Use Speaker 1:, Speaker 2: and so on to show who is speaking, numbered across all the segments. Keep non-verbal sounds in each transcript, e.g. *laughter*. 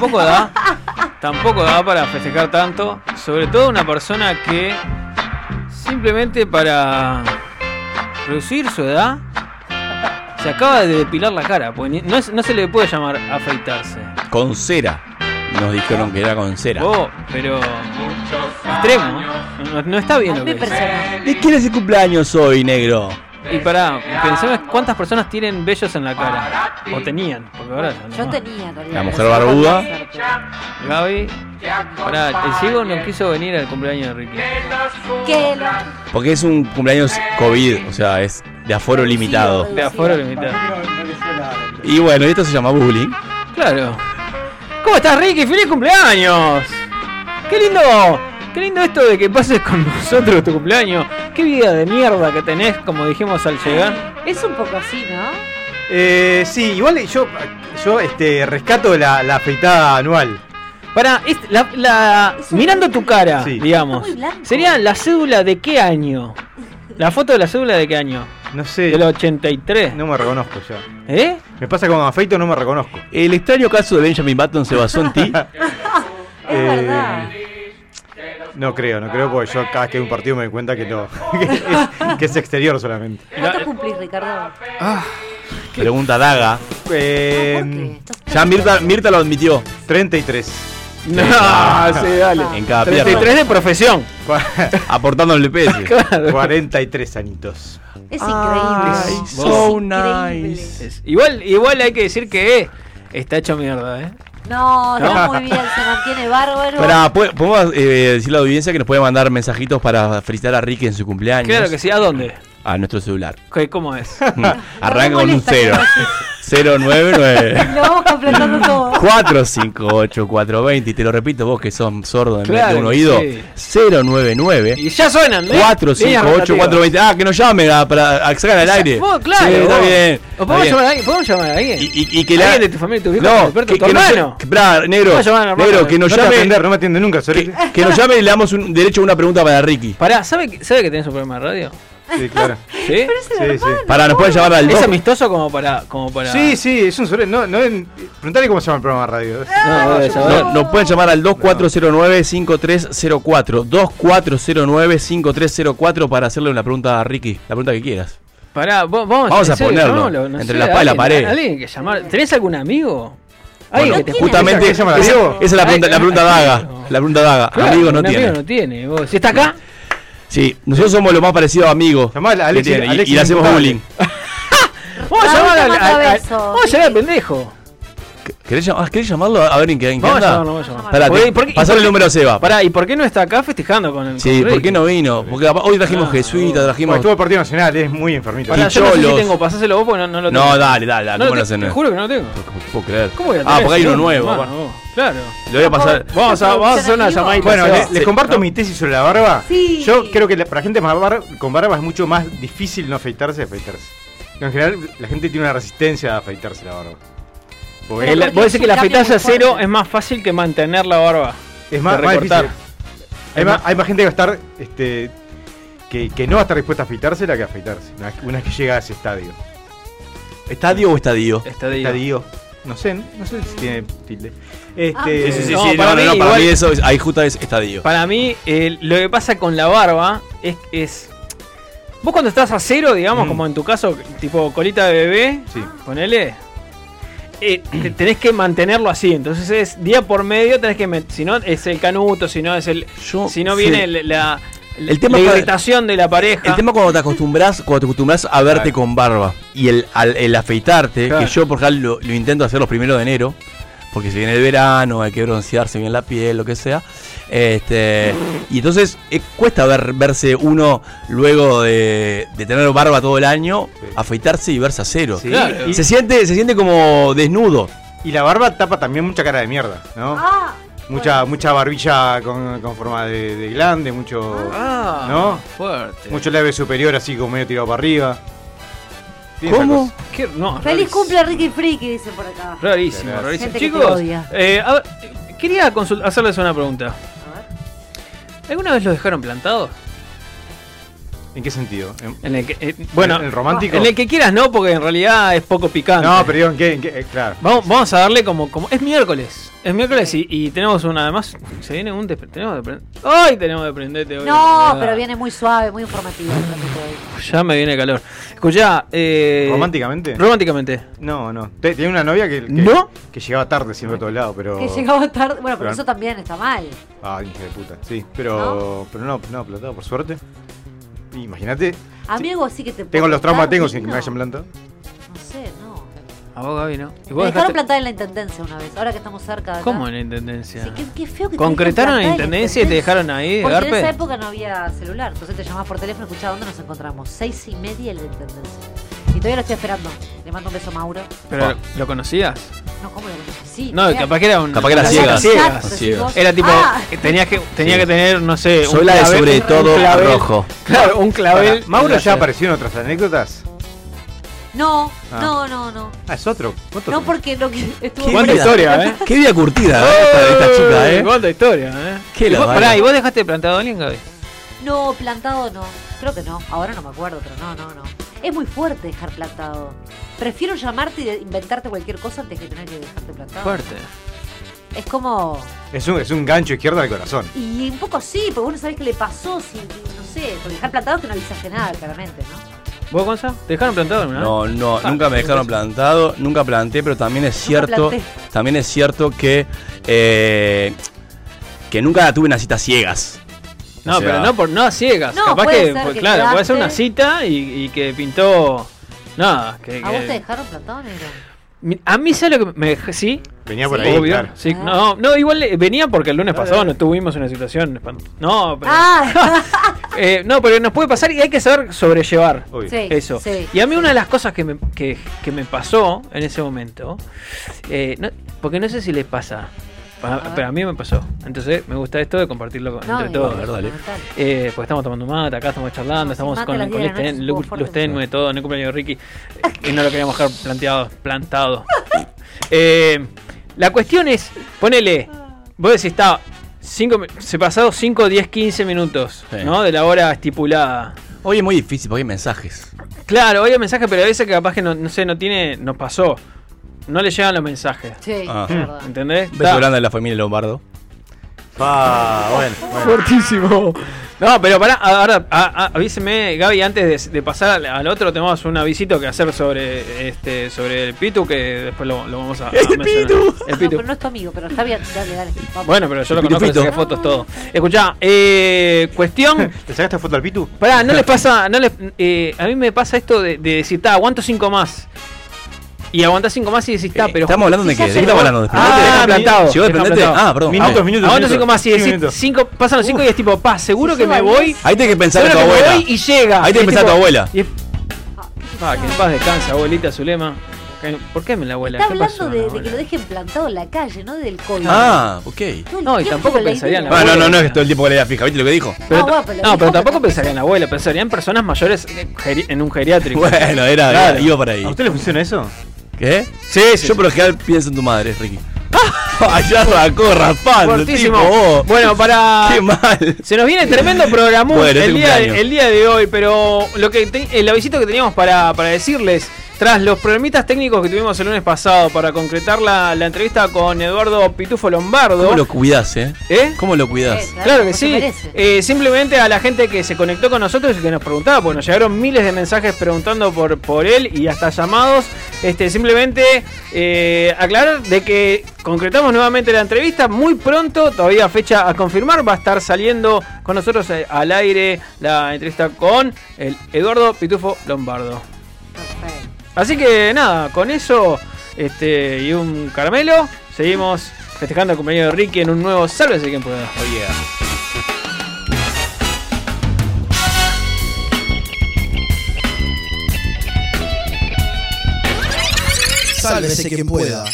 Speaker 1: tampoco da, tampoco da, para festejar tanto. Sobre todo una persona que simplemente para reducir su edad se acaba de depilar la cara. Porque no, es- no se le puede llamar afeitarse.
Speaker 2: Con cera. Nos dijeron que era con cera.
Speaker 1: Oh, pero extremo. No, no está bien lo que.
Speaker 2: ¿De quién es el cumpleaños hoy, negro?
Speaker 1: Y pará, pensemos cuántas personas tienen vellos en la cara. O tenían, porque ahora ya no.
Speaker 3: Yo tenía todavía.
Speaker 2: La mujer barbuda.
Speaker 1: Gaby, pará, el ciego no quiso venir al cumpleaños de Ricky.
Speaker 3: Lo.
Speaker 2: Porque es un cumpleaños COVID, o sea, es de aforo limitado.
Speaker 1: De aforo limitado.
Speaker 2: Y bueno, y esto se llama bullying.
Speaker 1: Claro. ¿Cómo estás, Ricky? ¡Feliz cumpleaños! ¡Qué lindo! ¡Qué lindo esto de que pases con nosotros tu cumpleaños! ¡Qué vida de mierda que tenés, como dijimos al llegar!
Speaker 3: Es un poco así, ¿no?
Speaker 4: Eh, sí, igual yo, yo este, rescato la, la afeitada anual.
Speaker 1: Para, la, la- mirando tu cara,
Speaker 4: Sí.
Speaker 1: digamos. ¿sería la cédula de qué año? ¿La foto de la cédula de qué año?
Speaker 4: No sé,
Speaker 1: ¿Del 83?
Speaker 4: no me reconozco ya.
Speaker 1: ¿Eh?
Speaker 4: Me pasa como afeito, no me reconozco.
Speaker 2: El extraño caso de Benjamin Button se basó en ti. *laughs*
Speaker 3: Es
Speaker 4: Eh,
Speaker 3: verdad.
Speaker 4: No creo, no creo, porque yo cada vez que hay un partido me doy cuenta que no. *laughs* que, es, que es exterior solamente.
Speaker 3: ¿Cuánto cumplís, Ricardo?
Speaker 2: Pregunta Daga.
Speaker 4: Eh,
Speaker 2: Ya Mirta, Mirta lo admitió.
Speaker 4: 33.
Speaker 1: No, *laughs* sí, dale.
Speaker 2: En cada pierna.
Speaker 1: 33 de profesión. *laughs*
Speaker 2: Aportándole peso. *laughs*
Speaker 1: Claro.
Speaker 4: 43 añitos.
Speaker 3: Es
Speaker 2: Ay,
Speaker 3: increíble.
Speaker 2: so
Speaker 3: Es increíble.
Speaker 2: nice.
Speaker 1: Es- igual, igual hay que decir que está hecho mierda, ¿eh?
Speaker 3: No, está muy bien, se mantiene bárbaro.
Speaker 2: Para, ¿po- ¿podemos eh, decirle a la audiencia que nos puede mandar mensajitos para felicitar a Ricky en su cumpleaños?
Speaker 1: Claro que sí. ¿A dónde?
Speaker 2: A nuestro celular.
Speaker 1: ¿Qué- ¿Cómo es? *laughs*
Speaker 2: Arranca con un
Speaker 3: molesta que
Speaker 2: 0.
Speaker 3: lo
Speaker 2: 099
Speaker 3: Lo vamos completando *laughs* todo.
Speaker 2: 458 420 y te lo repito vos que sos sordo de,
Speaker 1: Claro
Speaker 2: de un oído
Speaker 1: sí.
Speaker 2: 099
Speaker 1: Y ya suenan, ¿eh?
Speaker 2: 458 420 ah que nos llamen a, para salgan al aire
Speaker 1: Vos, claro.
Speaker 2: sí, está
Speaker 1: vos.
Speaker 2: bien,
Speaker 1: ¿O podemos
Speaker 2: bien.
Speaker 1: llamar a alguien? ¿Podemos llamar a alguien?
Speaker 2: y, y- y que la
Speaker 1: ¿Alguien de tu familia, tu tu
Speaker 2: no que,
Speaker 1: tu
Speaker 2: que no
Speaker 1: hermano?
Speaker 2: pará, negro
Speaker 1: a
Speaker 2: negro que nos
Speaker 4: No
Speaker 2: llame
Speaker 4: atender, no me atiende nunca,
Speaker 2: que, que nos llame y le damos un derecho a una pregunta para Ricky
Speaker 1: Pará, ¿sabe, que- ¿sabe que tenés un programa de radio?
Speaker 4: Sí, claro. *laughs*
Speaker 1: ¿Sí?
Speaker 3: Pero es el
Speaker 4: Sí,
Speaker 3: hermano.
Speaker 4: sí.
Speaker 2: para nos pueden llamar al
Speaker 1: ¿Es amistoso como para, como para...
Speaker 4: Sí, sí, es un sobre. No, no, en- preguntale cómo se llama el programa de radio.
Speaker 1: No, debe saber.
Speaker 2: No, nos pueden llamar al 2409-5304. 2409-5304 para hacerle una pregunta a Ricky. La pregunta que quieras.
Speaker 1: Pará, vos- vamos,
Speaker 2: Vamos a
Speaker 1: serio,
Speaker 2: ponerlo, entre
Speaker 1: sé,
Speaker 2: la espada y la pared.
Speaker 1: Alguien que llamar. ¿Tenés algún amigo? Alguien
Speaker 2: Bueno,
Speaker 1: que te
Speaker 2: justamente esa, esa es la pregunta, la pregunta daga. La pregunta daga.
Speaker 1: Claro,
Speaker 2: amigo no tiene.
Speaker 1: Amigo no tiene. Vos, si está acá,
Speaker 2: Sí, nosotros somos lo más parecido a amigos.
Speaker 4: Llamá a
Speaker 2: que
Speaker 4: Alexis-
Speaker 2: tiene, y-
Speaker 4: Alexis
Speaker 2: y, le hacemos bullying. *laughs*
Speaker 1: a llamar a llamar al pendejo.
Speaker 2: ¿Querés, llam- ah, ¿querés llamarlo? A ver en qué, en qué
Speaker 1: Vamos a
Speaker 2: anda.
Speaker 1: llamarlo, vamos a llamarlo.
Speaker 2: Pará,
Speaker 1: Porque-
Speaker 2: te-
Speaker 1: ¿por qué- y
Speaker 2: pasale
Speaker 1: por
Speaker 2: el número a Seba.
Speaker 1: Pará, ¿y por qué no está acá festejando con el
Speaker 2: Sí,
Speaker 1: con
Speaker 2: ¿por qué no vino? Porque hoy trajimos
Speaker 1: Ah,
Speaker 2: jesuita, trajimos.
Speaker 4: Estuvo el partido nacional, es muy enfermito.
Speaker 1: Pará,
Speaker 2: Y
Speaker 1: yo no sé si tengo, pasáselo vos porque no, no lo tengo.
Speaker 2: No, dale, dale, dale.
Speaker 1: No
Speaker 2: ¿Cómo
Speaker 1: lo
Speaker 2: lo
Speaker 1: te,
Speaker 2: hacen?
Speaker 1: te juro que no lo tengo.
Speaker 2: No puedo creer.
Speaker 1: ¿Cómo voy a
Speaker 2: Ah,
Speaker 1: tener
Speaker 2: porque hay uno nuevo.
Speaker 1: Claro.
Speaker 2: Le voy a pasar.
Speaker 1: Vamos a, vamos a hacer una llamadita.
Speaker 4: Bueno, les, les comparto mi tesis sobre la barba.
Speaker 3: Sí.
Speaker 4: Yo creo que la- para gente más bar- con barba es mucho más difícil no afeitarse que afeitarse. En general, la gente tiene una resistencia a afeitarse la barba.
Speaker 1: Vos decís que la afeitarse a cero es más fácil que mantener la barba.
Speaker 4: es más, más
Speaker 1: recortar.
Speaker 4: difícil. Hay más, hay más gente que va a estar, este, que, que no va a estar dispuesta a afeitársela que a afeitarse. Una vez, una vez que llega a ese estadio.
Speaker 2: ¿Estadio o estadio?
Speaker 1: Estadio.
Speaker 4: Estadio. No sé, no sé si tiene tilde.
Speaker 3: Ah.
Speaker 4: Este,
Speaker 1: Sí, sí, sí,
Speaker 2: No,
Speaker 1: sí,
Speaker 2: para, mí,
Speaker 1: mí
Speaker 2: para
Speaker 1: igual-
Speaker 2: mí eso es, ahí justo es estadio.
Speaker 1: Para mí, lo que pasa con la barba es, es. Vos cuando estás a cero, digamos,
Speaker 4: Mm.
Speaker 1: como en tu caso, tipo colita de bebé,
Speaker 4: Sí.
Speaker 1: ponele. Eh, te- tenés que mantenerlo así, entonces es día por medio, tenés que si no es el canuto, si no es el,
Speaker 2: Yo-
Speaker 1: si no
Speaker 2: sí.
Speaker 1: viene el- la,
Speaker 2: El tema
Speaker 1: la irritación de la pareja.
Speaker 2: El tema cuando te acostumbras, cuando te acostumbras a verte
Speaker 4: Claro.
Speaker 2: con barba y el, al- el afeitarte,
Speaker 1: Claro.
Speaker 2: que yo por ejemplo lo, lo intento hacer los primeros de enero, porque se viene el verano, hay que broncearse bien la piel, lo que sea. Este, y entonces eh, cuesta ver, verse uno luego de, de tener barba todo el año,
Speaker 4: Sí.
Speaker 2: afeitarse y verse a cero.
Speaker 4: Sí,
Speaker 1: Claro.
Speaker 4: y,
Speaker 2: Se siente, se siente como desnudo.
Speaker 4: y la barba tapa también mucha cara de mierda, ¿no?
Speaker 3: Ah,
Speaker 4: mucha,
Speaker 3: bueno.
Speaker 4: mucha barbilla con, con forma de, de glande, mucho,
Speaker 1: Ah,
Speaker 4: ¿No?
Speaker 1: fuerte.
Speaker 4: mucho leve superior así como medio tirado para arriba.
Speaker 2: ¿Cómo?
Speaker 1: ¿Qué? No,
Speaker 3: Feliz
Speaker 1: rarísimo.
Speaker 3: cumple Ricky Friki, dicen por acá.
Speaker 1: Rarísimo,
Speaker 4: Gente
Speaker 1: rarísimo.
Speaker 3: que te
Speaker 1: Chicos,
Speaker 3: odia.
Speaker 1: eh, a ver, quería consul- hacerles una pregunta.
Speaker 3: A ver.
Speaker 1: ¿Alguna vez los dejaron plantados?
Speaker 4: ¿En qué sentido? ¿En-
Speaker 1: En el que, eh, bueno,
Speaker 4: ¿En el romántico?
Speaker 1: en el que quieras no, porque en realidad es poco picante.
Speaker 4: No, pero digo, ¿en qué? en qué? Eh, claro.
Speaker 1: Vamos, vamos a darle como, como. Es miércoles. Es miércoles y, y tenemos una. Además, se viene un. Tenemos de ¡Ay! Tenemos de prendete hoy.
Speaker 3: No, pero viene muy suave, muy informativo. el.
Speaker 1: Ya me viene calor. Escuchá, eh.
Speaker 4: ¿Románticamente?
Speaker 1: Románticamente.
Speaker 4: No, no. Te- Tenía una novia que, que,
Speaker 1: ¿No?
Speaker 4: que llegaba tarde siempre a todos lados, pero.
Speaker 3: Que llegaba tarde. Bueno, pero
Speaker 4: Pero-
Speaker 3: eso también está mal.
Speaker 4: Ah, hija de puta. Sí, pero. Pero no, no, por suerte. Imagínate.
Speaker 3: Amigo, sí que te
Speaker 4: Tengo los traumas tengo sin que me hayan plantado.
Speaker 1: A vos, Gaby, ¿no? ¿Y
Speaker 3: Me
Speaker 1: vos
Speaker 3: dejaron
Speaker 1: dejaste-
Speaker 3: plantada en la intendencia una vez, ahora que estamos cerca de acá.
Speaker 1: ¿Cómo en la intendencia?
Speaker 3: Sí, qué, qué feo que te
Speaker 1: ¿Concretaron en la intendencia y te dejaron ahí de
Speaker 3: Porque en
Speaker 1: garpe?
Speaker 3: esa época no había celular, entonces te llamabas por teléfono, escuchaba dónde nos encontramos. Seis y media en la intendencia. Y todavía lo estoy esperando. Le mando un beso a Mauro.
Speaker 1: ¿Pero lo conocías?
Speaker 3: No, ¿cómo lo conocí? Sí.
Speaker 1: No, capaz que era un.
Speaker 2: Capaz que era ciegas.
Speaker 1: Era tipo.
Speaker 3: Ah,
Speaker 1: que Tenía que, tenía
Speaker 2: Sí.
Speaker 1: que tener, no sé.
Speaker 2: Soy la de
Speaker 1: clavel-
Speaker 2: sobre
Speaker 1: un
Speaker 2: todo
Speaker 1: clavel-
Speaker 2: rojo. *laughs*
Speaker 1: Claro, un clavel.
Speaker 4: ¿Mauro
Speaker 1: en
Speaker 4: ya apareció en otras anécdotas?
Speaker 3: No,
Speaker 4: Ah.
Speaker 3: no, no, no.
Speaker 4: Ah, es otro. ¿Otro?
Speaker 3: No porque lo que estuvo
Speaker 2: Qué
Speaker 1: ¿Cuánta historia, eh? *laughs*
Speaker 2: Qué vida curtida, ¿eh? Esta, esta chica, ¿eh?
Speaker 1: ¿Cuánta historia, eh?
Speaker 2: Qué
Speaker 1: ¿Y
Speaker 2: la
Speaker 1: vos, pará, ¿y vos dejaste plantado a alguien, Gaby?
Speaker 3: No, plantado no. Creo que no. Ahora no me acuerdo, pero no, no, no. Es muy fuerte dejar plantado. Prefiero llamarte y de- inventarte cualquier cosa antes que tener que dejarte plantado.
Speaker 1: Fuerte.
Speaker 3: Es como.
Speaker 4: Es un, es un gancho izquierdo al corazón.
Speaker 3: Y un poco sí, porque vos no sabés qué le pasó, si, no sé, porque dejar plantado es que no avisaste nada, claramente, ¿no?
Speaker 1: ¿Vos, Gonza? ¿Te dejaron plantado alguna?
Speaker 2: No, no,
Speaker 1: Ah,
Speaker 2: nunca me dejaron plantado, nunca planté, pero también es cierto, también es cierto que eh, que nunca tuve unas citas ciegas.
Speaker 1: No,
Speaker 2: O sea,
Speaker 1: pero no por no a ciegas.
Speaker 3: No,
Speaker 1: Capaz
Speaker 3: puede
Speaker 1: que,
Speaker 3: ser
Speaker 1: pues,
Speaker 3: que
Speaker 1: claro, puede ser una cita y, y que pintó. Nada, que.
Speaker 3: ¿A vos te dejaron plantado, negro?
Speaker 1: A mí, ¿sabes lo que me dej- Sí,
Speaker 4: Venía por
Speaker 3: Sí.
Speaker 4: ahí,
Speaker 1: obvio.
Speaker 4: claro.
Speaker 1: Sí,
Speaker 3: Ah.
Speaker 1: no, no, igual le- venía porque el lunes pasado no tuvimos una situación No, pero.
Speaker 3: ¡Ah! *laughs*
Speaker 1: Eh, no, pero nos puede pasar y hay que saber sobrellevar
Speaker 3: sí,
Speaker 1: eso.
Speaker 3: sí.
Speaker 1: Y a mí una de las cosas que me, que, que me pasó en ese momento, eh, no- porque no sé si les pasa, pero a mí me pasó. Entonces me gusta esto de compartirlo con-
Speaker 3: No,
Speaker 1: entre
Speaker 3: y-
Speaker 1: todos.
Speaker 2: ver, dale.
Speaker 3: fundamental.
Speaker 1: Eh, pues estamos tomando mate, acá estamos charlando,
Speaker 3: No,
Speaker 1: estamos con, con
Speaker 3: 10 de la
Speaker 1: Luz Ten- Luz
Speaker 3: fuerte.
Speaker 1: tenue, todo, en el cumpleaños de Ricky. Y no lo queríamos dejar planteado, plantado. Eh, la cuestión es, ponele, vos decís, está, cinco, se pasado 5, 10, 15 minutos,
Speaker 2: Sí.
Speaker 1: ¿no? De la hora estipulada.
Speaker 2: Hoy es muy difícil porque hay mensajes.
Speaker 1: Claro, oye mensaje, pero a veces que capaz que no, no sé, no tiene, nos pasó. No le llegan los mensajes.
Speaker 3: Sí,
Speaker 2: Ah.
Speaker 3: es verdad.
Speaker 1: ¿Entendés?
Speaker 2: Beso
Speaker 1: Está.
Speaker 2: grande a la familia Lombardo.
Speaker 4: Ah, bueno, bueno.
Speaker 1: Fuertísimo. No, pero pará, ahora a- a- avíseme, Gaby, antes de, de pasar al, al otro, tenemos un avisito que hacer sobre este sobre el Pitu, que después lo, lo vamos a, a mencionar. El
Speaker 3: No,
Speaker 1: Pitu.
Speaker 3: pero no es tu amigo, pero está bien, dale, dale. Vamos.
Speaker 1: Bueno, pero yo lo
Speaker 2: El
Speaker 1: conozco, saqué fotos, todo. Escuchá, eh, cuestión. *laughs*
Speaker 4: ¿Te sacaste foto al Pitu?
Speaker 1: Pará, no les pasa, no les, eh, a mí me pasa esto de, de decir, ta, aguanto cinco más. Y aguantás cinco más y decís, ta,
Speaker 2: Eh,
Speaker 1: pero.
Speaker 2: ¿Estamos hablando de qué? ¿De qué
Speaker 3: llegó.
Speaker 2: estamos hablando? ¿De
Speaker 1: Ah, plantado.
Speaker 2: Ah, perdón.
Speaker 4: Minutos,
Speaker 2: Ah,
Speaker 4: minutos.
Speaker 1: Aguanto cinco más y decís, cinco, pasan los cinco y es tipo, pa, seguro que me voy.
Speaker 2: Ahí tenés que pensar en
Speaker 1: Seguro
Speaker 2: tu abuela.
Speaker 1: voy y llega.
Speaker 2: Ahí tenés que pensar en tu abuela.
Speaker 1: Ah, que en paz descansa, abuelita Zulema. ¿Por qué me la abuela?
Speaker 3: Está
Speaker 1: ¿Qué
Speaker 3: hablando
Speaker 1: pasó,
Speaker 3: de, de
Speaker 1: abuela?
Speaker 3: que lo dejen plantado en la calle, no del COVID.
Speaker 2: Ah, ok.
Speaker 1: No, y tampoco
Speaker 3: la
Speaker 1: pensaría en
Speaker 3: idea.
Speaker 1: la
Speaker 2: Bueno, no, no,
Speaker 1: abuela.
Speaker 2: no es que todo el tiempo que le da fija. ¿Viste lo que dijo?
Speaker 1: Pero
Speaker 3: Ah, bueno, pero
Speaker 1: no, pero tampoco
Speaker 3: no
Speaker 1: pensaría en la abuela, pensaría en personas mayores en un geriátrico.
Speaker 2: Bueno, era,
Speaker 1: Claro.
Speaker 2: iba por ahí.
Speaker 4: ¿A usted le funciona eso?
Speaker 2: ¿Qué?
Speaker 1: Sí, sí.
Speaker 2: Yo por lo general pienso en tu madre, Ricky. *laughs* Allá arrancó raspando, tipo, vos.
Speaker 1: Bueno, para.
Speaker 2: Qué mal.
Speaker 1: Se nos viene tremendo programón
Speaker 2: Bueno, este
Speaker 1: el, día, el día de hoy, pero lo que te- el avisito que teníamos para, para decirles, tras los problemitas técnicos que tuvimos el lunes pasado para concretar la, la entrevista con Eduardo Pitufo Lombardo.
Speaker 2: ¿Cómo lo cuidás, eh?
Speaker 1: ¿Eh?
Speaker 2: ¿Cómo lo cuidás?
Speaker 3: Eh,
Speaker 1: Claro que sí. Eh, simplemente a la gente que se conectó con nosotros y que nos preguntaba, pues nos llegaron miles de mensajes preguntando por, por él y hasta llamados. Este, simplemente eh, aclarar de que concretamos nuevamente la entrevista. Muy pronto, todavía fecha a confirmar, va a estar saliendo con nosotros eh, al aire la entrevista con el Eduardo Pitufo Lombardo.
Speaker 3: Perfecto.
Speaker 1: Así que nada, con eso este, y un caramelo, seguimos festejando el cumpleaños de Ricky en un nuevo Sálvese quien pueda.
Speaker 5: Sálvese quien pueda.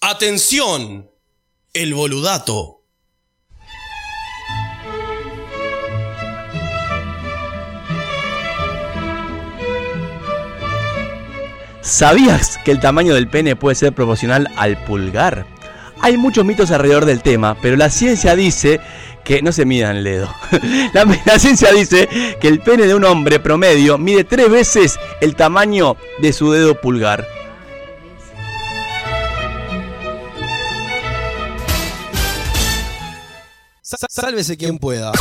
Speaker 5: Atención, el boludato.
Speaker 2: ¿Sabías que el tamaño del pene puede ser proporcional al pulgar? Hay muchos mitos alrededor del tema, pero la ciencia dice que no se midan el dedo. *laughs* La, ciencia dice que el pene de un hombre promedio mide tres veces el tamaño de su dedo pulgar.
Speaker 5: Sálvese quien pueda.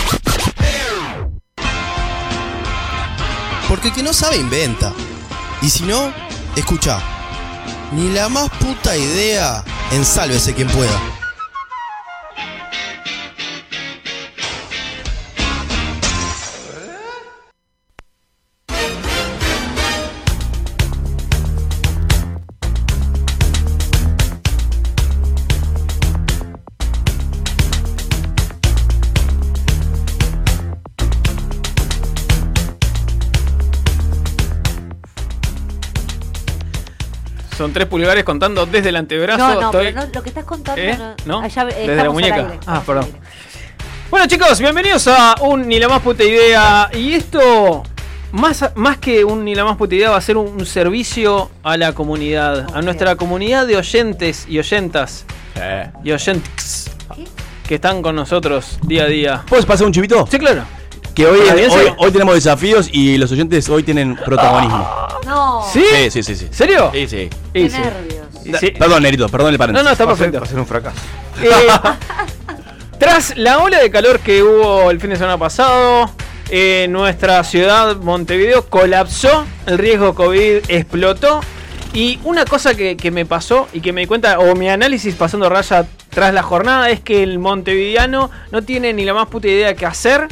Speaker 5: Porque el que no sabe inventa. Y si no, escucha. Ni la más puta idea en Sálvese quien pueda.
Speaker 1: Tres pulgares contando desde el antebrazo.
Speaker 3: No, no,
Speaker 1: Estoy-
Speaker 3: pero no, lo que estás contando
Speaker 1: ¿Eh?
Speaker 3: no. Allá, eh,
Speaker 1: Desde la muñeca.
Speaker 3: aire,
Speaker 1: Ah, perdón. Bueno chicos, bienvenidos a un Ni la más puta idea. Y esto, más, más que un Ni la más puta idea, va a ser un, un servicio a la comunidad. A nuestra comunidad de oyentes y oyentas. Y oyentes
Speaker 3: ¿Qué?
Speaker 1: que están con nosotros día a día.
Speaker 2: ¿Puedes pasar un chivito?
Speaker 1: Sí, claro.
Speaker 2: Que hoy,
Speaker 1: ¿Está
Speaker 2: hoy, hoy tenemos desafíos y los oyentes hoy tienen protagonismo.
Speaker 3: No.
Speaker 1: ¿Sí?
Speaker 2: Sí, sí, sí.
Speaker 1: ¿Serio?
Speaker 2: Sí, sí.
Speaker 3: Qué
Speaker 1: Y sí.
Speaker 3: nervios.
Speaker 1: Sí.
Speaker 2: Perdón, Nerito, perdón el
Speaker 1: No,
Speaker 2: paréntesis.
Speaker 1: no, está
Speaker 4: a ser-
Speaker 1: perfecto.
Speaker 4: va a ser un fracaso.
Speaker 1: Eh, *laughs* tras la ola de calor que hubo el fin de semana pasado, eh, nuestra ciudad, Montevideo, colapsó, el riesgo COVID explotó. Y una cosa que, que me pasó y que me di cuenta, o mi análisis pasando raya tras la jornada, es que el montevideano no tiene ni la más puta idea qué hacer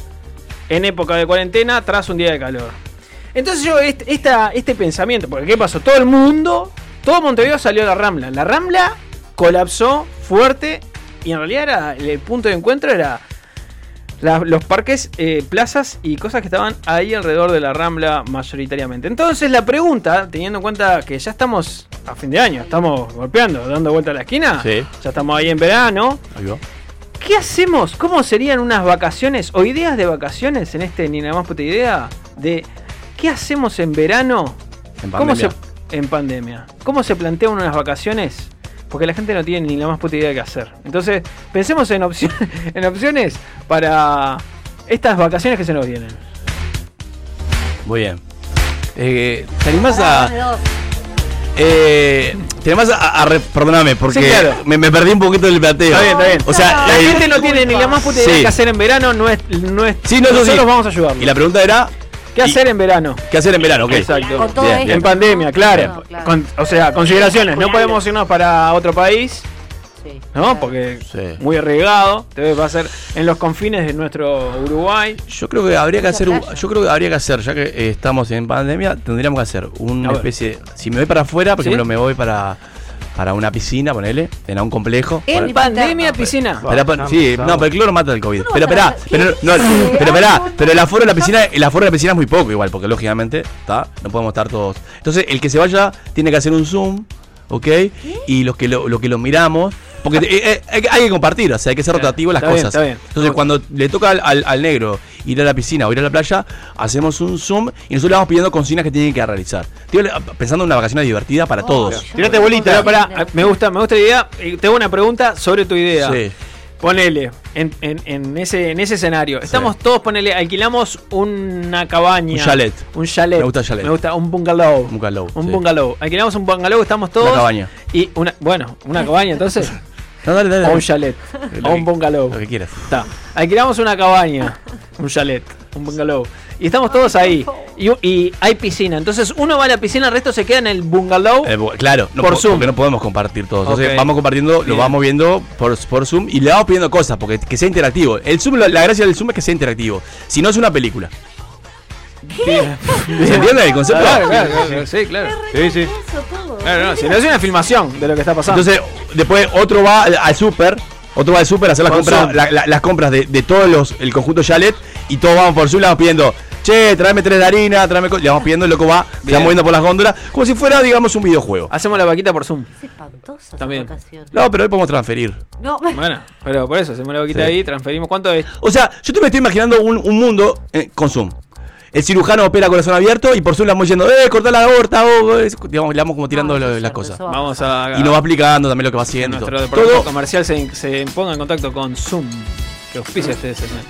Speaker 1: en época de cuarentena tras un día de calor. Entonces yo, este, esta- este pensamiento, porque ¿qué pasó? Todo el mundo, todo Montevideo salió a la Rambla. La Rambla colapsó fuerte y en realidad era, el punto de encuentro era la- los parques, eh, plazas y cosas que estaban ahí alrededor de la Rambla mayoritariamente. Entonces la pregunta, teniendo en cuenta que ya estamos a fin de año, estamos golpeando, dando vuelta a la esquina,
Speaker 2: Sí.
Speaker 1: ya estamos ahí en verano,
Speaker 2: Ahí va.
Speaker 1: ¿Qué hacemos? ¿Cómo serían unas vacaciones o ideas de vacaciones en este ni nada más puta idea? De qué hacemos en verano
Speaker 2: En
Speaker 1: ¿Cómo
Speaker 2: pandemia.
Speaker 1: se, en pandemia. ¿Cómo se plantean unas vacaciones? Porque la gente no tiene ni la más puta idea de qué hacer. Entonces, pensemos en, opciones *laughs* en opciones para estas vacaciones que se nos vienen.
Speaker 2: Muy bien. Eh, ¿Te animás a.? Eh, ¿Te animás a, a re- Perdóname, porque
Speaker 1: Sí, claro.
Speaker 2: me, me perdí un poquito del plateo.
Speaker 1: Está bien, está bien.
Speaker 2: O sea,
Speaker 1: La gente no tiene ni la más puta idea
Speaker 2: Sí.
Speaker 1: de qué hacer en verano, no es, no es
Speaker 2: Sí, no,
Speaker 1: nosotros
Speaker 2: sí.
Speaker 1: vamos a ayudarlos.
Speaker 2: Y la pregunta era.
Speaker 1: ¿Qué hacer en verano?
Speaker 2: ¿Qué hacer en verano?
Speaker 1: Exacto.
Speaker 3: Con todo
Speaker 2: Bien,
Speaker 3: esto,
Speaker 2: bien.
Speaker 1: En pandemia, claro.
Speaker 3: No, claro.
Speaker 1: Con- o sea, consideraciones. No podemos irnos para otro país,
Speaker 3: Sí,
Speaker 1: ¿no? Porque
Speaker 2: Sí.
Speaker 1: muy arriesgado. Debe va a ser en los confines de nuestro Uruguay.
Speaker 2: Yo creo que habría que hacer un- yo creo que habría que hacer, ya que eh, estamos en pandemia, tendríamos que hacer una especie, si me voy para afuera, por
Speaker 1: ¿Sí?
Speaker 2: ejemplo, me voy para para una piscina, ponele, en un complejo.
Speaker 1: En pandemia, piscina.
Speaker 2: Pero, sí, no, pero el cloro mata el COVID.
Speaker 3: ¿Cómo
Speaker 2: Pero esperá, pero, no, pero esperá, pero el aforo de la piscina, el aforo de la piscina es muy poco igual, porque lógicamente, ¿está? No podemos estar todos. Entonces, el que se vaya tiene que hacer un zoom, ¿ok? Y los que lo, lo que lo miramos, porque eh, eh, hay, que- compartir, o sea, hay que ser rotativo las
Speaker 1: bien,
Speaker 2: cosas.
Speaker 1: está bien.
Speaker 2: Entonces, cuando le toca al, al- al negro ir a la piscina o ir a la playa, hacemos un zoom y nosotros le vamos pidiendo consignas que tienen que realizar. Pensando en una vacaciones divertida para
Speaker 3: Oh,
Speaker 2: todos.
Speaker 4: Tirate bolita.
Speaker 1: Pero me gusta, me gusta la idea. Y Tengo una pregunta sobre tu idea.
Speaker 2: Sí.
Speaker 1: Ponele, en, en- en ese, en ese escenario. Estamos todos, ponele, alquilamos una cabaña.
Speaker 2: Un chalet.
Speaker 1: Un chalet.
Speaker 2: Me gusta chalet.
Speaker 1: Me gusta un bungalow.
Speaker 2: Un bungalow,
Speaker 1: Un
Speaker 2: sí.
Speaker 1: bungalow. Alquilamos un bungalow, estamos todos.
Speaker 2: Una cabaña.
Speaker 1: Y una, bueno, una cabaña entonces. *laughs*
Speaker 2: No, dale, dale,
Speaker 1: o un
Speaker 2: dale.
Speaker 1: chalet. O un bungalow.
Speaker 2: Lo que quieras.
Speaker 1: Está. Alquilamos una cabaña, un chalet, un bungalow. Y estamos todos ahí. Y, y hay piscina. Entonces uno va a la piscina, el resto se queda en el bungalow.
Speaker 2: Eh, claro, no
Speaker 1: Por
Speaker 2: po-
Speaker 1: Zoom.
Speaker 2: porque no podemos compartir todos. Entonces vamos compartiendo,
Speaker 1: Bien.
Speaker 2: lo vamos viendo por, por Zoom y le vamos pidiendo cosas, porque que sea interactivo. El Zoom, la, la gracia del Zoom es que sea interactivo. Si no es una película. ¿Se entiende el concepto?
Speaker 1: Claro, claro, claro, sí, claro.
Speaker 4: Sí, sí.
Speaker 1: Claro, no, si no es una filmación de lo que está pasando.
Speaker 2: Entonces, después otro va al, super, otro va al super a hacer las compras, la- la- las compras de, de todos los, el conjunto Chalet y todos vamos por Zoom, le vamos pidiendo, che, tráeme tres de harina, tráeme, co-", le vamos pidiendo, el loco va, se va moviendo por las góndolas, como si fuera, digamos, un videojuego.
Speaker 1: Hacemos la vaquita por Zoom.
Speaker 3: Es espantosa
Speaker 1: También.
Speaker 2: No, pero hoy podemos transferir.
Speaker 3: No, *laughs*
Speaker 1: Bueno, pero por eso, hacemos la vaquita
Speaker 2: Sí.
Speaker 1: ahí, transferimos. ¿Cuánto es?
Speaker 2: O sea, yo te me estoy imaginando un, un mundo eh, con Zoom. el cirujano opera corazón abierto y por Zoom le vamos diciendo, eh, cortá la aorta, oh, digamos, le vamos como tirando
Speaker 3: No,
Speaker 2: lo- las cosas.
Speaker 1: Vamos a.
Speaker 2: Y nos va explicando también lo que va haciendo.
Speaker 1: nuestro
Speaker 2: todo.
Speaker 1: comercial se, se ponga en contacto con Zoom. Que auspicia este segmento.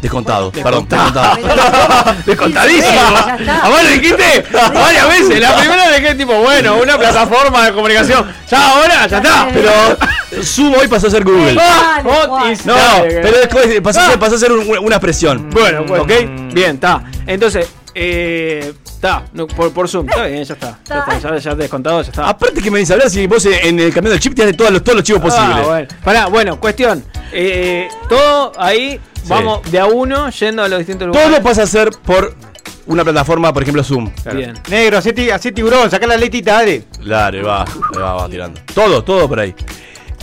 Speaker 2: Descontado,
Speaker 1: Bueno,
Speaker 2: perdón,
Speaker 1: descontado. *laughs*
Speaker 2: descontado.
Speaker 1: Descontadísimo.
Speaker 3: Ya está.
Speaker 1: ¿A vos lo dijiste varias veces? La primera dejé tipo, bueno, una *laughs* plataforma de comunicación. Ya ahora, ya está.
Speaker 2: Pero Zoom hoy pasó a ser Google.
Speaker 1: Is-
Speaker 2: No, pero después pasó, a ser-
Speaker 1: Ah.
Speaker 2: pasó a ser un- una expresión.
Speaker 1: Bueno, bueno,
Speaker 2: ¿Ok?
Speaker 1: Bien, está. Entonces, eh, está, no, por, por Zoom. Está bien, ya está. Ya está, ya, ya descontado, ya está.
Speaker 2: Aparte que me a hablar si vos en el camión del chip tienes todos los, todos los chivos posibles.
Speaker 1: Ah, bueno. Pará, bueno, cuestión. Eh, todo ahí, vamos de a uno yendo a los distintos lugares.
Speaker 2: Todo pasa a ser por una plataforma, por ejemplo, Zoom.
Speaker 4: Claro.
Speaker 1: Bien.
Speaker 4: Negro, hacé, hacé tiburón, sacá la letita, dale.
Speaker 2: Claro, ahí va, ahí va, va tirando. Todo, todo por ahí.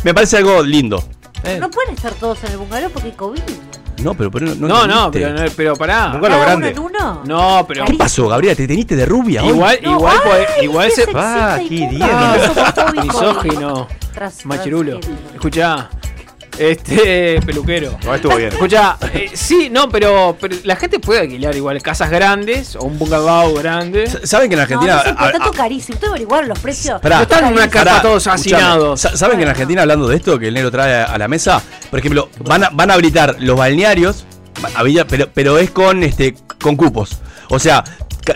Speaker 2: Me parece algo lindo.
Speaker 1: Eh.
Speaker 3: No pueden estar todos en el bungalow porque hay COVID.
Speaker 2: No, pero, pero no,
Speaker 1: No, no, pero, no, pero pará.
Speaker 4: Nunca- lo
Speaker 3: ¿Cada
Speaker 4: grande.
Speaker 3: uno en uno?
Speaker 1: No, pero.
Speaker 2: ¿Qué pasó, Gabriela? ¿Te teniste de rubia hoy?
Speaker 1: Igual,
Speaker 3: No,
Speaker 1: igual,
Speaker 3: ay,
Speaker 1: igual se.
Speaker 4: Ah, qué
Speaker 3: homofóbico. *laughs*
Speaker 1: Misógino. Machirulo. Escuchá. Este, peluquero.
Speaker 4: No, estuvo bien.
Speaker 1: Escucha, sí, no, pero, pero la gente puede alquilar igual casas grandes o un bungalow grande.
Speaker 2: ¿Saben que en
Speaker 3: No,
Speaker 2: Argentina...
Speaker 3: no es un
Speaker 2: a- a-
Speaker 3: contrato carísimo. ¿Ustedes averiguaron los precios?
Speaker 2: Pará.
Speaker 1: No están en una casa todos hacinados.
Speaker 2: sa- ¿Saben que en. Argentina, hablando de esto, que el negro trae a la mesa, por ejemplo, van a, van a habilitar los balnearios, pero, pero es con este con cupos. O sea,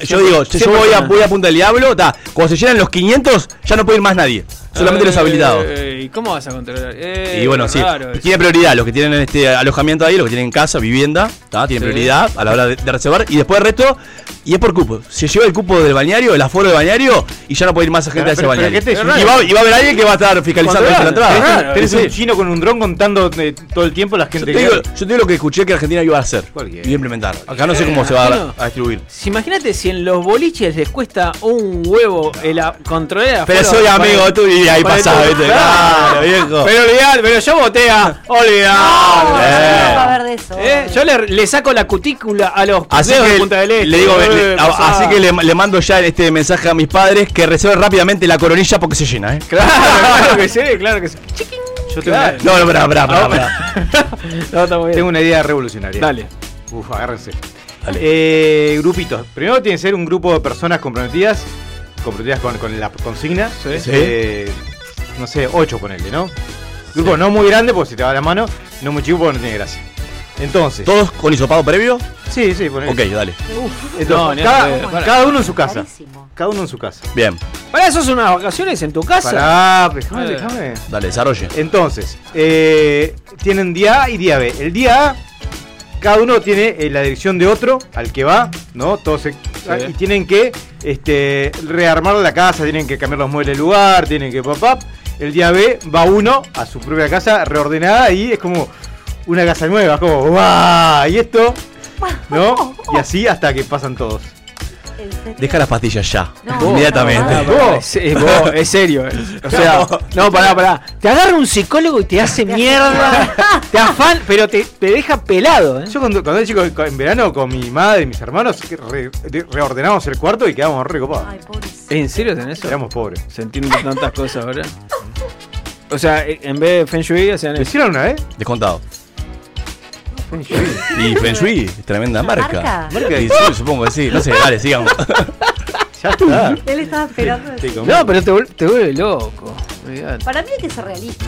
Speaker 2: yo digo, si yo voy a,
Speaker 1: personas.
Speaker 2: voy a Punta del Diablo, ta, cuando se llenan los 500, ya no puede ir más nadie. Solamente los
Speaker 1: Eh,
Speaker 2: habilitados.
Speaker 1: ¿Y cómo vas a controlar? Eh,
Speaker 2: Y bueno, sí, tiene prioridad los que tienen este alojamiento ahí, los que tienen casa, vivienda, ¿tá? tienen
Speaker 1: Sí.
Speaker 2: prioridad a la hora de, de reservar y después el resto, y es por cupo. Se lleva el cupo del bañario, el aforo del bañario, y ya no puede ir más gente
Speaker 4: Pero-
Speaker 2: a ese
Speaker 4: pero- pero
Speaker 2: bañario.
Speaker 4: ¿qué te-
Speaker 2: y, va, y va a haber alguien que va a estar fiscalizando la entrada.
Speaker 1: Tenés-
Speaker 4: Tenés, tenés
Speaker 2: Sí.
Speaker 4: un chino con un dron contando eh, todo el tiempo la
Speaker 2: Yo
Speaker 4: gente
Speaker 2: te,
Speaker 4: que.
Speaker 2: digo, yo te digo lo que escuché que Argentina iba a hacer y iba a implementar. Acá no sé cómo se va a, a distribuir.
Speaker 1: Si imagínate si en los boliches les cuesta un huevo el a- controlar el
Speaker 2: Pero soy amigo tú y ahí
Speaker 1: todo.
Speaker 2: ¿viste?
Speaker 1: Claro.
Speaker 2: Claro, viejo.
Speaker 1: Pero olvidate, pero yo voté a. Olvidate.
Speaker 3: No,
Speaker 2: Eh.
Speaker 1: Eh, yo le, le saco la cutícula a los
Speaker 2: Así
Speaker 1: dedos de
Speaker 2: que,
Speaker 1: Punta del Este.
Speaker 2: le digo,
Speaker 1: Eh,
Speaker 2: le- a-
Speaker 1: pasá.
Speaker 2: así que le, le mando ya este mensaje a mis padres que reserven rápidamente la coronilla porque se llena, ¿eh?
Speaker 1: Claro, claro que sí, claro que sí.
Speaker 4: Yo tengo,
Speaker 1: Claro.
Speaker 2: No, no, pará, pará, pará, pará.
Speaker 1: No, está muy
Speaker 4: una,
Speaker 1: bien.
Speaker 4: tengo una idea revolucionaria.
Speaker 1: Dale.
Speaker 4: Uf, agárrense.
Speaker 2: Dale.
Speaker 4: Eh, grupitos. Primero tiene que ser un grupo de personas comprometidas. Comprometidas con, con la consigna.
Speaker 1: Sí.
Speaker 4: Eh, no sé, ocho ponele, ¿no? Grupo no muy grande porque si te va la mano. No muy chico porque no tiene gracia. Entonces.
Speaker 2: ¿Todos con hisopado previo?
Speaker 4: Sí, sí, ponele.
Speaker 2: Ok, dale.
Speaker 4: Entonces,
Speaker 1: No, ni
Speaker 4: cada, uno en su casa.
Speaker 3: Carísimo.
Speaker 4: Cada uno en su casa.
Speaker 2: Bien,
Speaker 1: Para eso son unas vacaciones en tu casa.
Speaker 4: Pará, déjame, déjame.
Speaker 2: dale, desarrolle.
Speaker 4: Entonces, eh, tienen día A y día B. El día A, cada uno tiene eh, la dirección de otro al que va, ¿no? Todos se- ah, y tienen que este, rearmar la casa, tienen que cambiar los muebles de lugar, tienen que pop up. El día B va uno a su propia casa reordenada y es como una casa nueva, como ¡guau! Y esto, *laughs* ¿no? Y así hasta que pasan todos.
Speaker 3: ¿En?
Speaker 2: Deja las pastillas ya,
Speaker 3: No,
Speaker 2: inmediatamente.
Speaker 3: no, no.
Speaker 1: pará, es, vos, es serio. eh. O sea, no, pará, pará. Te agarra un psicólogo y te hace mierda. Te afan, pero te, te deja pelado, ¿eh?
Speaker 4: Yo cuando, cuando era chico en verano con mi madre y mis hermanos re- reordenamos el cuarto y quedamos re copados.
Speaker 3: Ay, pobrecito.
Speaker 1: ¿En serio tenés eso?
Speaker 4: Éramos pobres.
Speaker 1: Sentir tantas cosas ahora. O sea, en vez de Feng Shui hacían
Speaker 4: ¿Lo
Speaker 1: eso.
Speaker 4: hicieron una vez?
Speaker 2: Descontado. Y Feng Shui, tremenda
Speaker 3: ¿Una
Speaker 2: marca.
Speaker 3: marca?
Speaker 4: Marca
Speaker 2: Y sí, supongo que sí. No sé, dale, sigamos. *laughs*
Speaker 4: Ya está.
Speaker 3: Él estaba esperando.
Speaker 4: Te
Speaker 3: eso.
Speaker 4: comí.
Speaker 1: No, pero te, vuel- te vuelve loco. Olvidate.
Speaker 3: Para mí hay que ser realista.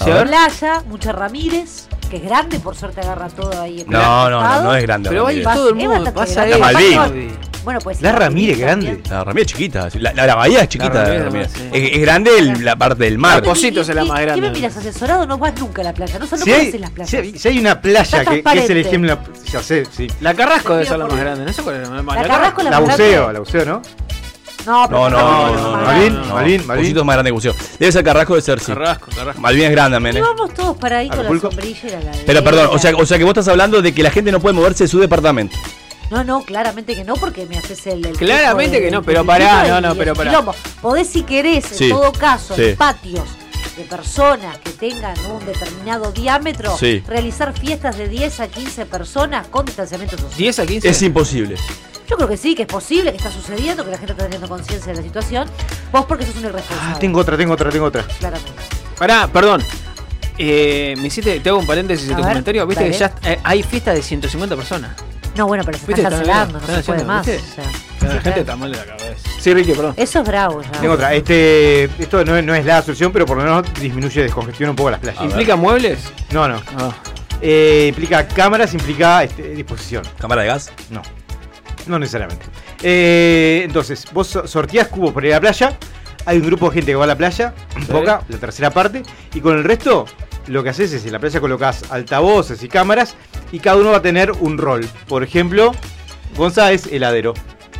Speaker 1: A ver.
Speaker 3: Playa, mucha Ramírez, que es grande, por suerte agarra todo ahí. en
Speaker 2: No, no, no, no es grande.
Speaker 1: Pero ahí
Speaker 2: Ramírez.
Speaker 1: todo el
Speaker 3: Es
Speaker 1: mundo
Speaker 3: bastante
Speaker 1: pasa
Speaker 3: grande. Bueno, pues.
Speaker 4: La Ramírez grande.
Speaker 2: La Ramírez es chiquita. La, la, la bahía es chiquita.
Speaker 1: La
Speaker 2: La
Speaker 1: Ramírez
Speaker 2: Ramírez.
Speaker 1: nomás, sí.
Speaker 2: es, es grande el- la parte del mar.
Speaker 1: La Pocitos es la
Speaker 3: ¿Y- y-
Speaker 1: más
Speaker 3: ¿Qué
Speaker 1: grande.
Speaker 3: me miras asesorado? No vas nunca a la playa. No, no
Speaker 4: Si hay,
Speaker 3: conoces las playas.
Speaker 4: si hay- si hay una playa que, que es el ejemplo. Ya sé, sí.
Speaker 1: La Carrasco debe ser la más grande. No sé cuál es la más
Speaker 3: La Carrasco la
Speaker 4: La
Speaker 3: más
Speaker 4: buceo,
Speaker 3: grande.
Speaker 4: la buceo, ¿no?
Speaker 3: No,
Speaker 2: No, no,
Speaker 4: Malvin,
Speaker 3: grande.
Speaker 4: Malvin,
Speaker 2: es más grande que buceo. Debe ser Carrasco de ser, sí.
Speaker 1: Carrasco, Carrasco.
Speaker 2: Malvin es grande, men. Eh.
Speaker 3: vamos todos para ahí con la sombrilla y la.
Speaker 2: Pero perdón, o sea, o sea que vos estás hablando de que la gente no puede moverse de su departamento.
Speaker 3: No, no, claramente que no, porque me haces el. el
Speaker 1: Claramente
Speaker 3: de-
Speaker 1: que no, pero pará, no, no, pero pará.
Speaker 3: quilombo. Podés, si querés, en
Speaker 2: Sí,
Speaker 3: todo caso,
Speaker 2: sí.
Speaker 3: en patios de personas que tengan un determinado diámetro,
Speaker 2: Sí.
Speaker 3: realizar fiestas de 10 a 15 personas con distanciamiento social.
Speaker 1: 10 a 15.
Speaker 2: Es imposible.
Speaker 3: Yo creo que sí, que es posible, que está sucediendo, que la gente está teniendo conciencia de la situación. Vos porque sos un irresponsable.
Speaker 4: Ah, tengo otra, tengo otra, tengo otra.
Speaker 3: Claramente.
Speaker 1: Pará, perdón. Eh, me hiciste, te hago un paréntesis
Speaker 3: A
Speaker 1: en tu
Speaker 3: ver,
Speaker 1: comentario. Viste
Speaker 3: dale.
Speaker 1: que ya eh, hay fiestas de 150 personas.
Speaker 3: No, bueno, pero se
Speaker 1: ¿Viste?
Speaker 3: está cancelando, no se puede
Speaker 1: haciendo,
Speaker 3: más.
Speaker 1: ¿viste?
Speaker 3: o sea.
Speaker 1: La
Speaker 3: Sí,
Speaker 1: gente
Speaker 3: claro.
Speaker 1: está mal de la cabeza. Sí, Ricky, perdón.
Speaker 3: Eso es bravo ya.
Speaker 4: Tengo otra. Este, esto no es, no es la solución, pero por lo menos disminuye, descongestiona un poco las playas.
Speaker 1: ¿Implica muebles?
Speaker 4: No, no.
Speaker 1: Ah.
Speaker 4: Eh, implica cámaras, implica este, disposición.
Speaker 2: ¿Cámara de gas?
Speaker 4: No. No necesariamente. Eh, entonces, vos so- sorteás cubos por ir a la playa. Hay un grupo de gente que va a la playa, poca, la tercera parte. Y con el resto, lo que haces es en la playa colocas altavoces y cámaras. Y cada uno va a tener un rol. Por ejemplo, Gonza es heladero.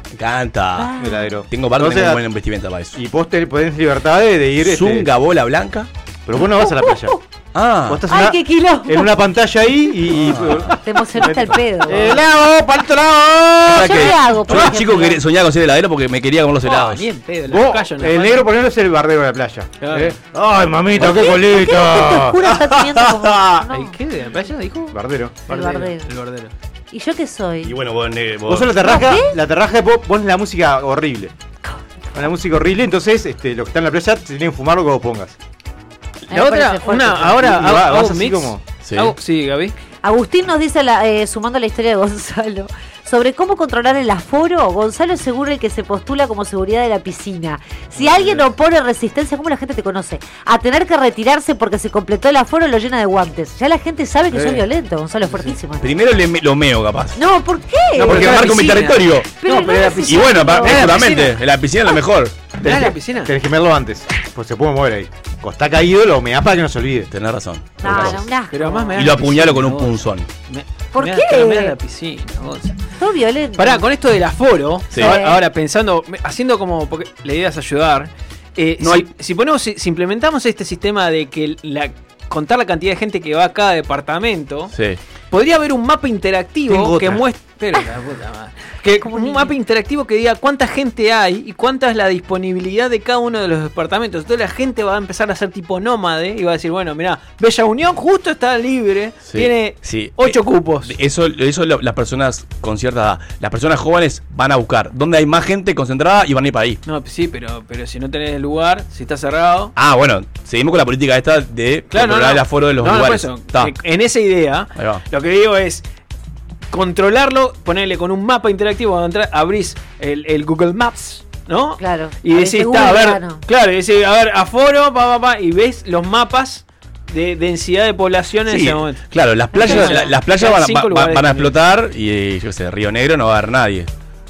Speaker 2: Me encanta.
Speaker 3: Ah.
Speaker 4: Heladero.
Speaker 2: Tengo barro,
Speaker 4: Entonces,
Speaker 2: buena vestimenta para eso.
Speaker 4: Y vos te- tenés libertad de, de ir. este,
Speaker 2: Zunga, bola blanca.
Speaker 4: pero vos no vas a la playa. *laughs*
Speaker 2: Ah,
Speaker 4: Vos estás
Speaker 3: ¡Ay,
Speaker 4: una-
Speaker 3: qué quilombo!
Speaker 4: en una pantalla ahí y. y-
Speaker 3: Te emocionaste al pedo.
Speaker 4: ¡Eh, lado, para el otro lado!
Speaker 2: ¿sabes
Speaker 3: yo
Speaker 2: qué?
Speaker 3: hago, por
Speaker 2: Yo de
Speaker 3: ejemplo?
Speaker 2: chico quería- soñaba con ser heladero porque me quería comer los
Speaker 1: Oh,
Speaker 2: helados.
Speaker 1: ni en pedo, la
Speaker 4: Vos,
Speaker 1: callo en la
Speaker 4: el
Speaker 1: mano.
Speaker 4: negro por ejemplo es el bardero de la playa.
Speaker 1: Claro.
Speaker 4: ¿eh? ¡Ay, mamita, qué
Speaker 3: ¿Qué
Speaker 4: colita!
Speaker 3: oscura está teniendo como.? *laughs* No,
Speaker 1: ¿El qué? ¿De la playa dijo?
Speaker 4: Bardero.
Speaker 3: el bardero.
Speaker 1: El bardero.
Speaker 3: ¿Y yo qué
Speaker 2: Y
Speaker 3: soy?
Speaker 2: bueno, vos, ne- vos-
Speaker 4: Vos sos la terraja,
Speaker 3: ¿Qué?
Speaker 4: la terraja vos pones la música horrible. Con la música horrible, entonces este, los que están en la playa te tienen que fumar lo que vos pongas.
Speaker 1: La otra, una, ahora hago, hago
Speaker 4: vas
Speaker 1: un
Speaker 4: así
Speaker 1: mix.
Speaker 4: como-
Speaker 2: Sí.
Speaker 1: Hago- sí, Gaby.
Speaker 3: Agustín nos dice, la- eh, sumando la historia de Gonzalo, sobre cómo controlar el aforo. Gonzalo es seguro el que se postula como seguridad de la piscina. Si alguien opone resistencia, ¿cómo la gente te conoce? A tener que retirarse porque se completó el aforo, lo llena de guantes. Ya la gente sabe que sos violento, Gonzalo, es fuertísimo.
Speaker 2: Primero le me- lo meo, capaz.
Speaker 3: No, ¿por qué?
Speaker 2: No, porque
Speaker 1: la
Speaker 2: marco mi territorio.
Speaker 3: Pero
Speaker 1: No,
Speaker 3: no
Speaker 1: pero la piscina-
Speaker 2: Y bueno, pa-
Speaker 3: necesario.
Speaker 1: ¿Eh, la
Speaker 2: justamente, la piscina es lo mejor.
Speaker 1: ¿Ah,
Speaker 3: que-
Speaker 1: la piscina?
Speaker 4: Tenés que mearlo antes, pues se puede mover ahí. Cuando está caído, lo meás para que no se olvide.
Speaker 2: Tenés razón.
Speaker 3: No, no, un asco.
Speaker 1: Pero además me da
Speaker 2: Y lo apuñalo
Speaker 1: piscina,
Speaker 2: con un
Speaker 1: vos.
Speaker 2: punzón.
Speaker 1: Me-
Speaker 3: ¿Por
Speaker 1: me da-
Speaker 3: qué?
Speaker 1: pero me da la piscina, vos.
Speaker 3: Sos violento.
Speaker 1: Pará, con esto del aforo,
Speaker 2: Sí.
Speaker 1: ahora, ahora pensando, haciendo como, porque la idea es ayudar, eh,
Speaker 2: No
Speaker 1: si,
Speaker 2: hay-
Speaker 1: si ponemos, si, si implementamos este sistema de que la, contar la cantidad de gente que va a cada departamento,
Speaker 2: Sí.
Speaker 1: Podría haber un mapa interactivo
Speaker 4: Tengo
Speaker 1: que
Speaker 4: otra.
Speaker 1: muestre... Pero la puta madre. Que *laughs*
Speaker 3: Como
Speaker 1: un
Speaker 3: niño.
Speaker 1: mapa interactivo que diga cuánta gente hay y cuánta es la disponibilidad de cada uno de los departamentos. Entonces la gente va a empezar a ser tipo nómade y va a decir, bueno, mira, Bella Unión justo está libre,
Speaker 2: Sí,
Speaker 1: tiene
Speaker 2: sí.
Speaker 1: ocho
Speaker 2: Eh,
Speaker 1: cupos.
Speaker 2: Eso, eso lo- las personas con cierta edad, las personas jóvenes van a buscar dónde hay más gente concentrada y van a ir para ahí.
Speaker 1: No, pues sí, pero, pero si no tenés el lugar, si está cerrado.
Speaker 2: Ah, bueno, seguimos con la política esta de
Speaker 1: Claro, no,
Speaker 2: controlar
Speaker 1: no.
Speaker 2: el aforo de los
Speaker 1: No,
Speaker 2: lugares.
Speaker 1: eso, En esa idea,
Speaker 2: Ahí va.
Speaker 1: Lo que digo es controlarlo, ponerle con un mapa interactivo, cuando entra- abrís el, el Google Maps, ¿no?
Speaker 3: Claro.
Speaker 1: Y decís, está, a ver,
Speaker 3: claro.
Speaker 1: claro, y decís, a ver, aforo, pa, pa, pa, y ves los mapas de densidad de población en
Speaker 2: Sí,
Speaker 1: ese momento.
Speaker 2: claro, las playas, la- las playas van, va- va- van a explotar y yo sé, Río Negro no va a haber nadie.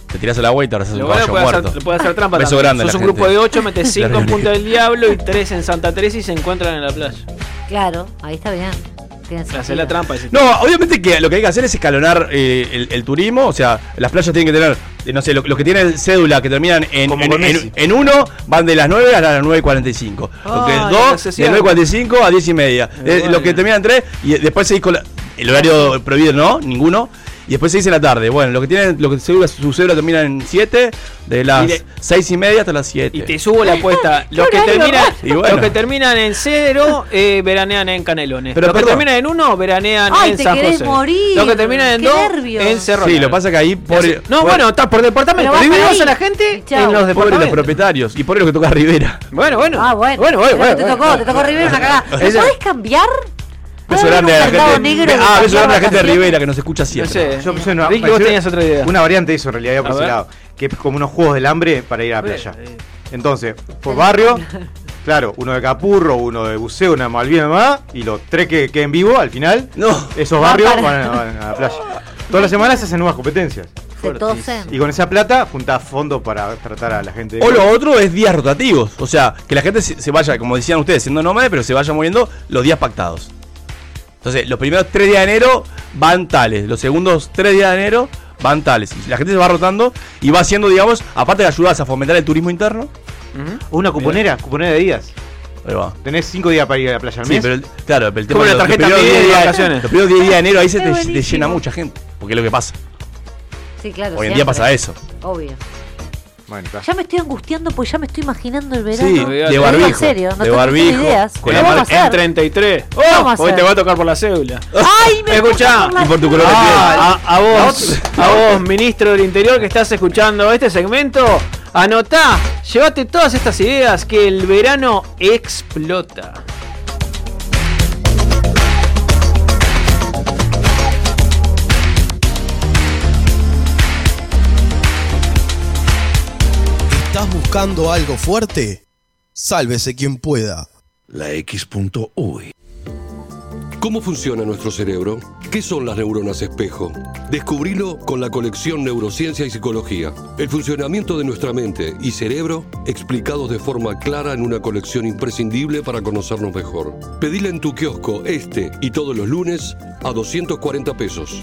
Speaker 2: Te tirás al agua y te abrazas un caballo
Speaker 1: puede hacer,
Speaker 2: muerto.
Speaker 1: lo puede hacer trampa Sos un grupo
Speaker 2: gente.
Speaker 1: de ocho, metes *laughs* cinco
Speaker 2: Río
Speaker 1: en Punta del Diablo y tres en Santa Teresa y se encuentran en la playa.
Speaker 3: Claro, ahí está bien.
Speaker 1: Hacer la trampa. ese
Speaker 2: No, obviamente que lo que hay que hacer es escalonar eh, el, el turismo. O sea, las playas tienen que tener, eh, no sé, lo- los que tienen cédula que terminan en, en, uno van de las 9 a las 9 y 45. Los que
Speaker 1: Ah, la
Speaker 2: dos, de
Speaker 1: necesidad.
Speaker 2: 9 y 45 a 10 y media. Eh, los que terminan en 3 y después seguís con la- el horario prohibido, no, ninguno. Y después se dice en la tarde. Bueno, lo que tienen, lo que cédula, su cédula termina en 7, de las
Speaker 1: Y le-
Speaker 2: 6 y media hasta las 7.
Speaker 1: Y te subo la apuesta. Los que, terminan,
Speaker 3: raro.
Speaker 2: Y bueno.
Speaker 1: los que terminan en cero eh, veranean en Canelones.
Speaker 2: Pero
Speaker 1: los que terminan en uno veranean
Speaker 3: Ay,
Speaker 1: en
Speaker 3: te
Speaker 1: San
Speaker 3: querés
Speaker 1: José.
Speaker 3: morir.
Speaker 1: Los que terminan en
Speaker 3: Qué
Speaker 1: dos
Speaker 3: nervios.
Speaker 1: en Cerro
Speaker 2: Sí, lo que pasa que ahí pobre,
Speaker 1: No, bueno, está por departamento. Dividimos a la gente
Speaker 3: Chao.
Speaker 1: en los
Speaker 2: pobre los
Speaker 1: departamentos.
Speaker 2: propietarios y pobre lo que toca Rivera.
Speaker 1: Bueno, bueno.
Speaker 3: Ah, bueno.
Speaker 1: Bueno, bueno,
Speaker 3: te
Speaker 1: bueno.
Speaker 3: tocó, te tocó Rivera una cagada. ¿Me
Speaker 1: Ese-
Speaker 3: podés cambiar?
Speaker 2: Beso
Speaker 3: ¿Puede
Speaker 2: grande a la gente.
Speaker 3: negro de
Speaker 2: Ah, beso grande a la gente de? Rivera que nos escucha
Speaker 1: No
Speaker 2: siempre.
Speaker 1: sé.
Speaker 4: Yo pensé una,
Speaker 1: Ricky, vos tenías otra idea.
Speaker 4: Una variante de eso en realidad, iba por ese lado. Que es como unos juegos del hambre para ir a la playa. Entonces, por barrio, claro, uno de Capurro, uno de Buceo, una de Malvinas más, y los tres que queden vivos al final,
Speaker 2: No.
Speaker 4: esos barrios
Speaker 3: para-
Speaker 4: van a, van a la playa. Todas las semanas se hacen nuevas competencias. Y con esa plata juntás fondos para tratar a la gente.
Speaker 2: O lo otro es días rotativos. O sea, que la gente se, se vaya, como decían ustedes, siendo nómade, pero se vaya moviendo los días pactados. Entonces, los primeros tres días de enero van tales. Los segundos tres días de enero van tales. Y la gente se va rotando y va haciendo, digamos, aparte de ayudas a fomentar el turismo interno.
Speaker 4: O una cuponera, cuponera de días.
Speaker 2: Ahí va.
Speaker 4: Tenés cinco días para ir a la playa al
Speaker 2: Sí,
Speaker 4: mes.
Speaker 2: pero el- claro, pero el tema es
Speaker 1: la
Speaker 2: los
Speaker 1: tarjeta
Speaker 2: primeros
Speaker 1: mía de
Speaker 2: 10 días-
Speaker 1: vacaciones.
Speaker 2: Los primeros 10 días de enero ahí se te, llena mucha gente. Porque es lo que pasa.
Speaker 3: Sí, claro.
Speaker 2: Hoy en
Speaker 3: siempre.
Speaker 2: día pasa eso.
Speaker 3: Obvio.
Speaker 4: Bueno.
Speaker 3: Ya me estoy angustiando pues ya me estoy imaginando el verano.
Speaker 2: Sí,
Speaker 3: Te
Speaker 1: de
Speaker 2: barbijo,
Speaker 3: En serio, no
Speaker 2: de
Speaker 3: tengo
Speaker 2: barbijo,
Speaker 3: ideas.
Speaker 2: con
Speaker 3: ¿Qué
Speaker 2: la mar-?
Speaker 1: En 33.
Speaker 3: ¿Qué vamos a
Speaker 1: Hoy te va a tocar por la cédula.
Speaker 3: ¡Ay, me *laughs*
Speaker 1: Escuchá,
Speaker 3: toca por la
Speaker 2: y por tu
Speaker 3: cédula!
Speaker 2: color de piel.
Speaker 1: Ah, a, a vos, a vos, ministro del Interior que estás escuchando este segmento, anotá, llévate todas estas ideas que el verano explota.
Speaker 6: Buscando algo fuerte? Sálvese quien pueda.
Speaker 7: La X.UI. ¿Cómo funciona nuestro cerebro? ¿Qué son las neuronas espejo? Descubrilo con la colección Neurociencia y Psicología. El funcionamiento de nuestra mente y cerebro explicados de forma clara en una colección imprescindible para conocernos mejor. Pedila en tu kiosco este y todos los lunes a 240 pesos.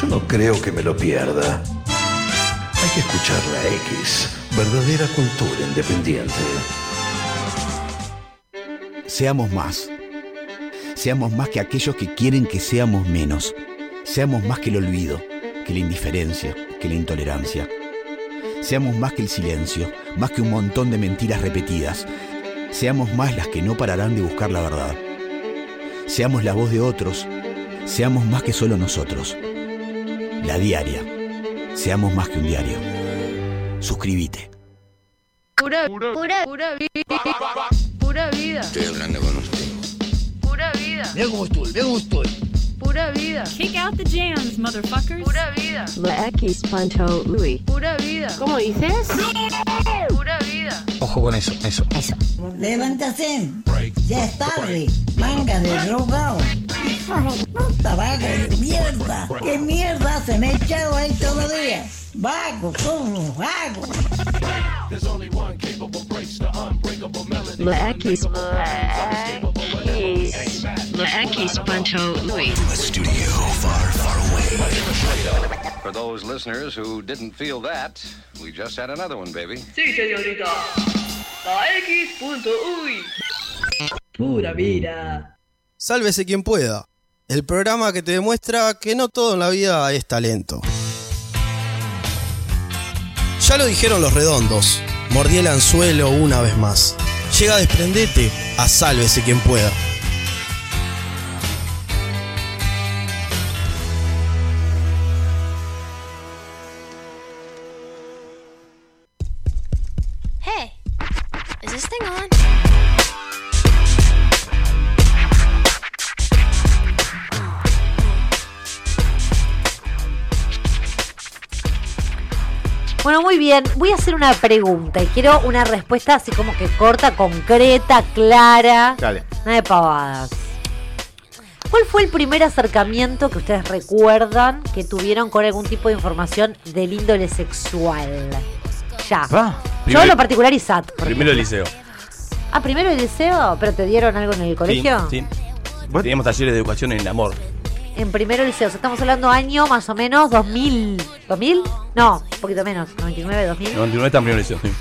Speaker 7: Yo no creo que me lo pierda. Hay que escuchar la X. Verdadera cultura independiente.
Speaker 8: Seamos más. Seamos más que aquellos que quieren que seamos menos. Seamos más que el olvido, que la indiferencia, que la intolerancia. Seamos más que el silencio, más que un montón de mentiras repetidas. Seamos más las que no pararán de buscar la verdad. Seamos la voz de otros. Seamos más que solo nosotros. La diaria. Seamos más que un diario. Suscríbete.
Speaker 9: Pura, pura, pura vida. Pura vida.
Speaker 10: Estoy hablando con usted.
Speaker 9: Pura vida.
Speaker 10: Estoy, mira cómo estoy.
Speaker 9: Pura vida.
Speaker 11: Kick out the jams, motherfuckers.
Speaker 9: Pura vida.
Speaker 12: La X Pancho Louis.
Speaker 9: Pura vida.
Speaker 12: ¿Cómo dices?
Speaker 9: Pura vida.
Speaker 13: Ojo con eso, eso.
Speaker 12: Eso.
Speaker 14: Levántase. Ya es tarde. Manga de drogado. Puta, vago de mierda. ¿Qué mierda se me ha echado ahí todavía? Vago, como vago.
Speaker 12: La X. La X Pancho Louis.
Speaker 6: studio far, far away.
Speaker 15: For those listeners who didn't feel that, we just had another one, baby.
Speaker 9: Sí, señorita. La X.uy. Pura vida.
Speaker 6: Sálvese quien pueda. El programa que te demuestra que no todo en la vida es talento. Ya lo dijeron los redondos. Mordí el anzuelo una vez más. Llega a desprendete a sálvese quien pueda.
Speaker 3: Bien. Voy a hacer una pregunta y quiero una respuesta así como que corta, concreta, clara.
Speaker 4: Dale.
Speaker 3: Nada de pavadas. ¿Cuál fue el primer acercamiento que ustedes recuerdan que tuvieron con algún tipo de información del índole sexual? Ya. Yo
Speaker 2: Primer-
Speaker 3: en lo particular ISAT. por
Speaker 2: Primero el liceo.
Speaker 3: Ah, primero el liceo, pero te dieron algo en el colegio.
Speaker 2: Sí, sí. Teníamos talleres de educación en el amor.
Speaker 3: En primero liceo, o sea, estamos hablando año más o menos 2000. ¿2000? No, un poquito menos, 99, 2000.
Speaker 2: 99 está en primero liceo, sí.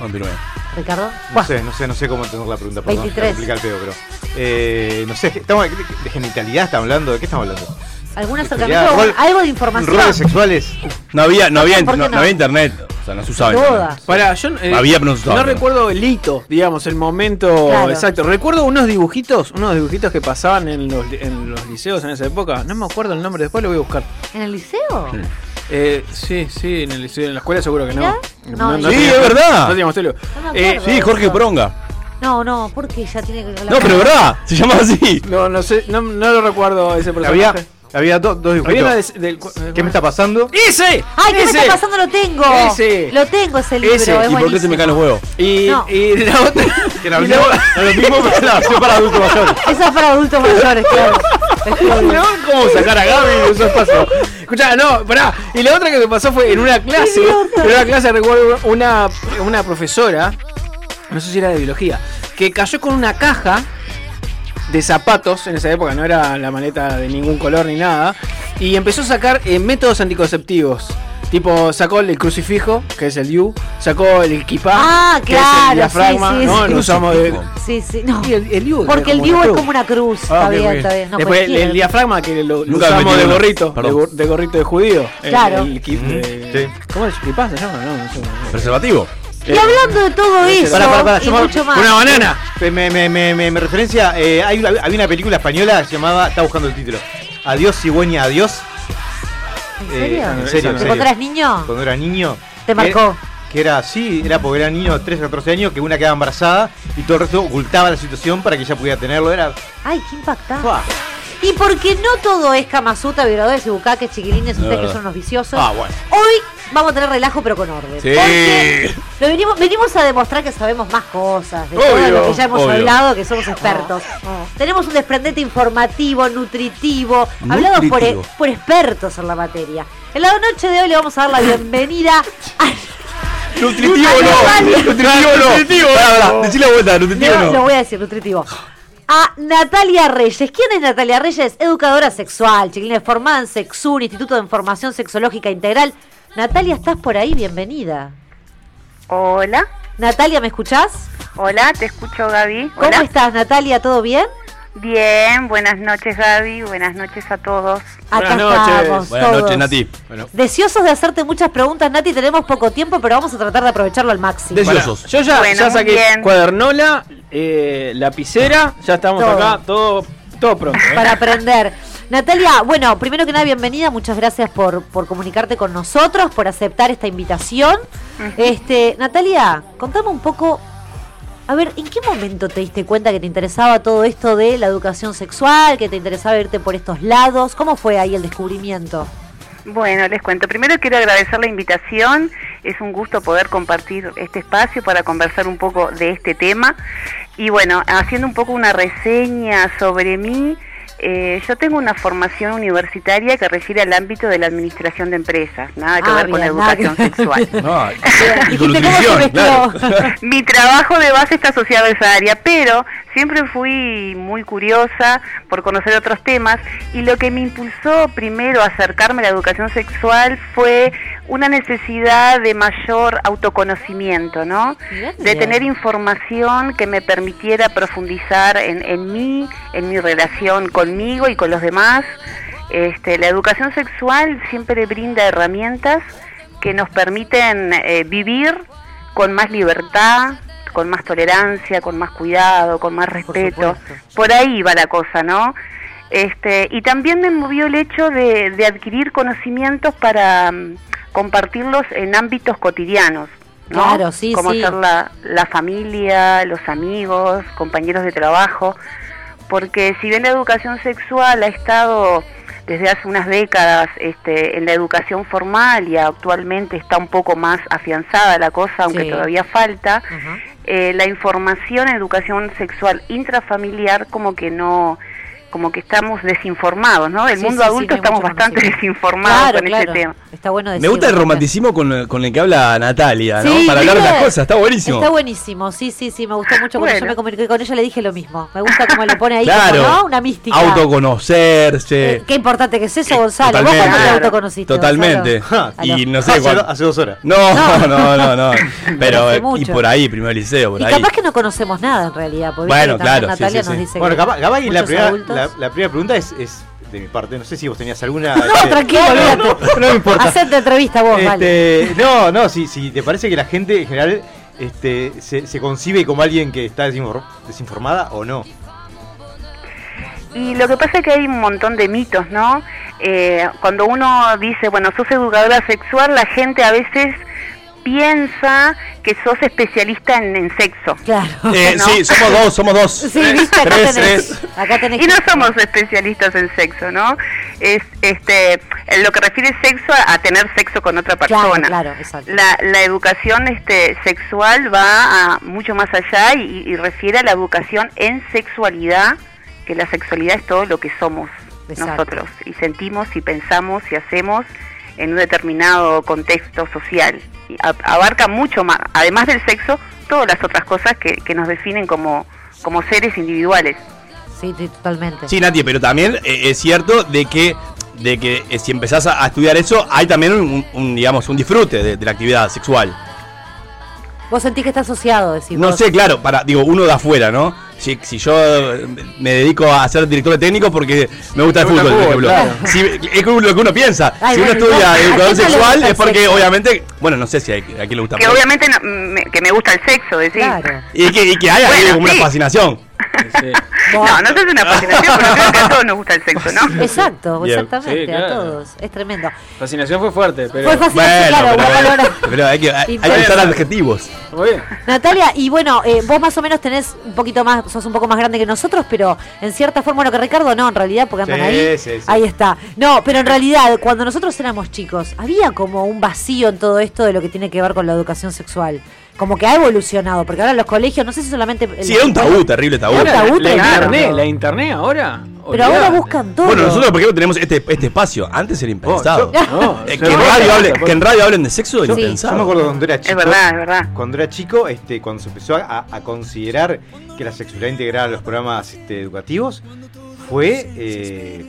Speaker 2: 99.
Speaker 3: Ricardo.
Speaker 4: No sé, no sé, no sé cómo entender la pregunta, perdón.
Speaker 3: 23.
Speaker 4: Complica el pedo, pero. Eh, no sé, estamos, de, de genitalidad estamos hablando, ¿de qué estamos hablando?
Speaker 3: ¿Algún acercamiento?
Speaker 4: rol-
Speaker 3: algo de información.
Speaker 4: Roles sexuales.
Speaker 2: No había, no había,
Speaker 3: ¿Por qué
Speaker 2: no,
Speaker 3: no?
Speaker 2: no había internet. O sea, no se usaba. Internet.
Speaker 1: Para, yo eh,
Speaker 2: Había, no usaba.
Speaker 1: no recuerdo el hito, digamos, el momento
Speaker 3: Claro.
Speaker 1: exacto. Recuerdo unos dibujitos, unos dibujitos que pasaban en los, en los liceos en esa época. No me acuerdo el nombre, después lo voy a buscar.
Speaker 3: ¿En el liceo?
Speaker 1: Eh, sí, sí, en el liceo, en la escuela seguro que no.
Speaker 3: ¿Mirá? No,
Speaker 2: Sí,
Speaker 1: teníamos-
Speaker 2: es verdad.
Speaker 1: No teníamos tele.
Speaker 3: No me
Speaker 1: Eh.
Speaker 2: Sí, Jorge Pronga.
Speaker 3: No, no, porque ya tiene que
Speaker 2: No, pero es verdad, se llama así.
Speaker 1: No, no sé, no, no lo recuerdo ese personaje.
Speaker 4: Había, había do- dos dibujitos.
Speaker 1: de- del
Speaker 4: ¿Qué me está pasando?
Speaker 1: ¡Ese!
Speaker 3: ¡Ay, qué me
Speaker 1: ¡Ese!
Speaker 3: está pasando! Lo tengo.
Speaker 1: Ese.
Speaker 3: Lo tengo ese libro.
Speaker 1: Ese.
Speaker 3: Es
Speaker 2: ¿Y por qué se me caen los huevos?
Speaker 1: Y,
Speaker 3: No.
Speaker 1: y la otra. *laughs*
Speaker 4: Que era
Speaker 1: y
Speaker 4: lo
Speaker 1: la-
Speaker 4: mismo, *laughs* era lo mismo, pero para adultos mayores.
Speaker 3: Esa es para adultos mayores, claro. *laughs*
Speaker 1: no, ¿cómo sacar a Gaby de su espacio? Escuchá, no, pará. Y la otra que me pasó fue en una clase. En una clase recuerdo una, una profesora, no sé si era de biología, que cayó con una caja de zapatos, en esa época no era la maleta de ningún color ni nada, y empezó a sacar eh, métodos anticonceptivos. Tipo, sacó el crucifijo, que es el DIU, sacó el equipá,
Speaker 3: Ah,
Speaker 1: que es
Speaker 3: claro,
Speaker 1: el diafragma,
Speaker 3: sí, sí,
Speaker 1: ¿no?
Speaker 3: sí.
Speaker 1: Lo usamos de-
Speaker 3: Sí, sí, no.
Speaker 1: Y el, el
Speaker 3: Porque el
Speaker 1: una
Speaker 3: es como una cruz.
Speaker 1: Ah,
Speaker 3: está bien, está bien. No,
Speaker 1: Después el, diafragma que lo, usamos de gorrito, de, de gorrito de judío. El-
Speaker 3: Claro.
Speaker 1: El, kit de- ¿Cómo es? ¿Equipá se llama? No, no sé.
Speaker 2: Preservativo.
Speaker 3: Y hablando de todo eso y mucho más.
Speaker 1: Una banana.
Speaker 4: Me, me, me, me, me- referencia, eh, hay una, había una película española que se llamaba, está buscando el título, Adiós cigüeña, adiós.
Speaker 3: ¿En
Speaker 4: Eh,
Speaker 3: serio?
Speaker 4: en serio, en
Speaker 3: ¿De
Speaker 4: serio.
Speaker 3: cuando eras niño?
Speaker 4: Cuando era niño.
Speaker 3: ¿Te marcó?
Speaker 4: Que, que era así, era porque era niño de 13 a 14 años, que una quedaba embarazada y todo el resto ocultaba la situación para que ella pudiera tenerlo. Era.
Speaker 3: Ay, qué impactante. Y porque no todo es Kamasuta, violadores y bucaques, chiquilines,
Speaker 4: No,
Speaker 3: ustedes que son unos viciosos.
Speaker 4: Ah, bueno.
Speaker 3: Hoy vamos a tener relajo, pero con orden.
Speaker 2: Sí.
Speaker 3: Porque lo venimos, venimos a demostrar que sabemos más cosas de todo lo que ya hemos
Speaker 2: obvio.
Speaker 3: hablado, que somos expertos. Tenemos un desprendete informativo, nutritivo, hablado por,
Speaker 2: Nutritivo.
Speaker 3: por expertos en la materia. En la noche de hoy le vamos a dar la bienvenida a *laughs*
Speaker 2: Nutritivo no. Nutritivo no.
Speaker 1: Nutritivo no.
Speaker 2: decí la vuelta, nutritivo
Speaker 3: No,
Speaker 2: no.
Speaker 3: Lo voy a decir, nutritivo. A Natalia Reyes. ¿Quién es Natalia Reyes? Educadora sexual, chiquilines, formada en Sexur, Instituto de Información Sexológica Integral. Natalia, ¿estás por ahí? Bienvenida.
Speaker 16: Hola.
Speaker 3: Natalia, ¿me escuchás?
Speaker 16: Hola, te escucho Gaby.
Speaker 3: ¿Cómo
Speaker 16: Hola.
Speaker 3: estás, Natalia? ¿Todo bien?
Speaker 16: Bien, buenas noches Gaby, buenas noches a todos.
Speaker 3: Acá estamos,
Speaker 2: Buenas
Speaker 3: todos.
Speaker 2: noches, Nati.
Speaker 3: Deseosos de hacerte muchas preguntas, Nati. Tenemos poco tiempo, pero vamos a tratar de aprovecharlo al máximo.
Speaker 1: Bueno, yo ya,
Speaker 16: Bueno,
Speaker 1: saqué
Speaker 16: bien.
Speaker 1: cuadernola, eh, lapicera, ya estamos
Speaker 3: Todo.
Speaker 1: acá, todo, todo pronto. ¿eh?
Speaker 3: para aprender. Natalia, bueno, primero que nada, bienvenida, muchas gracias por, por comunicarte con nosotros, por aceptar esta invitación. Este, Natalia, contame un poco, a ver, ¿en qué momento te diste cuenta que te interesaba todo esto de la educación sexual, que te interesaba irte por estos lados? ¿Cómo fue ahí el descubrimiento?
Speaker 16: Bueno, les cuento. Primero quiero agradecer la invitación. Es un gusto poder compartir este espacio para conversar un poco de este tema. Y bueno, haciendo un poco una reseña sobre mí, eh, yo tengo una formación universitaria que refiere al ámbito de la administración de empresas, nada que
Speaker 3: Ah,
Speaker 16: ver con la educación
Speaker 3: que
Speaker 16: sexual. *laughs* *laughs* *laughs* Mi trabajo de base está asociado a esa área, pero siempre fui muy curiosa por conocer otros temas y lo que me impulsó primero a acercarme a la educación sexual fue una necesidad de mayor autoconocimiento, ¿no? De tener información que me permitiera profundizar en, en mí, en mi relación conmigo y con los demás. Este, la educación sexual siempre brinda herramientas que nos permiten eh, vivir con más libertad, con más tolerancia, con más cuidado, con más respeto. Por, ahí va la cosa, ¿no? Este, y también me movió el hecho de, de adquirir conocimientos para mm, compartirlos en ámbitos cotidianos. ¿no?
Speaker 3: Claro, sí,
Speaker 16: Como
Speaker 3: sí.
Speaker 16: ser la, la familia, los amigos, compañeros de trabajo. Porque si bien la educación sexual ha estado desde hace unas décadas este, en la educación formal y actualmente está un poco más afianzada la cosa, aunque
Speaker 3: Sí.
Speaker 16: todavía falta, eh, la información en educación sexual intrafamiliar como que no como que estamos desinformados, ¿no? El
Speaker 3: Sí,
Speaker 16: mundo
Speaker 3: sí,
Speaker 16: adulto estamos bastante desinformados
Speaker 3: Claro,
Speaker 16: con
Speaker 3: claro.
Speaker 16: este tema.
Speaker 3: Está bueno
Speaker 2: Me
Speaker 3: decirlo.
Speaker 2: gusta el romanticismo con, con el que habla Natalia, ¿no?
Speaker 3: Sí,
Speaker 2: Para hablar de las cosas, está buenísimo.
Speaker 3: Está buenísimo, sí, sí, sí, me gustó mucho. Cuando
Speaker 16: Bueno.
Speaker 3: yo me comuniqué con ella le dije lo mismo. Me gusta cómo le pone ahí *laughs*
Speaker 2: Claro.
Speaker 3: como, ¿no? Una mística.
Speaker 2: Autoconocerse.
Speaker 3: Eh, Qué importante que es eso, Gonzalo. ¿Vos
Speaker 2: Totalmente.
Speaker 3: cuándo te autoconociste?
Speaker 2: Totalmente.
Speaker 3: Gonzalo? *laughs*
Speaker 2: Y no sé
Speaker 4: Hace, hace dos horas.
Speaker 2: No, no, no, no. *laughs* Pero, eh, y por ahí, primer liceo, por
Speaker 3: Y
Speaker 2: ahí.
Speaker 3: capaz que no conocemos nada en realidad. Porque
Speaker 2: Bueno, claro, sí,
Speaker 3: Natalia
Speaker 2: sí,
Speaker 3: nos dice
Speaker 4: Bueno,
Speaker 3: que
Speaker 4: Gaba- Gabay, la primera,
Speaker 3: adultos-
Speaker 4: la, la primera pregunta es, es de mi parte. No sé si vos tenías alguna. *laughs*
Speaker 3: No,
Speaker 4: este,
Speaker 3: tranquilo,
Speaker 4: no,
Speaker 3: olvídate.
Speaker 4: no, no me importa.
Speaker 3: Hacete entrevista vos, vale.
Speaker 4: Este, No, no, si, si te parece que la gente en general este, se, se concibe como alguien que está desinfor- desinformada o no.
Speaker 16: Y lo que pasa es que hay un montón de mitos, ¿no? Eh, cuando uno dice, bueno, sos educadora sexual, la gente a veces piensa que sos especialista en, en sexo.
Speaker 3: Claro.
Speaker 2: Eh,
Speaker 16: ¿no?
Speaker 2: Sí, somos dos, somos dos. *laughs*
Speaker 3: Sí, viste, acá
Speaker 2: Tres,
Speaker 3: tenés.
Speaker 2: tres.
Speaker 3: Acá tenés
Speaker 16: Y no somos especialistas en sexo, ¿no? Es este en lo que refiere sexo a, a tener sexo con otra
Speaker 3: Claro,
Speaker 16: persona.
Speaker 3: claro, exacto.
Speaker 16: La, la educación este, sexual va a mucho más allá y, y refiere a la educación en sexualidad, que la sexualidad es todo lo que somos
Speaker 3: Exacto.
Speaker 16: nosotros y sentimos y pensamos y hacemos en un determinado contexto social. Y abarca mucho más, además del sexo, todas las otras cosas que, que nos definen como, como seres individuales.
Speaker 3: Sí, sí, totalmente.
Speaker 2: Sí, Nati, pero también eh, es cierto de que de que eh, si empezás a, a estudiar eso, hay también un, un, digamos, un disfrute de, de la actividad sexual.
Speaker 3: Vos sentís que está asociado, decís
Speaker 2: No
Speaker 3: vos.
Speaker 2: sé, claro, para, digo, uno de afuera, ¿no? Si, si yo eh, me dedico a ser director de técnico porque me gusta el
Speaker 1: Me gusta
Speaker 2: fútbol,
Speaker 1: el
Speaker 2: por
Speaker 1: fútbol,
Speaker 2: ejemplo.
Speaker 1: claro.
Speaker 2: Si- es lo que uno piensa.
Speaker 16: Ay,
Speaker 2: si uno
Speaker 16: bueno,
Speaker 2: estudia
Speaker 16: ¿a quién
Speaker 2: educación
Speaker 16: no le
Speaker 2: sexual es porque
Speaker 16: sexo?
Speaker 2: obviamente, bueno, no sé si hay- a quién le gusta.
Speaker 16: Que
Speaker 2: pero-
Speaker 16: obviamente no- me, que me gusta el sexo, decís.
Speaker 2: Y que, y que hay ahí
Speaker 16: Bueno,
Speaker 2: como
Speaker 16: sí.
Speaker 2: una fascinación. *laughs*
Speaker 16: No, no sé si es una fascinación, pero creo que a todos nos gusta el sexo, ¿no?
Speaker 3: Exacto, exactamente,
Speaker 1: Sí, claro.
Speaker 3: a todos. Es tremendo.
Speaker 1: Fascinación fue fuerte, pero.
Speaker 3: Fue fascinación, claro,
Speaker 2: pero,
Speaker 3: palabra.
Speaker 2: pero hay que, hay, hay que usar adjetivos.
Speaker 1: Muy bien.
Speaker 3: Natalia, y bueno, eh, vos más o menos tenés un poquito más, sos un poco más grande que nosotros, pero en cierta forma, bueno, que Ricardo no, en realidad, porque andan
Speaker 4: Sí,
Speaker 3: ahí.
Speaker 4: sí, sí.
Speaker 3: Ahí está. No, pero en realidad, cuando nosotros éramos chicos, había como un vacío en todo esto de lo que tiene que ver con la educación sexual. Como que ha evolucionado, porque ahora los colegios, no sé si solamente. en
Speaker 2: Sí, era un tabú, terrible tabú.
Speaker 3: Era un tabú
Speaker 1: La
Speaker 3: tremendo.
Speaker 1: internet, la internet ahora.
Speaker 3: Pero ahora buscan todo.
Speaker 2: Bueno, nosotros, por ejemplo, tenemos este, este espacio. Antes era impensado.
Speaker 4: yo- *laughs* no,
Speaker 2: Eh, que, en radio hable-
Speaker 4: yo-
Speaker 2: que en radio hablen de sexo es
Speaker 4: Yo,
Speaker 2: impensado.
Speaker 4: yo me acuerdo cuando era chico.
Speaker 16: verdad, es verdad.
Speaker 4: Cuando era chico, este, cuando se empezó a, a considerar que la sexualidad integrada a los programas este, educativos, fue eh,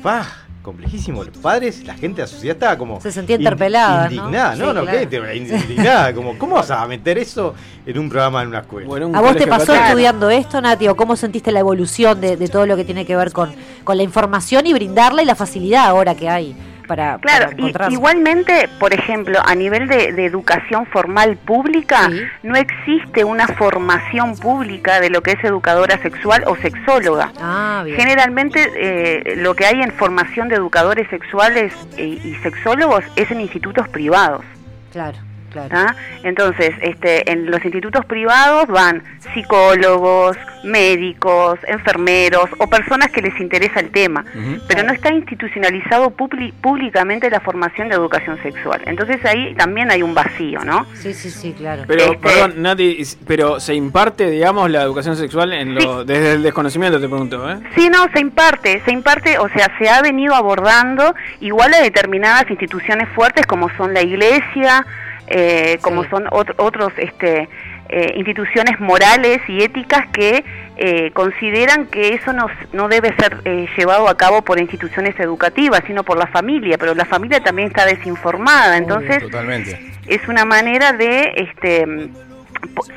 Speaker 4: complejísimo. Los padres, la gente de la sociedad estaba como.
Speaker 3: Se sentía interpelada, ¿no?
Speaker 4: Indignada, ¿no?
Speaker 3: Sí,
Speaker 4: no,
Speaker 3: claro.
Speaker 4: ¿qué? Te- Indignada. Como, ¿Cómo vas a meter eso en un programa en una escuela?
Speaker 3: ¿A vos te pasó estudiando esto, Nati? ¿O cómo sentiste la evolución de, de todo lo que tiene que ver con, con la información y brindarla y la facilidad ahora que hay para,
Speaker 16: Claro,
Speaker 3: para
Speaker 16: y- igualmente, por ejemplo, a nivel de, de educación formal pública, no existe una formación pública de lo que es educadora sexual o sexóloga.
Speaker 3: Ah, bien.
Speaker 16: Generalmente eh, lo que hay en formación de educadores sexuales y, y sexólogos es en institutos privados.
Speaker 3: Claro, claro.
Speaker 16: ¿ah? Entonces, este, en los institutos privados van psicólogos, médicos, enfermeros o personas que les interesa el tema, pero no está institucionalizado públicamente la formación de educación sexual. Entonces ahí también hay un vacío, ¿no?
Speaker 3: Sí, sí, sí, claro.
Speaker 1: Pero,
Speaker 16: Este-
Speaker 1: perdón, Nati, pero se imparte, digamos, la educación sexual en lo, desde el desconocimiento, te pregunto, ¿eh?
Speaker 16: Sí, no, se imparte, se imparte, o sea, se ha venido abordando igual a determinadas instituciones fuertes como son la iglesia, eh, como son ot- otros este, eh, instituciones morales y éticas que eh, consideran que eso no, debe ser eh, llevado a cabo por instituciones educativas, sino por la familia, pero la familia también está desinformada, entonces
Speaker 2: Totalmente.
Speaker 16: es una manera de este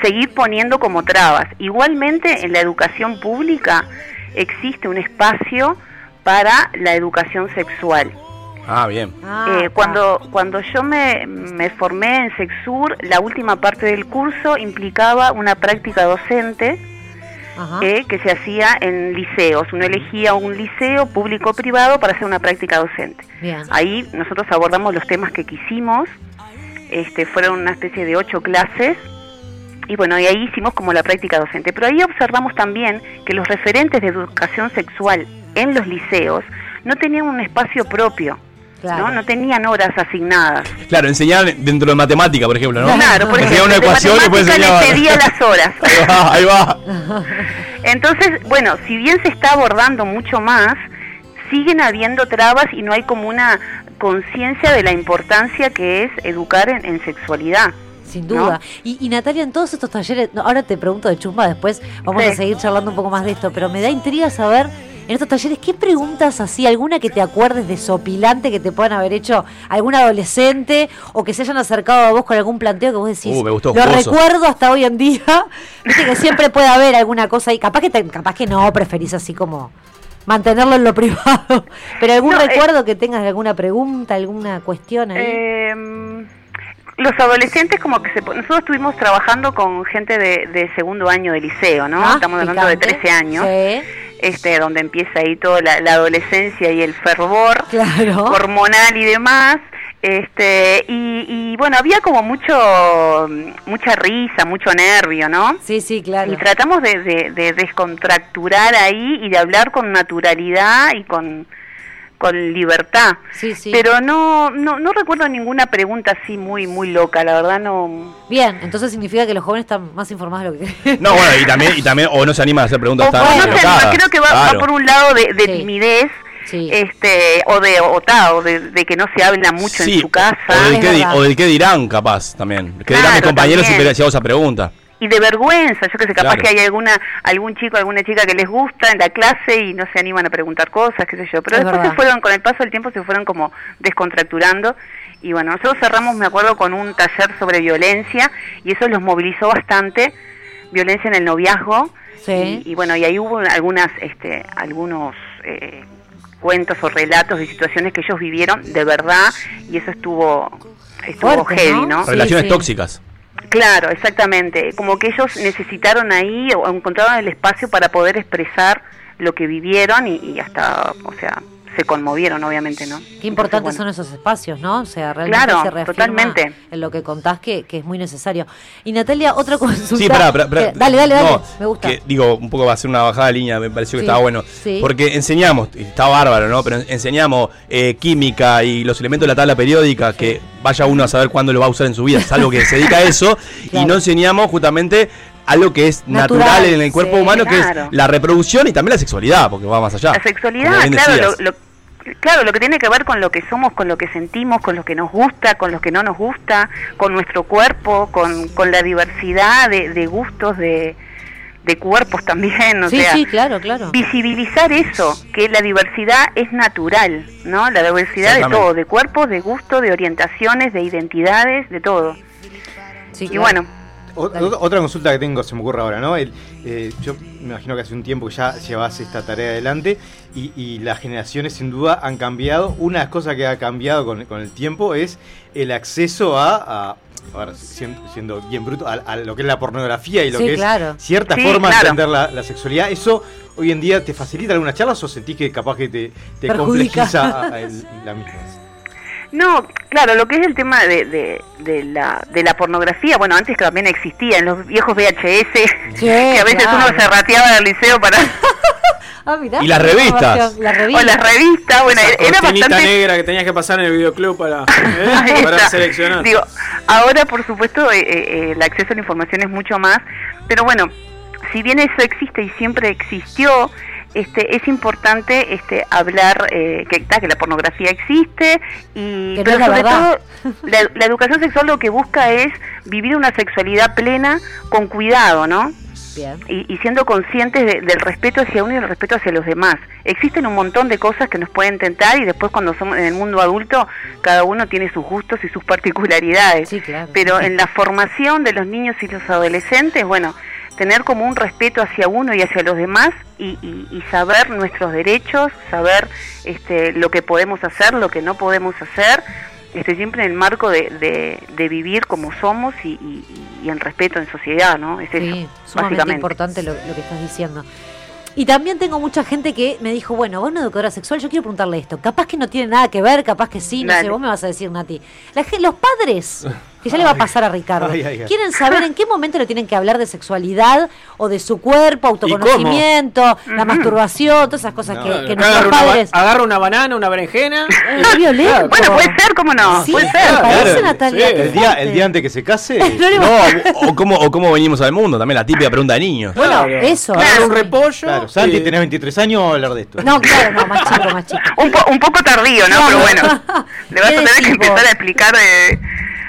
Speaker 16: seguir poniendo como trabas. Igualmente en la educación pública existe un espacio para la educación sexual.
Speaker 2: Ah, bien.
Speaker 16: Eh, cuando, cuando yo me, me formé en Sexur, la última parte del curso implicaba una práctica docente eh, que se hacía en liceos. Uno elegía un liceo público o privado para hacer una práctica docente.
Speaker 3: Bien.
Speaker 16: Ahí nosotros abordamos los temas que quisimos, este, fueron una especie de ocho clases, y bueno, y ahí hicimos como la práctica docente. Pero ahí observamos también que los referentes de educación sexual en los liceos no tenían un espacio propio, ¿no? no tenían horas asignadas.
Speaker 2: Claro, enseñar dentro de matemática, por ejemplo, ¿no?
Speaker 16: Claro, por ejemplo,
Speaker 2: una
Speaker 16: de
Speaker 2: ecuación y después
Speaker 16: pedía las horas. *laughs*
Speaker 2: Ahí va, ahí va. *laughs*
Speaker 16: Entonces, bueno, si bien se está abordando mucho más, siguen habiendo trabas y no hay como una conciencia de la importancia que es educar en, en sexualidad.
Speaker 3: Sin duda. Y, y Natalia, en todos estos talleres, no, ahora te pregunto de chumba, después vamos
Speaker 16: Sí.
Speaker 3: a seguir charlando un poco más de esto, pero me da intriga saber en estos talleres qué preguntas así, alguna que te acuerdes de sopilante que te puedan haber hecho algún adolescente o que se hayan acercado a vos con algún planteo que vos decís,
Speaker 2: Uh, me gustó,
Speaker 3: lo
Speaker 2: jugoso".
Speaker 3: recuerdo hasta hoy en día. *laughs* Viste que siempre puede haber alguna cosa ahí, capaz que te- capaz que no, preferís así como mantenerlo en lo *laughs* privado, pero algún
Speaker 16: No, eh,
Speaker 3: recuerdo que tengas de alguna pregunta, alguna cuestión ahí.
Speaker 16: Eh, los adolescentes como que se... Nosotros estuvimos trabajando con gente de, de segundo año de liceo, ¿no?
Speaker 3: Ah,
Speaker 16: Estamos hablando de
Speaker 3: picante.
Speaker 16: 13 años.
Speaker 3: Sí.
Speaker 16: Este, donde empieza ahí toda la, la adolescencia y el fervor
Speaker 3: Claro.
Speaker 16: hormonal y demás. Este, y, y bueno, había como mucho, mucha risa, mucho nervio, ¿no?
Speaker 3: Sí, sí, claro.
Speaker 16: Y tratamos de, de, de descontracturar ahí y de hablar con naturalidad y con, con libertad.
Speaker 3: Sí, sí.
Speaker 16: Pero no, no, no recuerdo ninguna pregunta así muy, muy loca, la verdad no.
Speaker 3: Bien, entonces significa que los jóvenes están más informados de lo que
Speaker 2: No, bueno, y también, y también, o no se animan a hacer preguntas
Speaker 16: O
Speaker 2: tan
Speaker 16: no creo que va, va
Speaker 2: Claro.
Speaker 16: por un lado de, de timidez este o de o, ta, o de, de que no se habla mucho en su casa.
Speaker 2: O del, que, di- o del que dirán, capaz, también. Que dirán mis
Speaker 16: Claro,
Speaker 2: compañeros si
Speaker 16: también.
Speaker 2: te si hago esa pregunta.
Speaker 16: Y de vergüenza, yo que sé, capaz
Speaker 2: Claro.
Speaker 16: que hay alguna algún chico, alguna chica que les gusta en la clase y no se animan a preguntar cosas, qué sé yo, pero
Speaker 3: Es
Speaker 16: después
Speaker 3: verdad.
Speaker 16: se fueron, con el paso del tiempo se fueron como descontracturando y bueno, nosotros cerramos, me acuerdo, con un taller sobre violencia y eso los movilizó bastante, violencia en el noviazgo
Speaker 3: Sí.
Speaker 16: y, y bueno, y ahí hubo algunas, este, algunos eh, cuentos o relatos de situaciones que ellos vivieron de verdad y eso estuvo, estuvo
Speaker 3: Fuerte,
Speaker 16: heavy,
Speaker 3: ¿no?
Speaker 16: ¿no?
Speaker 2: Relaciones tóxicas.
Speaker 16: Claro, exactamente. Como que ellos necesitaron ahí o encontraron el espacio para poder expresar lo que vivieron y, y hasta, o sea, se conmovieron, obviamente, ¿no?
Speaker 3: Qué importantes
Speaker 16: Entonces,
Speaker 3: son esos espacios, ¿no? O sea, realmente
Speaker 16: Claro,
Speaker 3: se reafirma
Speaker 16: totalmente.
Speaker 3: en lo que contás que, que es muy necesario. Y Natalia, otra consulta.
Speaker 2: Sí, pará, pará, pará.
Speaker 3: que- dale, dale, dale.
Speaker 2: No,
Speaker 3: me gusta.
Speaker 2: Que, digo, un poco va a ser una bajada de línea, me pareció que estaba bueno.
Speaker 3: sí.
Speaker 2: Porque enseñamos, y está bárbaro, ¿no? Pero enseñamos eh, química y los elementos de la tabla periódica, que vaya uno a saber cuándo lo va a usar en su vida, es algo que se dedica a eso, *laughs* y no enseñamos justamente algo que es natural,
Speaker 16: Natural,
Speaker 2: en el cuerpo
Speaker 16: sí,
Speaker 2: humano, que es la reproducción y también la sexualidad, porque va más allá.
Speaker 16: La sexualidad, claro, lo, lo- claro, lo que tiene que ver con lo que somos, con lo que sentimos, con lo que nos gusta, con lo que no nos gusta, con nuestro cuerpo, con, con la diversidad de, de gustos, de, de cuerpos también, o
Speaker 3: sí,
Speaker 16: sea,
Speaker 3: sí, claro, claro.
Speaker 16: visibilizar eso, que la diversidad es natural, ¿no? La diversidad de todo, de cuerpos, de gustos, de orientaciones, de identidades, de todo.
Speaker 3: Sí,
Speaker 16: y
Speaker 3: claro.
Speaker 16: bueno,
Speaker 4: O- Otra consulta que tengo, se me ocurre ahora, ¿no? El, eh, yo me imagino que hace un tiempo que ya llevas esta tarea adelante y, y las generaciones sin duda han cambiado. Una de las cosas que ha cambiado con, con el tiempo es el acceso a, a- a ver, siendo, siendo bien bruto, a, a lo que es la pornografía y lo
Speaker 3: Sí,
Speaker 4: que
Speaker 3: claro.
Speaker 4: es cierta
Speaker 16: Sí,
Speaker 4: forma de entender la, la sexualidad. ¿Eso hoy en día te facilita algunas charlas o sentís que capaz que te, te
Speaker 3: Perjudica.
Speaker 4: complejiza *laughs* a- a el- la misma?
Speaker 16: No, claro, lo que es el tema de, de, de la, de la pornografía, bueno, antes que también existía, en los viejos VHS, que a veces
Speaker 3: claro.
Speaker 16: uno se rateaba del liceo para... *laughs*
Speaker 3: Ah, mirá,
Speaker 2: Y las revistas.
Speaker 3: La
Speaker 16: o
Speaker 3: revista.
Speaker 16: las revistas, bueno,
Speaker 1: Esa
Speaker 16: era bastante...
Speaker 1: negra que tenías que pasar en el videoclub para, *laughs* ¿eh? Para seleccionar.
Speaker 16: Digo, ahora por supuesto eh, eh, el acceso a la información es mucho más, pero bueno, si bien eso existe y siempre existió, este, es importante este, hablar eh, que, que la pornografía existe y pero
Speaker 3: la
Speaker 16: sobre
Speaker 3: verdad.
Speaker 16: todo la, la educación sexual lo que busca es vivir una sexualidad plena con cuidado, ¿no?
Speaker 3: Bien.
Speaker 16: y, y siendo conscientes de- del respeto hacia uno y del respeto hacia los demás. Existen un montón de cosas que nos pueden tentar y después cuando somos en el mundo adulto cada uno tiene sus gustos y sus particularidades.
Speaker 3: Sí, claro.
Speaker 16: Pero en la formación de los niños y los adolescentes, bueno, tener como un respeto hacia uno y hacia los demás y, y- y saber nuestros derechos, saber este, lo que podemos hacer, lo que no podemos hacer, este, siempre en el marco de, de- de vivir como somos y, y- y en respeto en sociedad, ¿no? Es
Speaker 3: Sí,
Speaker 16: eso,
Speaker 3: sumamente
Speaker 16: básicamente.
Speaker 3: importante lo, lo que estás diciendo. Y también tengo mucha gente que me dijo, bueno, vos una educadora sexual, yo quiero preguntarle esto. Capaz que no tiene nada que ver, capaz que sí, no sé, vos me vas a decir, Nati. La los padres, *laughs* que ya le va a pasar a Ricardo,
Speaker 4: Ay, ay, ay.
Speaker 3: quieren saber en qué momento le tienen que hablar de sexualidad o de su cuerpo, autoconocimiento, la masturbación, todas esas cosas que,
Speaker 1: Claro,
Speaker 3: que nuestros padres...
Speaker 1: agarra una banana, una berenjena. *laughs*
Speaker 3: Es violento.
Speaker 16: Bueno, puede ser, ¿cómo no?
Speaker 3: Sí,
Speaker 16: puede ser.
Speaker 3: parece,
Speaker 4: Claro,
Speaker 3: Natalia.
Speaker 1: sí.
Speaker 3: qué
Speaker 4: El día, el día antes que se case, *laughs*
Speaker 3: No
Speaker 2: o cómo, o cómo venimos al mundo, también la típica pregunta de niños.
Speaker 3: Bueno,
Speaker 1: Claro.
Speaker 3: eso.
Speaker 1: Agarra
Speaker 3: eso.
Speaker 1: un repollo.
Speaker 4: claro, Santi,
Speaker 1: eh,
Speaker 4: tenés 23 años, hablar de esto.
Speaker 3: No, claro, no, más chico, más chico.
Speaker 16: Un, po- un poco tardío, ¿no? Pero
Speaker 3: no.
Speaker 16: bueno, *laughs* le vas a
Speaker 3: ¿Qué
Speaker 16: tener que empezar a explicar de,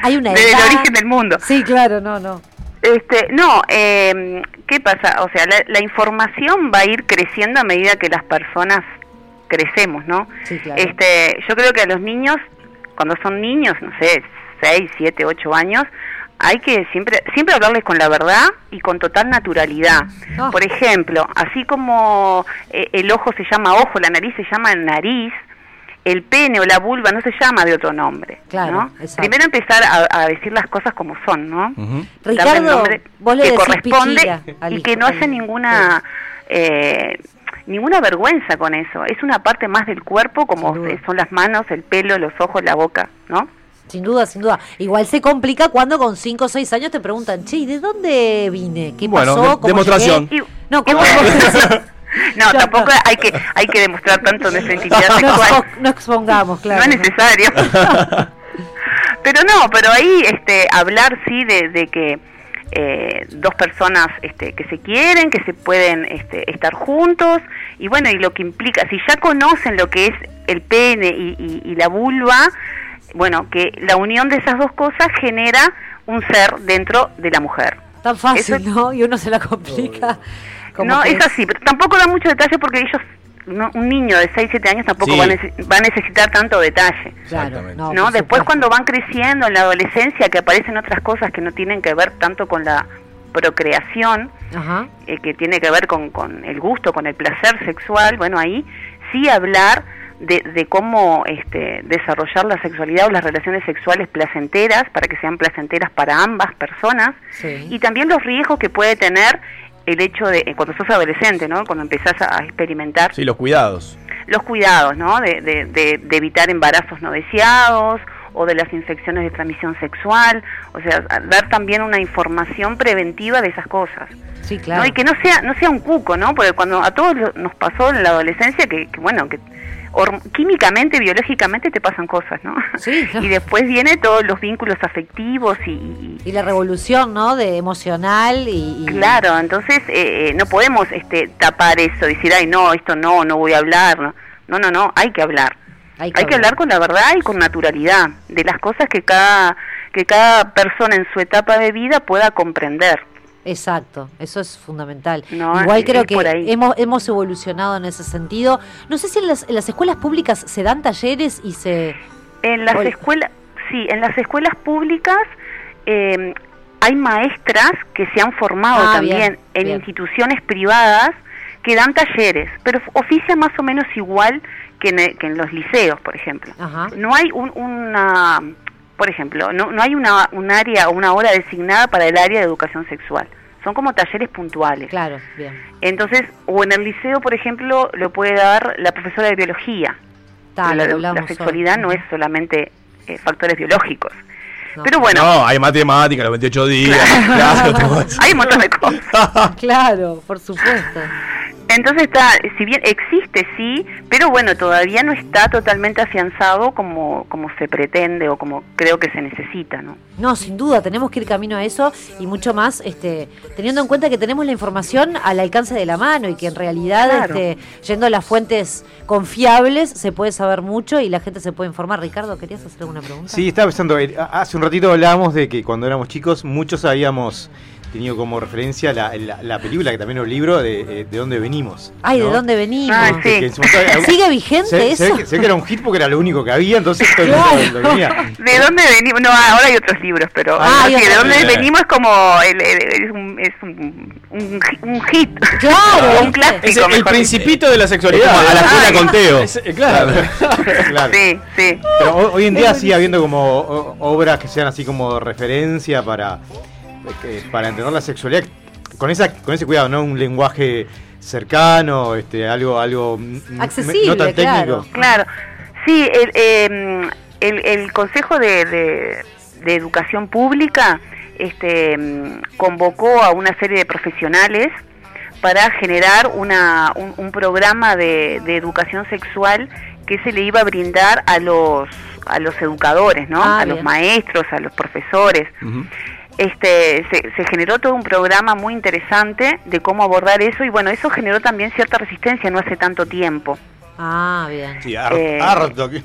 Speaker 3: Hay una
Speaker 16: del
Speaker 3: edad.
Speaker 16: origen del mundo.
Speaker 3: Sí, claro, no, no.
Speaker 16: Este, no, eh, ¿qué pasa? O sea, la, la información va a ir creciendo a medida que las personas crecemos, ¿no?
Speaker 3: Sí, claro.
Speaker 16: Este, yo creo que a los niños, cuando son niños, no sé, 6, 7, 8 años, hay que siempre siempre hablarles con la verdad y con total naturalidad.
Speaker 3: Ah.
Speaker 16: Por ejemplo, así como eh, el ojo se llama ojo, la nariz se llama nariz, el pene o la vulva no se llama de otro nombre.
Speaker 3: Claro.
Speaker 16: Primero empezar a, a decir las cosas como son, ¿no?
Speaker 2: Ujú.
Speaker 16: Darle el
Speaker 3: Ricardo,
Speaker 16: nombre
Speaker 3: vos le
Speaker 16: que
Speaker 3: decís
Speaker 16: corresponde y
Speaker 3: hijo,
Speaker 16: que no hace ninguna eh, ninguna vergüenza con eso. Es una parte más del cuerpo, como son las manos, el pelo, los ojos, la boca, ¿no?
Speaker 3: Sin duda, sin duda. Igual se complica cuando con 5 o 6 años te preguntan, che, ¿y ¿de dónde vine? ¿Qué
Speaker 2: Bueno,
Speaker 3: pasó?
Speaker 2: de-
Speaker 3: ¿Cómo
Speaker 2: demostración.
Speaker 3: llegué?".
Speaker 16: Y-
Speaker 3: No,
Speaker 16: y
Speaker 3: ¿cómo
Speaker 16: bueno,
Speaker 3: demostración? *laughs*
Speaker 16: no,
Speaker 3: Ya
Speaker 16: tampoco hay que hay que demostrar tanto nuestra intimidad *laughs*
Speaker 3: No,
Speaker 16: sexual.
Speaker 3: expo- no expongamos, claro.
Speaker 16: no es necesario. *laughs* pero no, pero ahí este hablar sí de, de que eh, dos personas este, que se quieren, que se pueden este, estar juntos, y bueno, y lo que implica, si ya conocen lo que es el pene y, y- y la vulva, bueno, que la unión de esas dos cosas genera un ser dentro de la mujer.
Speaker 3: Tan fácil,
Speaker 16: Eso-
Speaker 3: ¿no? Y uno se la complica. Como
Speaker 16: no,
Speaker 3: que
Speaker 16: es así, pero tampoco da mucho detalle porque ellos, no- un niño de 6, 7 años tampoco
Speaker 2: Sí.
Speaker 16: va, a nece- va a necesitar tanto detalle.
Speaker 3: Claro, no,
Speaker 16: Después
Speaker 3: supuesto.
Speaker 16: cuando van creciendo en la adolescencia, que aparecen otras cosas que no tienen que ver tanto con la procreación,
Speaker 3: Ajá.
Speaker 16: eh, que tiene que ver con, con el gusto, con el placer sexual, bueno, ahí sí hablar de, de cómo este, desarrollar la sexualidad o las relaciones sexuales placenteras para que sean placenteras para ambas personas
Speaker 3: Sí.
Speaker 16: y también los riesgos que puede tener el hecho de eh, cuando sos adolescente, ¿no? Cuando empezás a experimentar
Speaker 2: Sí, los cuidados.
Speaker 16: los cuidados, ¿no? De, de- de- de evitar embarazos no deseados o de las infecciones de transmisión sexual, o sea, dar también una información preventiva de esas cosas.
Speaker 3: Sí,
Speaker 16: ¿no?
Speaker 3: claro.
Speaker 16: Y que no sea no sea un cuco, ¿no? Porque cuando a todos nos pasó en la adolescencia que, que, bueno, que químicamente, biológicamente te pasan cosas, ¿no?
Speaker 3: Sí, *laughs*
Speaker 16: y después viene todos los vínculos afectivos y, y-
Speaker 3: Y la revolución, ¿no? De emocional y... y-
Speaker 16: Claro, entonces eh, eh, no podemos este, tapar eso, decir, ay, no, esto no, no voy a hablar. No, no, no, no, hay que hablar.
Speaker 3: Hay
Speaker 16: Hay que hablar con la verdad y con naturalidad de las cosas que cada, que cada persona en su etapa de vida pueda comprender.
Speaker 3: Exacto, eso es fundamental.
Speaker 16: No,
Speaker 3: Igual creo que hemos, hemos evolucionado en ese sentido. No sé si en las, en las escuelas públicas se dan talleres y se...
Speaker 16: En las escuelas, sí, en las escuelas públicas eh, hay maestras que se han formado
Speaker 3: Ah,
Speaker 16: también
Speaker 3: bien,
Speaker 16: en
Speaker 3: bien.
Speaker 16: instituciones privadas que dan talleres, pero oficia más o menos igual que en, e- que en los liceos, por ejemplo.
Speaker 3: Ajá.
Speaker 16: No hay un- una, por ejemplo, no, no hay una, un área o una hora designada para el área de educación sexual. Son como talleres puntuales.
Speaker 3: Claro, bien.
Speaker 16: Entonces, o en el liceo, por ejemplo, lo puede dar la profesora de biología.
Speaker 3: Ta,
Speaker 16: Pero
Speaker 3: lo que
Speaker 16: la, la sexualidad
Speaker 3: hoy.
Speaker 16: no es solamente eh, factores biológicos. Pero bueno,
Speaker 2: No, hay matemática los 28 días. claro, eso.
Speaker 16: hay un montón de cosas. *laughs*
Speaker 3: Claro, por supuesto.
Speaker 16: Entonces está, si bien existe sí, pero bueno, todavía no está totalmente afianzado como, como se pretende o como creo que se necesita, ¿no?
Speaker 3: No, sin duda, tenemos que ir camino a eso y mucho más, este, teniendo en cuenta que tenemos la información al alcance de la mano y que en realidad,
Speaker 16: Claro.
Speaker 3: este, yendo a las fuentes confiables, se puede saber mucho y la gente se puede informar. Ricardo, ¿querías hacer alguna pregunta?
Speaker 4: Sí, estaba pensando, eh, hace un ratito hablábamos de que cuando éramos chicos muchos habíamos tenido como referencia la, la- la película, que también es un libro, de, eh, de dónde venimos.
Speaker 3: Ay, ¿de dónde venimos?
Speaker 16: Ah,
Speaker 4: Que- que momento-
Speaker 3: ¿Sigue vigente
Speaker 4: se,
Speaker 3: eso?
Speaker 4: ve que, era un hit porque era lo único que había, entonces todo el mundo. *laughs*
Speaker 16: ¿De dónde venimos? No, ahora hay otros libros, pero
Speaker 4: Ah,
Speaker 16: ah, sí, de dónde venimos es como el- el- es, un, es un, un, hi- un hit,
Speaker 3: Claro, *laughs*
Speaker 16: un clásico.
Speaker 1: Es el, principito de la
Speaker 2: Es
Speaker 1: sexualidad.
Speaker 2: como a la escuela
Speaker 1: Ah,
Speaker 2: con Teo.
Speaker 1: es- eh, claro.
Speaker 4: Claro. *laughs*
Speaker 16: Sí, sí.
Speaker 4: Pero ho- hoy en día sigue habiendo como obras que sean así como referencia para, para entender la sexualidad con esa con ese cuidado, ¿no? Un lenguaje cercano, este, algo, algo
Speaker 3: Accesible,
Speaker 4: no tan
Speaker 3: claro.
Speaker 4: técnico.
Speaker 16: Claro, sí, el, eh, el, el Consejo de, de- de Educación Pública este, mm, convocó a una serie de profesionales para generar una, un, un programa de, de educación sexual que se le iba a brindar a los a los educadores, ¿no?
Speaker 3: Ah,
Speaker 16: a los maestros, a los profesores. Este, se, se generó todo un programa muy interesante de cómo abordar eso y bueno, eso generó también cierta resistencia no hace tanto tiempo.
Speaker 3: Ah, bien.
Speaker 4: Sí, har-
Speaker 16: Eh,
Speaker 4: harto. *laughs* sí,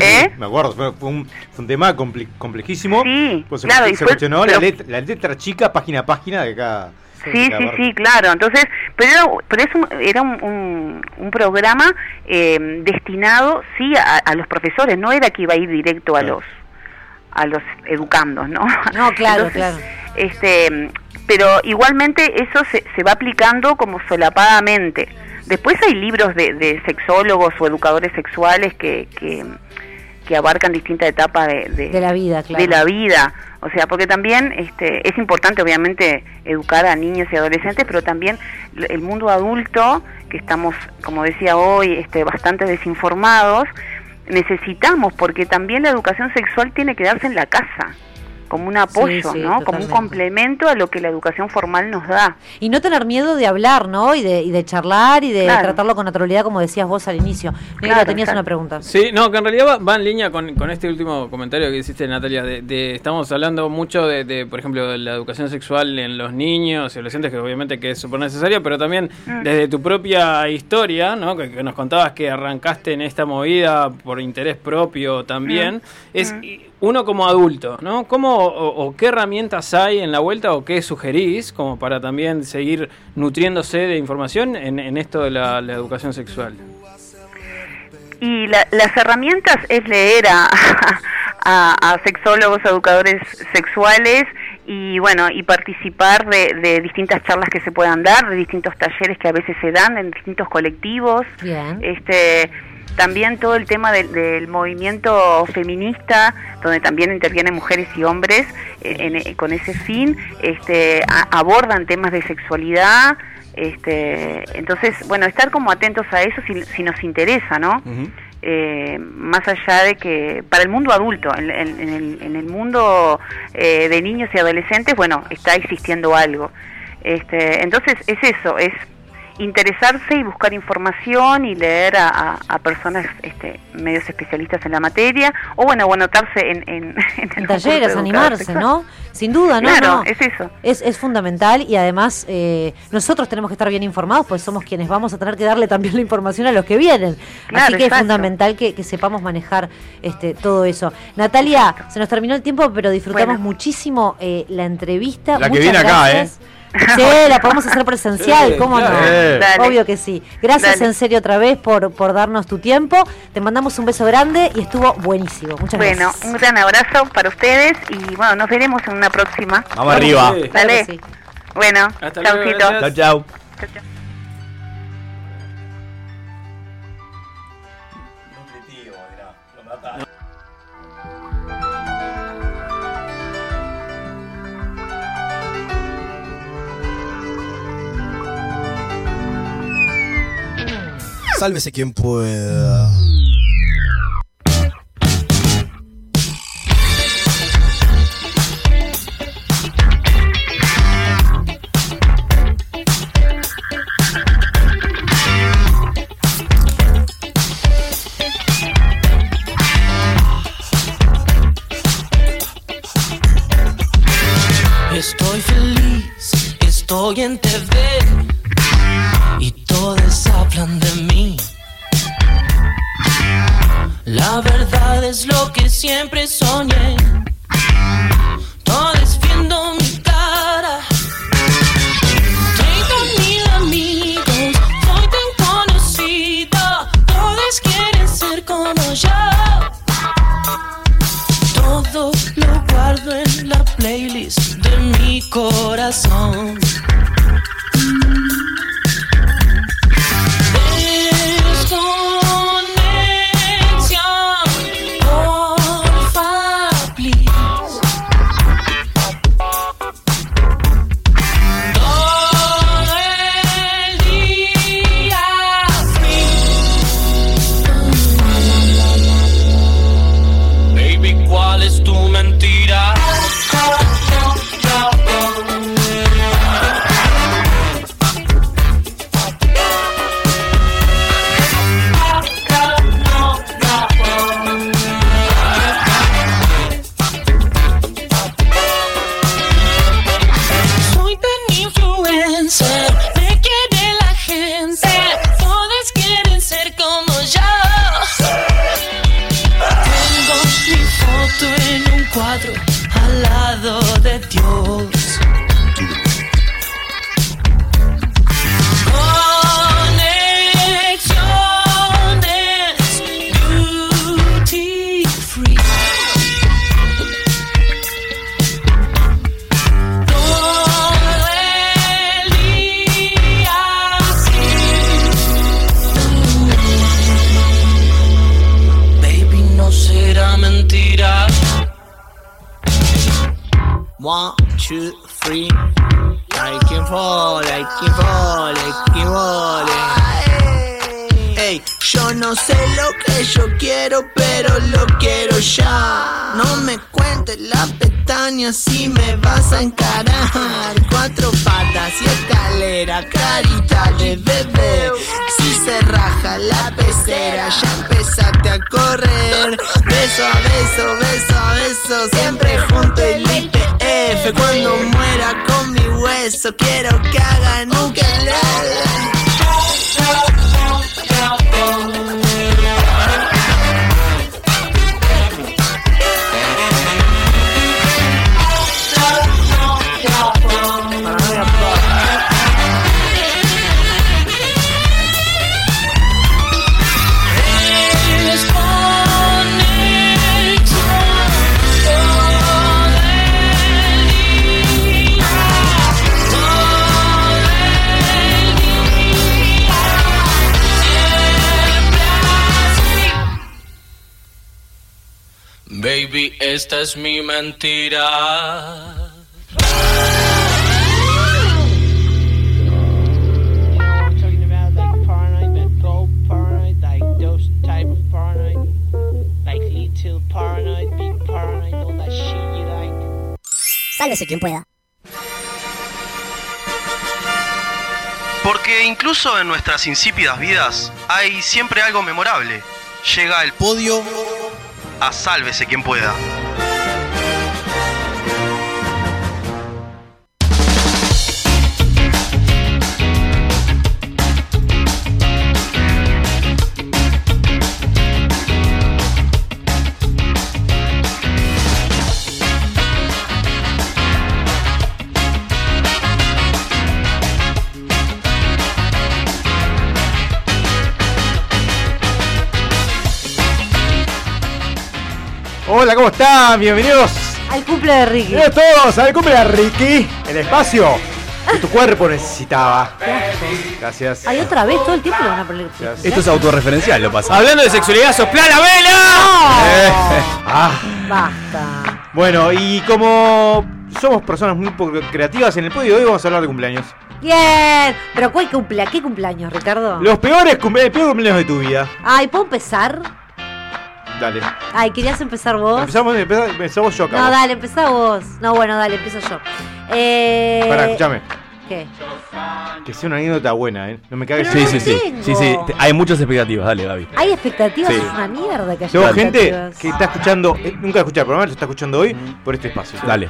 Speaker 16: ¿Eh?
Speaker 4: me acuerdo, fue, fue un, fue un tema comple- complejísimo.
Speaker 16: Sí,
Speaker 4: Pues se,
Speaker 16: claro,
Speaker 4: se
Speaker 16: y fue-
Speaker 4: cuestionó la, letra, la letra chica, página a página de cada.
Speaker 16: Sí,
Speaker 4: de
Speaker 16: sí,
Speaker 4: barrio.
Speaker 16: sí, claro. Entonces, pero era, pero es un, era un, un, un programa eh, destinado, sí, a, a los profesores. No era que iba a ir directo a los a los educandos, ¿no? *laughs*
Speaker 3: No, claro,
Speaker 16: Entonces,
Speaker 3: claro.
Speaker 16: Este, pero igualmente eso se, se va aplicando como solapadamente. Después hay libros de, de sexólogos o educadores sexuales que, que, que abarcan distintas etapas de, de-
Speaker 3: De la vida, claro.
Speaker 16: de la vida. O sea, porque también este, es importante, obviamente, educar a niños y adolescentes, pero también el mundo adulto, que estamos, como decía hoy, este, bastante desinformados, necesitamos, porque también la educación sexual tiene que darse en la casa, como un apoyo,
Speaker 3: Sí, sí,
Speaker 16: ¿no? Como un complemento a lo que la educación formal nos da.
Speaker 3: Y no tener miedo de hablar, ¿no? Y de, y de charlar y de
Speaker 16: Claro.
Speaker 3: tratarlo con naturalidad, como decías vos al inicio.
Speaker 16: Claro,
Speaker 3: tenías una pregunta.
Speaker 1: Sí, no, que en realidad va, va en línea con, con este último comentario que hiciste, Natalia. De, de- estamos hablando mucho de, de, por ejemplo, de la educación sexual en los niños y adolescentes, que obviamente que es súper necesario, pero también
Speaker 16: Mm.
Speaker 1: desde tu propia historia, ¿no? Que, que nos contabas que arrancaste en esta movida por interés propio también.
Speaker 16: Mm.
Speaker 1: Es
Speaker 16: Mm.
Speaker 1: uno como adulto, ¿no? ¿Cómo o, o qué herramientas hay en la vuelta o qué sugerís como para también seguir nutriéndose de información en, en esto de la, la educación sexual?
Speaker 16: Y la- las herramientas es leer a, *laughs* a- a sexólogos, educadores sexuales y bueno, y participar de, de distintas charlas que se puedan dar, de distintos talleres que a veces se dan en distintos colectivos.
Speaker 3: Bien.
Speaker 16: Este, también todo el tema del, del movimiento feminista, donde también intervienen mujeres y hombres eh, en- eh, con ese fin, este, a- abordan temas de sexualidad. Este, entonces, bueno, estar como atentos a eso si, si nos interesa, ¿no? Eh, más allá de que para el mundo adulto, en, en- en el, en el mundo eh, de niños y adolescentes, bueno, está existiendo algo. Este, entonces es eso, es interesarse y buscar información y leer a, a- a personas este, medios especialistas en la materia, o bueno, o anotarse en, en, *laughs* en
Speaker 3: talleres, animarse,
Speaker 16: sexual.
Speaker 3: ¿no? Sin duda, ¿no?
Speaker 16: Claro,
Speaker 3: no.
Speaker 16: es eso.
Speaker 3: Es, es fundamental y además eh, nosotros tenemos que estar bien informados, pues somos quienes vamos a tener que darle también *laughs* la información a los que vienen.
Speaker 16: Claro,
Speaker 3: Así que es fundamental que, que sepamos manejar este todo eso. Natalia, se nos terminó el tiempo, pero disfrutamos
Speaker 16: Bueno.
Speaker 3: muchísimo eh, la entrevista.
Speaker 4: La que
Speaker 3: Muchas
Speaker 4: viene acá, ¿eh? *laughs*
Speaker 3: Sí, la podemos hacer presencial,
Speaker 4: Sí,
Speaker 3: ¿cómo
Speaker 4: claro.
Speaker 3: no?
Speaker 4: Dale.
Speaker 3: Obvio que sí. Gracias
Speaker 16: Dale.
Speaker 3: en serio otra vez por, por darnos tu tiempo. Te mandamos un beso grande y estuvo buenísimo. Muchas
Speaker 16: Bueno,
Speaker 3: gracias.
Speaker 16: un gran abrazo para ustedes y bueno, nos veremos en una próxima.
Speaker 4: Vamos arriba.
Speaker 16: Dale.
Speaker 3: Claro sí.
Speaker 16: Bueno,
Speaker 1: Hasta luego,
Speaker 16: chaucito.
Speaker 1: gracias.
Speaker 4: Chau, chau.
Speaker 5: Sálvese quien pueda.
Speaker 17: Estoy feliz, estoy en TV hablan de mí. La verdad es lo que siempre soñé. Todos viendo mi cara. Tengo mil amigos, soy tan conocida. Todos quieren ser como yo. Todo lo guardo en la playlist de mi corazón.
Speaker 18: That shit you like.
Speaker 19: Sálvese quien pueda.
Speaker 20: Porque incluso en nuestras insípidas vidas hay siempre algo memorable. Llega el podio a sálvese quien pueda.
Speaker 4: Hola, ¿cómo están? Bienvenidos.
Speaker 3: Al cumple de Ricky.
Speaker 4: Bienvenidos todos al cumple de Ricky. El espacio que tu cuerpo necesitaba. Gracias.
Speaker 3: Hay otra vez, todo el tiempo lo van a poner.
Speaker 2: Esto es autorreferencial, lo pasa.
Speaker 1: Hablando de sexualidad, sopla la vela.
Speaker 4: Ah.
Speaker 3: Basta.
Speaker 4: Bueno, y como somos personas muy poco creativas, en el podio de hoy vamos a hablar de cumpleaños.
Speaker 3: Bien. Pero ¿cuál cumple? ¿Qué cumpleaños, Ricardo?
Speaker 4: Los peores cumple- el peor cumpleaños de tu vida.
Speaker 3: Ay, ¿puedo empezar?
Speaker 4: Dale.
Speaker 3: Ay, ¿querías empezar vos?
Speaker 4: Empezamos, empezamos, empezamos yo acá.
Speaker 3: No, dale, empezá vos. No, bueno, dale, empiezo yo. Eh...
Speaker 4: Pará, escúchame.
Speaker 3: ¿Qué?
Speaker 4: Que sea una anécdota buena, ¿eh? No me cagues.
Speaker 2: Sí,
Speaker 3: no
Speaker 2: sí, sí. Sí, sí. Hay muchas expectativas, dale, Gaby.
Speaker 3: ¿Hay expectativas?
Speaker 2: Sí.
Speaker 3: Es una mierda que haya
Speaker 4: Tengo gente que está escuchando, eh, nunca escucha el programa, lo está escuchando hoy por este espacio.
Speaker 2: Dale.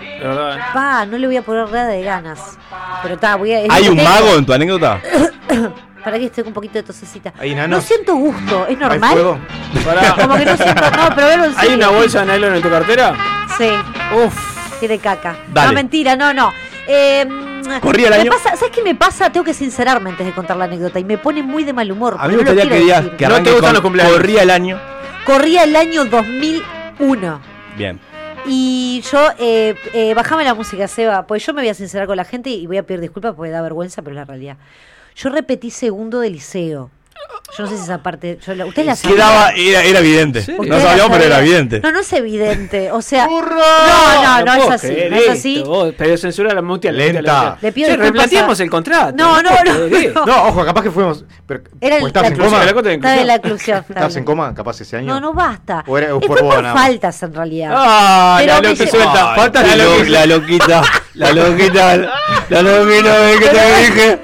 Speaker 3: Pa, no le voy a poner nada de ganas. Pero está, voy a.
Speaker 2: ¿Hay un mago en tu anécdota? *coughs*
Speaker 3: Para que esté con un poquito de tosecita. No siento gusto, ¿es normal?
Speaker 4: ¿Hay fuego?
Speaker 1: Pará. *laughs*
Speaker 3: Como que no siento. No, pero verlo en
Speaker 1: ¿Hay
Speaker 3: serio.
Speaker 1: una bolsa de nylon en tu cartera?
Speaker 3: Sí.
Speaker 1: Uf.
Speaker 3: Tiene caca.
Speaker 2: Dale.
Speaker 3: No, mentira, no, no. Eh,
Speaker 2: Corría el año.
Speaker 3: pasa- ¿Sabes qué me pasa? Tengo que sincerarme antes de contar la anécdota y me pone muy de mal humor.
Speaker 2: A mí me gustaría que digas
Speaker 3: decir.
Speaker 2: que
Speaker 1: No te gustan
Speaker 2: con
Speaker 1: los cumpleaños.
Speaker 2: corría el año.
Speaker 3: Corría el año 2001.
Speaker 2: Bien.
Speaker 3: Y yo, eh, eh, bajame la música, Seba, pues yo me voy a sincerar con la gente y voy a pedir disculpas porque da vergüenza, pero es la realidad. Yo repetí segundo de liceo. Yo no sé si esa parte. Yo la, ¿Ustedes la saben?
Speaker 2: Quedaba, era, era evidente. No
Speaker 3: Ustedes la
Speaker 2: sabíamos, pero era evidente.
Speaker 3: No, no es evidente. O sea. No, no, no, es
Speaker 1: puedo
Speaker 3: así. No es así.
Speaker 1: vos, pero censura la mutea.
Speaker 4: Lenta.
Speaker 3: Le pido
Speaker 1: Che,
Speaker 3: a-
Speaker 1: el contrato.
Speaker 3: No, no, no.
Speaker 4: No, ojo, capaz que fuimos. Pero,
Speaker 3: Era el-
Speaker 4: ¿o ¿Estabas
Speaker 3: la
Speaker 4: en coma?
Speaker 1: la cota de
Speaker 3: Está de la inclusión. está
Speaker 4: ¿Estabas en coma capaz ese año?
Speaker 3: No, no basta.
Speaker 4: O era- o
Speaker 3: Eh,
Speaker 4: por
Speaker 3: por faltas en realidad.
Speaker 1: Ah,
Speaker 3: Pero
Speaker 1: la
Speaker 3: lle-
Speaker 1: suelta. Falta
Speaker 2: la,
Speaker 1: la
Speaker 2: lo-
Speaker 1: loca.
Speaker 2: la loquita, la loquita, la loquita, que te dije.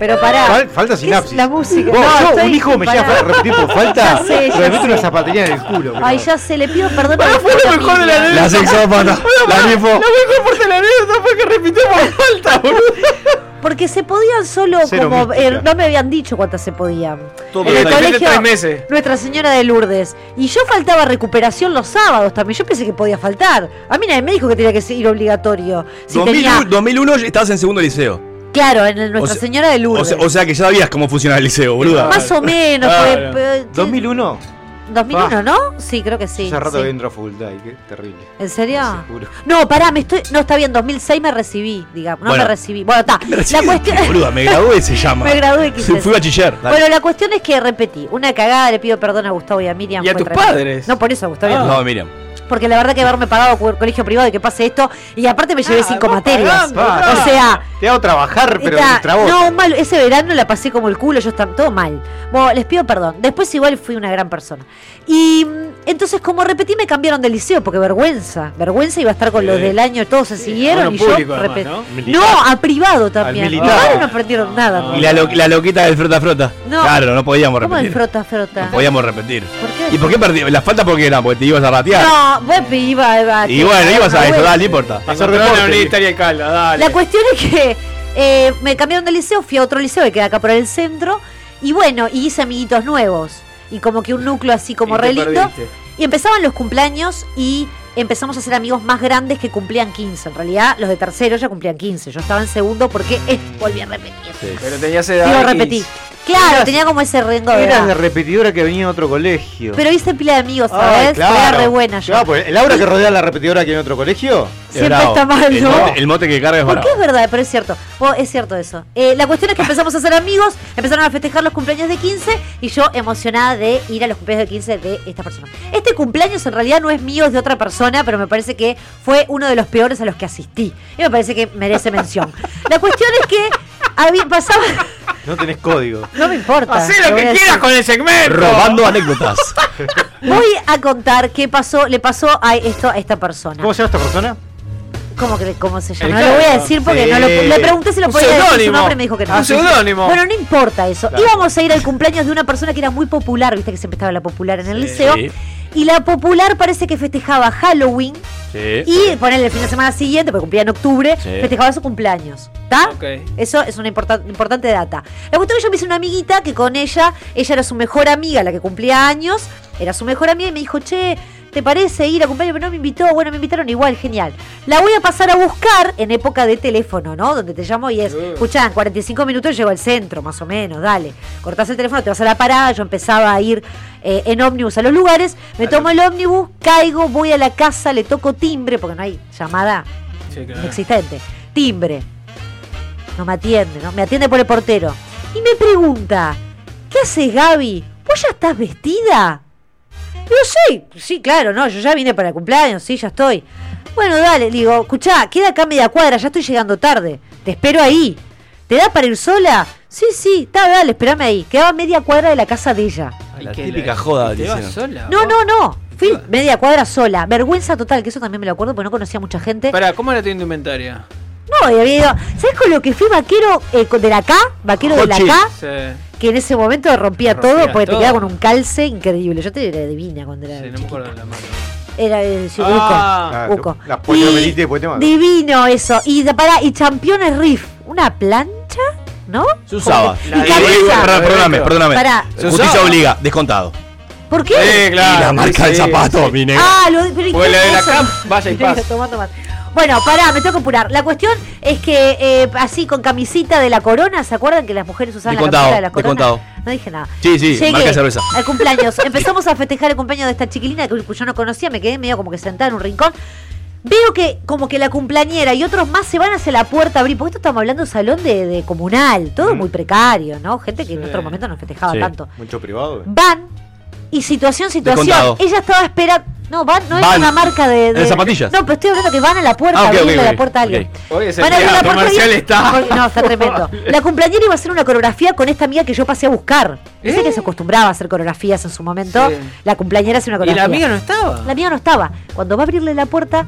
Speaker 3: Pero pará.
Speaker 4: Fal- falta
Speaker 3: ¿Qué es
Speaker 4: sinapsis.
Speaker 3: La música.
Speaker 4: Vos,
Speaker 3: No,
Speaker 4: yo,
Speaker 3: estoy-
Speaker 4: un hijo me llega a repetir por falta. *laughs*
Speaker 3: Ya sé, ya
Speaker 4: pero me meto
Speaker 3: sé.
Speaker 4: una zapatería en el culo.
Speaker 3: Ay, ya sé, le pido perdón la
Speaker 1: fue lo mejor de la anécdota.
Speaker 2: La sexópata, la ninfo.
Speaker 1: La mejor de la anécdota fue que repitió por falta, boludo.
Speaker 3: Porque se podían solo
Speaker 4: Cero
Speaker 3: como. eh, no me habían dicho cuántas se podían.
Speaker 1: Todo
Speaker 3: en el colegio.
Speaker 1: tres meses.
Speaker 3: Nuestra Señora de Lourdes. Y yo faltaba recuperación los sábados también. Yo pensé que podía faltar. A mí nadie me dijo que tenía que ir obligatorio. Si
Speaker 2: 2001,
Speaker 3: tenía.
Speaker 2: 2001 estabas en segundo liceo.
Speaker 3: Claro, en el Nuestra
Speaker 2: O sea-
Speaker 3: Señora de
Speaker 2: O
Speaker 3: Lourdes.
Speaker 2: sea, o sea que ya sabías cómo funciona el liceo, boluda.
Speaker 3: Más o menos.
Speaker 2: Claro.
Speaker 3: fue- fue-
Speaker 4: 2001.
Speaker 3: 2001, ¿no? Sí, creo que sí.
Speaker 4: Hace rato
Speaker 3: sí.
Speaker 4: que entro a facultad y qué terrible.
Speaker 3: ¿En serio? No, pará, me estoy. No, está bien, 2006 me recibí, digamos. No
Speaker 2: Bueno.
Speaker 3: me recibí. Bueno, está.
Speaker 2: Me
Speaker 3: La
Speaker 2: recibí,
Speaker 3: cuestión.
Speaker 2: boluda, me gradué se *laughs* llama.
Speaker 3: Me gradué, quise
Speaker 2: Sí, Fui bachiller. dale.
Speaker 3: Bueno, la cuestión es que repetí. Una cagada, le pido perdón a Gustavo y a Miriam.
Speaker 1: Y a tus
Speaker 3: tremendo.
Speaker 1: padres.
Speaker 3: No, por eso, a Gustavo y a
Speaker 2: No,
Speaker 3: Miriam. Porque la verdad que haberme pagado por colegio privado y que pase esto. Y aparte me llevé
Speaker 1: Ah,
Speaker 3: cinco materias.
Speaker 1: pagando,
Speaker 3: o sea,
Speaker 4: Te hago trabajar, pero
Speaker 3: Está- no, mal, ese verano la pasé como el culo, yo estaba todo mal. Bueno, les pido perdón. Después igual fui una gran persona. Y mm, entonces como repetí me cambiaron de liceo, porque vergüenza. Vergüenza iba a estar con los del año, todos se siguieron
Speaker 1: Bueno,
Speaker 3: y
Speaker 1: público,
Speaker 3: yo
Speaker 1: además. ¿no?
Speaker 4: Militar.
Speaker 3: No, a privado también. padres no aprendieron nada.
Speaker 2: Y la, lo- la loquita del frota frota.
Speaker 3: No.
Speaker 2: Claro, no podíamos
Speaker 3: ¿Cómo el
Speaker 2: repetir.
Speaker 3: frota frota?
Speaker 2: No podíamos repetir.
Speaker 3: ¿Por qué?
Speaker 2: ¿Y por qué perdí? La falta porque era, porque te ibas a ratear.
Speaker 3: No, vos iba, iba
Speaker 2: y bueno, ibas a eso, dale, no importa.
Speaker 4: Hacer
Speaker 1: Encontraron
Speaker 4: deporte.
Speaker 1: dale.
Speaker 3: La cuestión es que eh, me cambiaron de liceo, fui a otro liceo que queda acá por el centro. Y bueno, y hice amiguitos nuevos. Y como que un núcleo así como re lindo.
Speaker 1: perdiste.
Speaker 3: Y empezaban los cumpleaños y empezamos a ser amigos más grandes que cumplían 15. En realidad, los de tercero ya cumplían 15. Yo estaba en segundo porque eh, volví a repetir.
Speaker 1: Pero tenías edad.
Speaker 3: Digo,
Speaker 1: y-
Speaker 3: repetí. Claro, tenía como ese rengo de
Speaker 4: Eras de repetidora que venía de otro colegio.
Speaker 3: Pero hice pila de amigos,
Speaker 4: Ay,
Speaker 3: ¿sabes? Era re buena yo.
Speaker 4: Claro, pues el aura que rodea a la repetidora que viene de otro colegio.
Speaker 3: Siempre está mal,
Speaker 2: el
Speaker 3: ¿no?
Speaker 2: mote, el mote que carga es
Speaker 3: Porque es verdad, pero es cierto. Es cierto eso. Eh, la cuestión es que empezamos a ser amigos, empezaron a festejar los cumpleaños de 15 y yo emocionada de ir a los cumpleaños de 15 de esta persona. Este cumpleaños en realidad no es mío, es de otra persona, pero me parece que fue uno de los peores a los que asistí. Y me parece que merece mención. La cuestión es que había, pasaba... *laughs*
Speaker 4: No tenés código.
Speaker 3: No me importa.
Speaker 1: Hacé lo que quieras con el segmento.
Speaker 2: Robando anécdotas.
Speaker 3: Voy a contar qué pasó, le pasó a esto a esta persona.
Speaker 4: ¿Cómo se llama esta persona?
Speaker 3: ¿Cómo, que, cómo se
Speaker 1: El
Speaker 3: llama? No lo voy a decir porque
Speaker 4: Sí.
Speaker 3: no lo, le pregunté si lo
Speaker 1: Un
Speaker 3: podía decir su nombre y me dijo que no.
Speaker 1: Un seudónimo.
Speaker 3: Bueno, no importa eso.
Speaker 4: Claro.
Speaker 3: Íbamos a ir al cumpleaños de una persona que era muy popular, viste que siempre estaba la popular en el liceo.
Speaker 2: Sí.
Speaker 3: Y la popular parece que festejaba Halloween
Speaker 2: Sí.
Speaker 3: y ponerle el fin de semana siguiente, porque cumplía en octubre,
Speaker 2: Sí.
Speaker 3: festejaba su cumpleaños. ¿Está?
Speaker 1: Ok.
Speaker 3: Eso es una importa- importante data. La cuestión es que yo me hice una amiguita que con ella, ella era su mejor amiga, la que cumplía años, era su mejor amiga y me dijo, che, ¿te parece ir a cumpleaños? Pero no me invitó, bueno, me invitaron igual, genial. La voy a pasar a buscar en época de teléfono, ¿no? Donde te llamo y es, escuchá, en 45 minutos llego al centro, más o menos, dale. Cortás el teléfono, te vas a la parada, yo empezaba a ir eh, en ómnibus a los lugares, me tomo el ómnibus, caigo, voy a la casa, le toco timbre, porque no hay llamada
Speaker 1: Sí, claro.
Speaker 3: inexistente. Timbre. No me atiende, ¿no? Me atiende por el portero. Y me pregunta, ¿qué haces Gaby? ¿Vos ya estás vestida? Digo, sí, sí, claro, no, yo ya vine para el cumpleaños, sí, ya estoy. Bueno, dale, digo, escuchá, queda acá media cuadra, ya estoy llegando tarde. Te espero ahí. ¿Te da para ir sola? Sí, sí, está, dale, espérame ahí. Quedaba media cuadra de la casa de ella.
Speaker 2: La
Speaker 1: ¿qué,
Speaker 2: típica
Speaker 1: la-
Speaker 2: joda,
Speaker 1: ¿Te vas sola?
Speaker 3: No, no, no. Fui media cuadra sola. Vergüenza total, que eso también me lo acuerdo porque no conocía mucha gente.
Speaker 1: Pará, ¿cómo era tu indumentaria?
Speaker 3: No, y había ido. ¿Sabes con lo que fui vaquero eh, con- de la K? Vaquero de la. K,
Speaker 1: Sí.
Speaker 3: que en ese momento rompía
Speaker 1: Rompía
Speaker 3: todo porque
Speaker 1: todo.
Speaker 3: te quedaba con un calce increíble. Yo te era divina cuando era.
Speaker 1: Sí, no me
Speaker 3: chiquita.
Speaker 1: acuerdo de la marca.
Speaker 3: Era eh, sí,
Speaker 1: Ah,
Speaker 3: Uco. Uco.
Speaker 4: Las pollo
Speaker 3: Y
Speaker 4: melite después te mando.
Speaker 3: Divino eso. Y de- pará, y championes riff. ¿Una plancha? ¿No?
Speaker 2: Se usaba.
Speaker 3: Como que-
Speaker 1: La
Speaker 3: y
Speaker 1: de-
Speaker 3: camisa.
Speaker 2: perdón, Perdóname, perdóname.
Speaker 3: Pará.
Speaker 1: Se
Speaker 2: Justicia
Speaker 1: usaba.
Speaker 2: obliga, descontado.
Speaker 3: ¿Por qué?
Speaker 1: Sí, claro.
Speaker 2: y la marca del zapato,
Speaker 1: sí.
Speaker 2: mi negro.
Speaker 3: Ah, lo pero ¿y
Speaker 1: Pues
Speaker 3: qué
Speaker 1: la de la? CAP, vaya y paz.
Speaker 3: Tomá, tomá. Bueno, pará, me tengo que apurar. La cuestión es que eh, así con camisita de la corona, ¿se acuerdan que las mujeres usaban la camiseta de la corona? No dije nada.
Speaker 2: Sí, sí,
Speaker 3: Llegué
Speaker 2: marca cerveza.
Speaker 3: Al cumpleaños. *laughs* Empezamos a festejar el cumpleaños de esta chiquilina que yo no conocía, me quedé medio como que sentada en un rincón. Veo que como que la cumpleañera y otros más se van hacia la puerta a abrir, porque esto estamos hablando de un salón de, de comunal, todo muy precario, ¿no? Gente que en otro momento no festejaba
Speaker 2: Sí.
Speaker 3: tanto.
Speaker 4: Mucho privado.
Speaker 3: Van y situación, situación.
Speaker 2: Descontado.
Speaker 3: Ella estaba esperando. No, van, no es una marca de, de-
Speaker 2: ¿En zapatillas?
Speaker 3: No, pero estoy hablando que van a la puerta,
Speaker 2: Ah,
Speaker 3: a
Speaker 2: ok, ok,
Speaker 3: abrirle
Speaker 2: ok.
Speaker 3: la puerta a alguien.
Speaker 2: Ok.
Speaker 1: Oye, ese
Speaker 3: Van a abrir la puerta
Speaker 1: comercial está.
Speaker 3: Porque- No, está tremendo. *laughs* La cumpleañera iba a hacer una coreografía con esta amiga que yo pasé a buscar. Dice
Speaker 1: ¿Eh?
Speaker 3: que se acostumbraba a hacer coreografías en su momento.
Speaker 1: Sí.
Speaker 3: La cumpleañera hace una
Speaker 1: ¿Y
Speaker 3: coreografía.
Speaker 1: la amiga no estaba?
Speaker 3: La amiga no estaba. Cuando va a abrirle la puerta,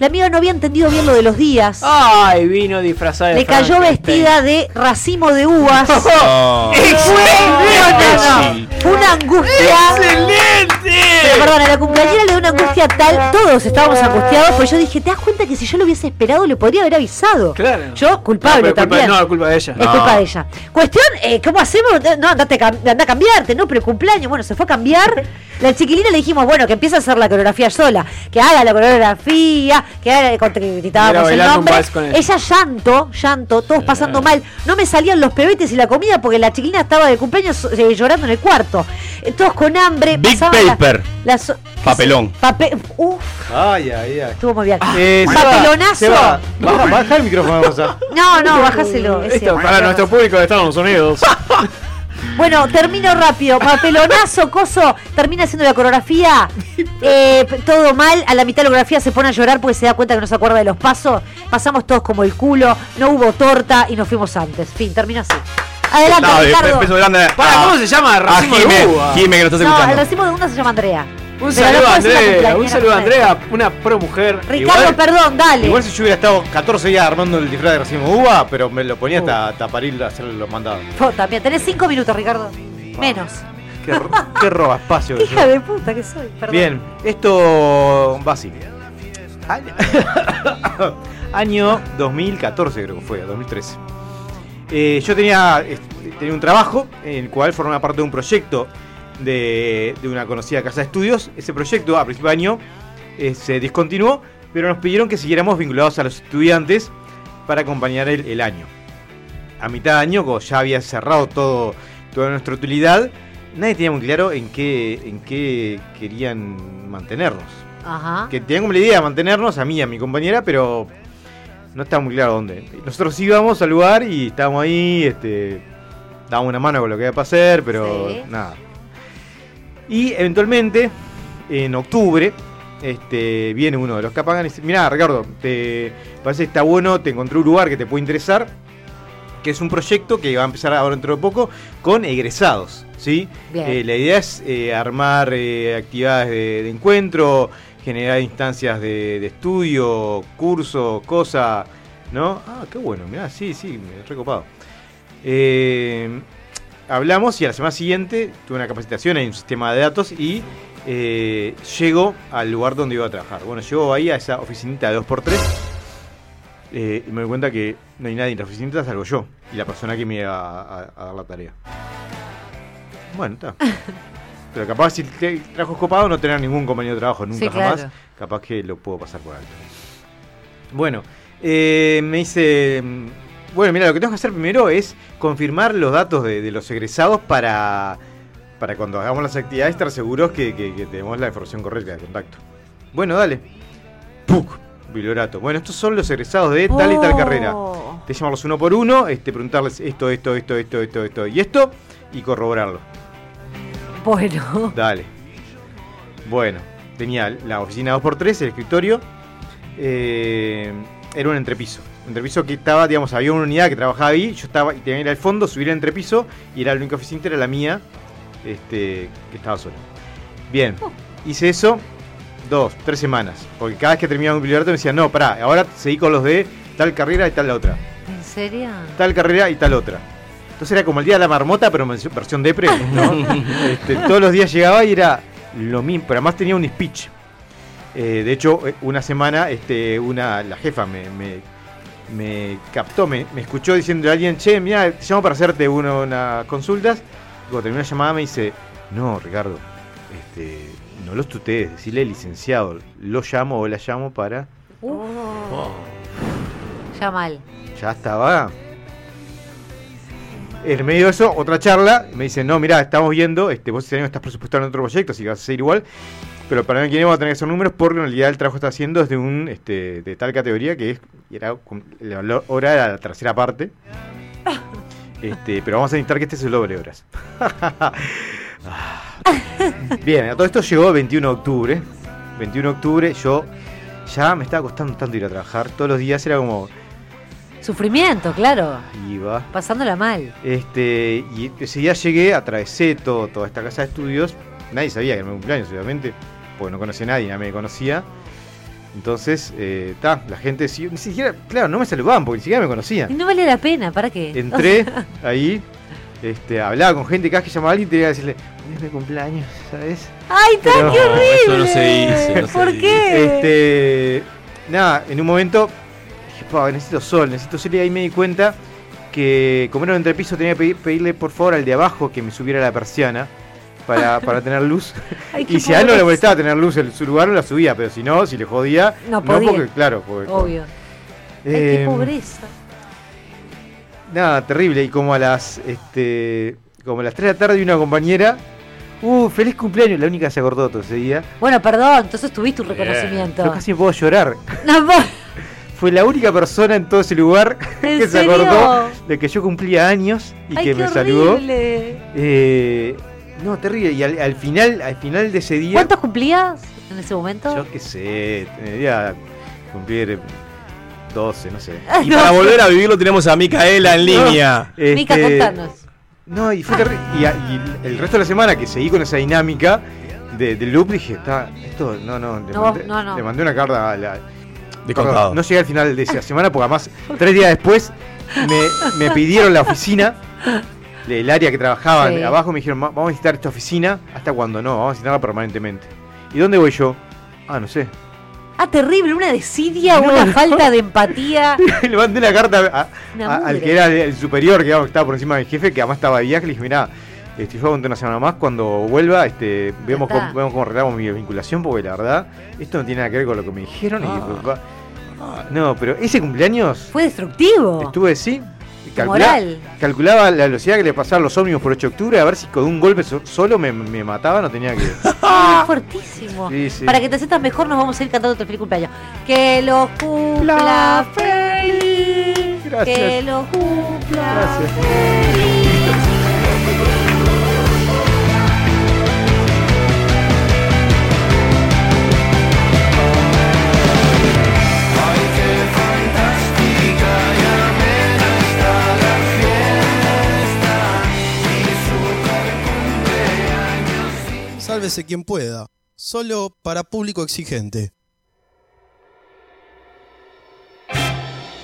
Speaker 3: la amiga no había entendido bien lo de los días.
Speaker 1: Ay, vino disfrazada de
Speaker 3: Le cayó vestida de racimo de uvas. *laughs*
Speaker 2: No,
Speaker 3: no, no. Fue una angustia.
Speaker 1: ¡Excelente!
Speaker 3: Pero perdón, a la cumpleañera le dio una angustia tal, todos estábamos angustiados, pues yo dije, ¿te das cuenta que si yo lo hubiese esperado le podría haber avisado?
Speaker 1: Claro.
Speaker 3: Yo, culpable
Speaker 1: No, pero culpa-
Speaker 3: también.
Speaker 1: no, culpa de ella.
Speaker 3: Es
Speaker 2: No.
Speaker 3: culpa de ella. Cuestión, eh, ¿cómo hacemos? No, andate, anda a cambiarte, ¿no? Pero cumpleaños, bueno, se fue a cambiar. La chiquilina le dijimos, bueno, que empiece a hacer la coreografía sola, que haga la coreografía, que con- que gritábamos
Speaker 1: Era
Speaker 3: el nombre.
Speaker 1: ella.
Speaker 3: Llanto, llanto, todos pasando mal. No me salían los pebetes y la comida porque la chiquilina estaba de cumpleaños eh, llorando en el cuarto. Eh, todos con hambre.
Speaker 2: Big
Speaker 3: la-
Speaker 2: paper.
Speaker 3: las- ¿qué
Speaker 2: Papelón.
Speaker 3: Papel. Uf,
Speaker 4: Ay, ay, ay.
Speaker 3: estuvo muy bien.
Speaker 4: Eh,
Speaker 3: papelonazo.
Speaker 4: Seba, baja, baja el micrófono, vamos a.
Speaker 3: No, no, bájaselo. es
Speaker 1: Esto para nuestro público de Estados Unidos. *laughs*
Speaker 3: Bueno, termino rápido. Papelonazo, coso, termina haciendo la coreografía. eh, todo mal. A la mitad de la coreografía se pone a llorar porque se da cuenta que no se acuerda de los pasos. Pasamos todos como el culo. No hubo torta y nos fuimos antes. Fin, termina así. Adelante,
Speaker 2: No,
Speaker 3: Ricardo.
Speaker 2: grande.
Speaker 1: Para, ¿cómo se llama? Racimo de
Speaker 2: Jime,
Speaker 1: uva.
Speaker 2: Jime, que lo estás
Speaker 3: No, el racimo de una se llama Andrea.
Speaker 1: Un
Speaker 3: Pero
Speaker 1: saludo
Speaker 3: no
Speaker 1: a Andrea, un saludo a Andrea, una pro mujer.
Speaker 3: Ricardo, perdón, dale.
Speaker 4: Igual si yo hubiera estado 14 días armando el disfraz de de uva, pero me lo ponía hasta, hasta para ir a hacer los mandados.
Speaker 3: También, tenés cinco minutos, Ricardo. Menos.
Speaker 4: Qué, qué roba espacio. que *laughs*
Speaker 3: Hija de puta que soy, perdón.
Speaker 4: Bien, esto va así. Año, *laughs* año 2014 creo que fue, 2013. Eh, yo tenía, tenía un trabajo en el cual formaba parte de un proyecto de, de una conocida casa de estudios. Ese proyecto a principio de año eh, se discontinuó, pero nos pidieron que siguiéramos vinculados a los estudiantes para acompañar el, el año. A mitad de año, cuando ya había cerrado todo, toda nuestra utilidad, nadie tenía muy claro en qué, en qué querían mantenernos.
Speaker 3: Ajá.
Speaker 4: Que tenían como la idea de mantenernos, a mí y a mi compañera, pero no estaba muy claro dónde. Nosotros íbamos al lugar y estábamos ahí, este, dábamos una mano con lo que iba a pasar, pero
Speaker 3: Sí.
Speaker 4: nada. Y eventualmente, en octubre, este, viene uno de los Capagan y dice, mirá Ricardo, te parece que está bueno, te encontré un lugar que te puede interesar, que es un proyecto que va a empezar ahora dentro de poco con egresados, ¿sí? Eh, la idea es eh, armar eh, actividades de, de encuentro, generar instancias de, de estudio, cursos, cosas, ¿no? Ah, qué bueno, mirá, sí, sí, me he recopado. Eh, hablamos y a la semana siguiente tuve una capacitación en un sistema de datos y eh, llego al lugar donde iba a trabajar. Bueno, llego ahí a esa oficinita de 2x3 eh, y me doy cuenta que no hay nadie en la oficinita salvo yo y la persona que me iba a, a- a dar la tarea. Bueno, está. *laughs* Pero capaz si el trabajo copado no tener ningún compañero de trabajo nunca
Speaker 3: Sí, claro.
Speaker 4: jamás. Capaz que lo puedo pasar por alto. Bueno, eh, me dice. Bueno, mira, lo que tengo que hacer primero es confirmar los datos de, de los egresados para, para cuando hagamos las actividades estar seguros que, que- que tenemos la información correcta de contacto. Bueno, dale. ¡Puc! Bibliorato. Bueno, estos son los egresados de tal y tal
Speaker 3: Oh.
Speaker 4: carrera. Te llamarlos uno por uno, este, preguntarles esto, esto, esto, esto, esto, esto y esto, y corroborarlo.
Speaker 3: Bueno.
Speaker 4: Dale. Bueno, tenía la oficina 2x3, el escritorio. eh, era un entrepiso. Un entrepiso que estaba, digamos, había una unidad que trabajaba ahí. Yo estaba y tenía que ir al fondo, subir el entrepiso. Y era la única oficina, era la mía, este, que estaba sola. Bien, hice eso dos, tres semanas. Porque cada vez que terminaba un bibliorato me decían, no, pará, ahora seguí con los de tal carrera y tal la otra.
Speaker 3: ¿En serio?
Speaker 4: Tal carrera y tal otra. Entonces era como el día de la marmota, pero versión depre, ¿no? *laughs* Este, todos los días llegaba y era lo mismo, pero además tenía un speech. Eh, de hecho, eh, una semana, este, una, la jefa me, me, me captó, me, me escuchó diciendo a alguien, che, mira, te llamo para hacerte uno- unas consultas. Cuando terminó la llamada me dice, no, Ricardo, este, no los tutees, decirle licenciado, lo llamo o la llamo para...
Speaker 3: Ya mal.
Speaker 4: Ya estaba. En medio de eso, otra charla, me dicen, no, mira, estamos viendo, este, vos este año estás presupuestado en otro proyecto, así que vas a seguir igual. Pero para mí vamos a tener que hacer números porque en realidad el trabajo que está haciendo es de un este, de tal categoría que es era valor- hora era la tercera parte. *laughs* Este, pero vamos a necesitar que este es el doble de horas. *laughs* Bien, a todo esto llegó el 21 de octubre. 21 de octubre, yo ya me estaba costando tanto ir a trabajar. Todos los días era como,
Speaker 3: Sufrimiento, claro.
Speaker 4: iba.
Speaker 3: Pasándola mal.
Speaker 4: Este, y ese día llegué, atravesé todo, toda esta casa de estudios. Nadie sabía que era mi cumpleaños, obviamente, porque no conocía a nadie, nadie me conocía. Entonces, eh, ta, la gente sí- ni siquiera, claro, no me saludaban porque ni siquiera me
Speaker 3: Y
Speaker 4: conocían.
Speaker 3: no vale la pena, ¿para qué?
Speaker 4: Entré *laughs* ahí, este, hablaba con gente, cada vez que llamaba a alguien tenía que decirle, es mi cumpleaños, ¿sabes?
Speaker 3: ¡Ay, tan
Speaker 4: Pero-
Speaker 3: qué horrible!
Speaker 2: eso no se dice, no se
Speaker 3: ¿Por
Speaker 2: dice.
Speaker 3: qué?
Speaker 4: Este, nada, en un momento dije, "Pa, necesito sol, necesito sol y ahí me di cuenta que como era un entrepiso tenía que pedir- pedirle por favor al de abajo que me subiera la persiana para, para tener luz. *laughs*
Speaker 3: Ay,
Speaker 4: y si a él no le molestaba tener luz en su lugar, no la subía, pero si no, si le jodía,
Speaker 3: No podía.
Speaker 4: porque claro, porque,
Speaker 3: Obvio. Ay, qué
Speaker 4: Eh,
Speaker 3: pobreza.
Speaker 4: Nada, terrible. Y como a las este como a las 3 de la tarde y una compañera, uh, feliz cumpleaños, la única que se acordó todo ese día.
Speaker 3: Bueno, perdón, entonces tuviste un reconocimiento.
Speaker 4: Yo casi me puedo llorar.
Speaker 3: No, *laughs* vos-
Speaker 4: fue la única persona en todo ese lugar *laughs*
Speaker 3: ¿En
Speaker 4: que se acordó de que yo cumplía años y
Speaker 3: Ay,
Speaker 4: que
Speaker 3: qué
Speaker 4: me saludó.
Speaker 3: horrible.
Speaker 4: Eh, no, terrible. Y al, al final, al final de ese día.
Speaker 3: ¿Cuántos cumplías en ese momento?
Speaker 4: Yo qué sé, debería cumplir 12, no sé.
Speaker 3: Ah,
Speaker 2: Y
Speaker 3: no.
Speaker 2: para volver a vivirlo tenemos a Micaela en línea.
Speaker 4: Este,
Speaker 3: Mica, contanos.
Speaker 4: No, y fue y, y el resto de la semana que seguí con esa dinámica de, del loop, dije, está, esto, no, no, le,
Speaker 3: No,
Speaker 4: mandé,
Speaker 3: no, no.
Speaker 4: le mandé una carta a la.
Speaker 2: Descontado.
Speaker 4: Perdón, no llegué al final de esa *laughs* semana porque además, tres días después, me, me pidieron la oficina, el área que trabajaba
Speaker 3: Sí.
Speaker 4: abajo, me dijeron, "Va- vamos a necesitar esta oficina, hasta cuando no, vamos a necesitarla permanentemente. ¿Y dónde voy yo? Ah, no sé.
Speaker 3: Ah, terrible, una desidia,
Speaker 4: No,
Speaker 3: una
Speaker 4: no.
Speaker 3: falta de *laughs* empatía. *laughs*
Speaker 4: le mandé una carta a-
Speaker 3: Una
Speaker 4: a- al que era el, superior, que estaba por encima de mi jefe, que además estaba de viaje, le dije, mirá, este, yo aguanto una semana más, cuando vuelva, este, vemos, cómo, vemos cómo arreglamos mi vinculación, porque la verdad, esto no tiene nada que ver con lo que me dijeron. y,
Speaker 3: Ah.
Speaker 4: pues, no, pero ese cumpleaños
Speaker 3: Fue destructivo.
Speaker 4: estuve así.
Speaker 3: Moral.
Speaker 4: calculaba la velocidad que le pasaban los ómnibus por 8 de octubre, a ver si con un golpe so- solo me, me mataba, no tenía que... *laughs*
Speaker 3: Ah, fuertísimo.
Speaker 4: Sí, sí.
Speaker 3: Para que te sientas mejor, nos vamos a ir cantando tu feliz cumpleaños. Que lo cumpla feliz.
Speaker 4: Gracias.
Speaker 3: Que lo cumpla
Speaker 4: Gracias.
Speaker 3: feliz.
Speaker 5: Sálvese quien pueda. Solo para público exigente.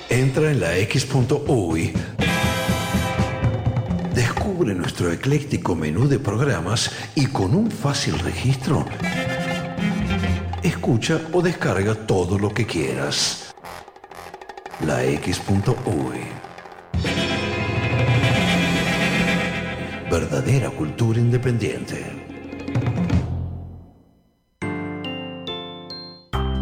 Speaker 21: Entra en la X.UI. Descubre nuestro ecléctico menú de programas y con un fácil registro, escucha o descarga todo lo que quieras. La X.UI. Verdadera cultura independiente.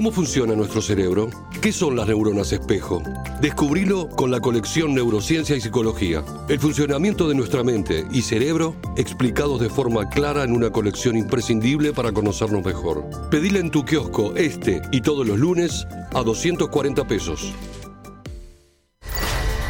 Speaker 7: ¿Cómo funciona nuestro cerebro? ¿Qué son las neuronas espejo? Descubrilo con la colección Neurociencia y Psicología. El funcionamiento de nuestra mente y cerebro explicados de forma clara en una colección imprescindible para conocernos mejor. Pedile en tu kiosco este y todos los lunes a 240 pesos.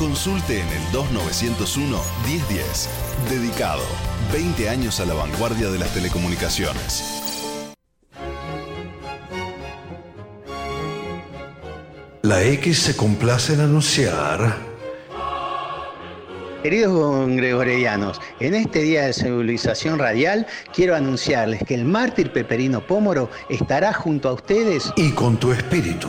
Speaker 22: Consulte en el 2901 1010. Dedicado. 20 años a la vanguardia de las telecomunicaciones.
Speaker 21: La X se complace en anunciar.
Speaker 19: Queridos gregorianos, en este día de civilización radial quiero anunciarles que el mártir Peperino Pómoro estará junto a ustedes
Speaker 21: Y con tu espíritu.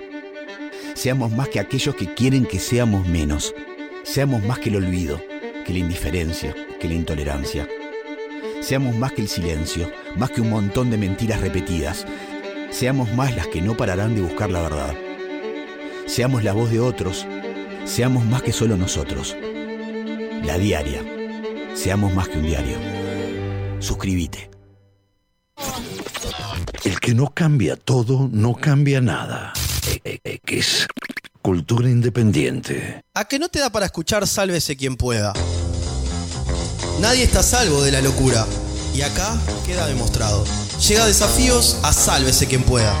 Speaker 8: Seamos más que aquellos que quieren que seamos menos. Seamos más que el olvido, que la indiferencia, que la intolerancia. Seamos más que el silencio, más que un montón de mentiras repetidas. Seamos más las que no pararán de buscar la verdad. Seamos la voz de otros. Seamos más que solo nosotros. La diaria. Seamos más que un diario. Suscríbete.
Speaker 21: El que no cambia todo, no cambia nada. E- e- X. Cultura independiente.
Speaker 5: ¿A que no te da para escuchar Sálvese quien pueda? Nadie está salvo de la locura. Y acá queda demostrado. Llega desafíos a sálvese quien pueda.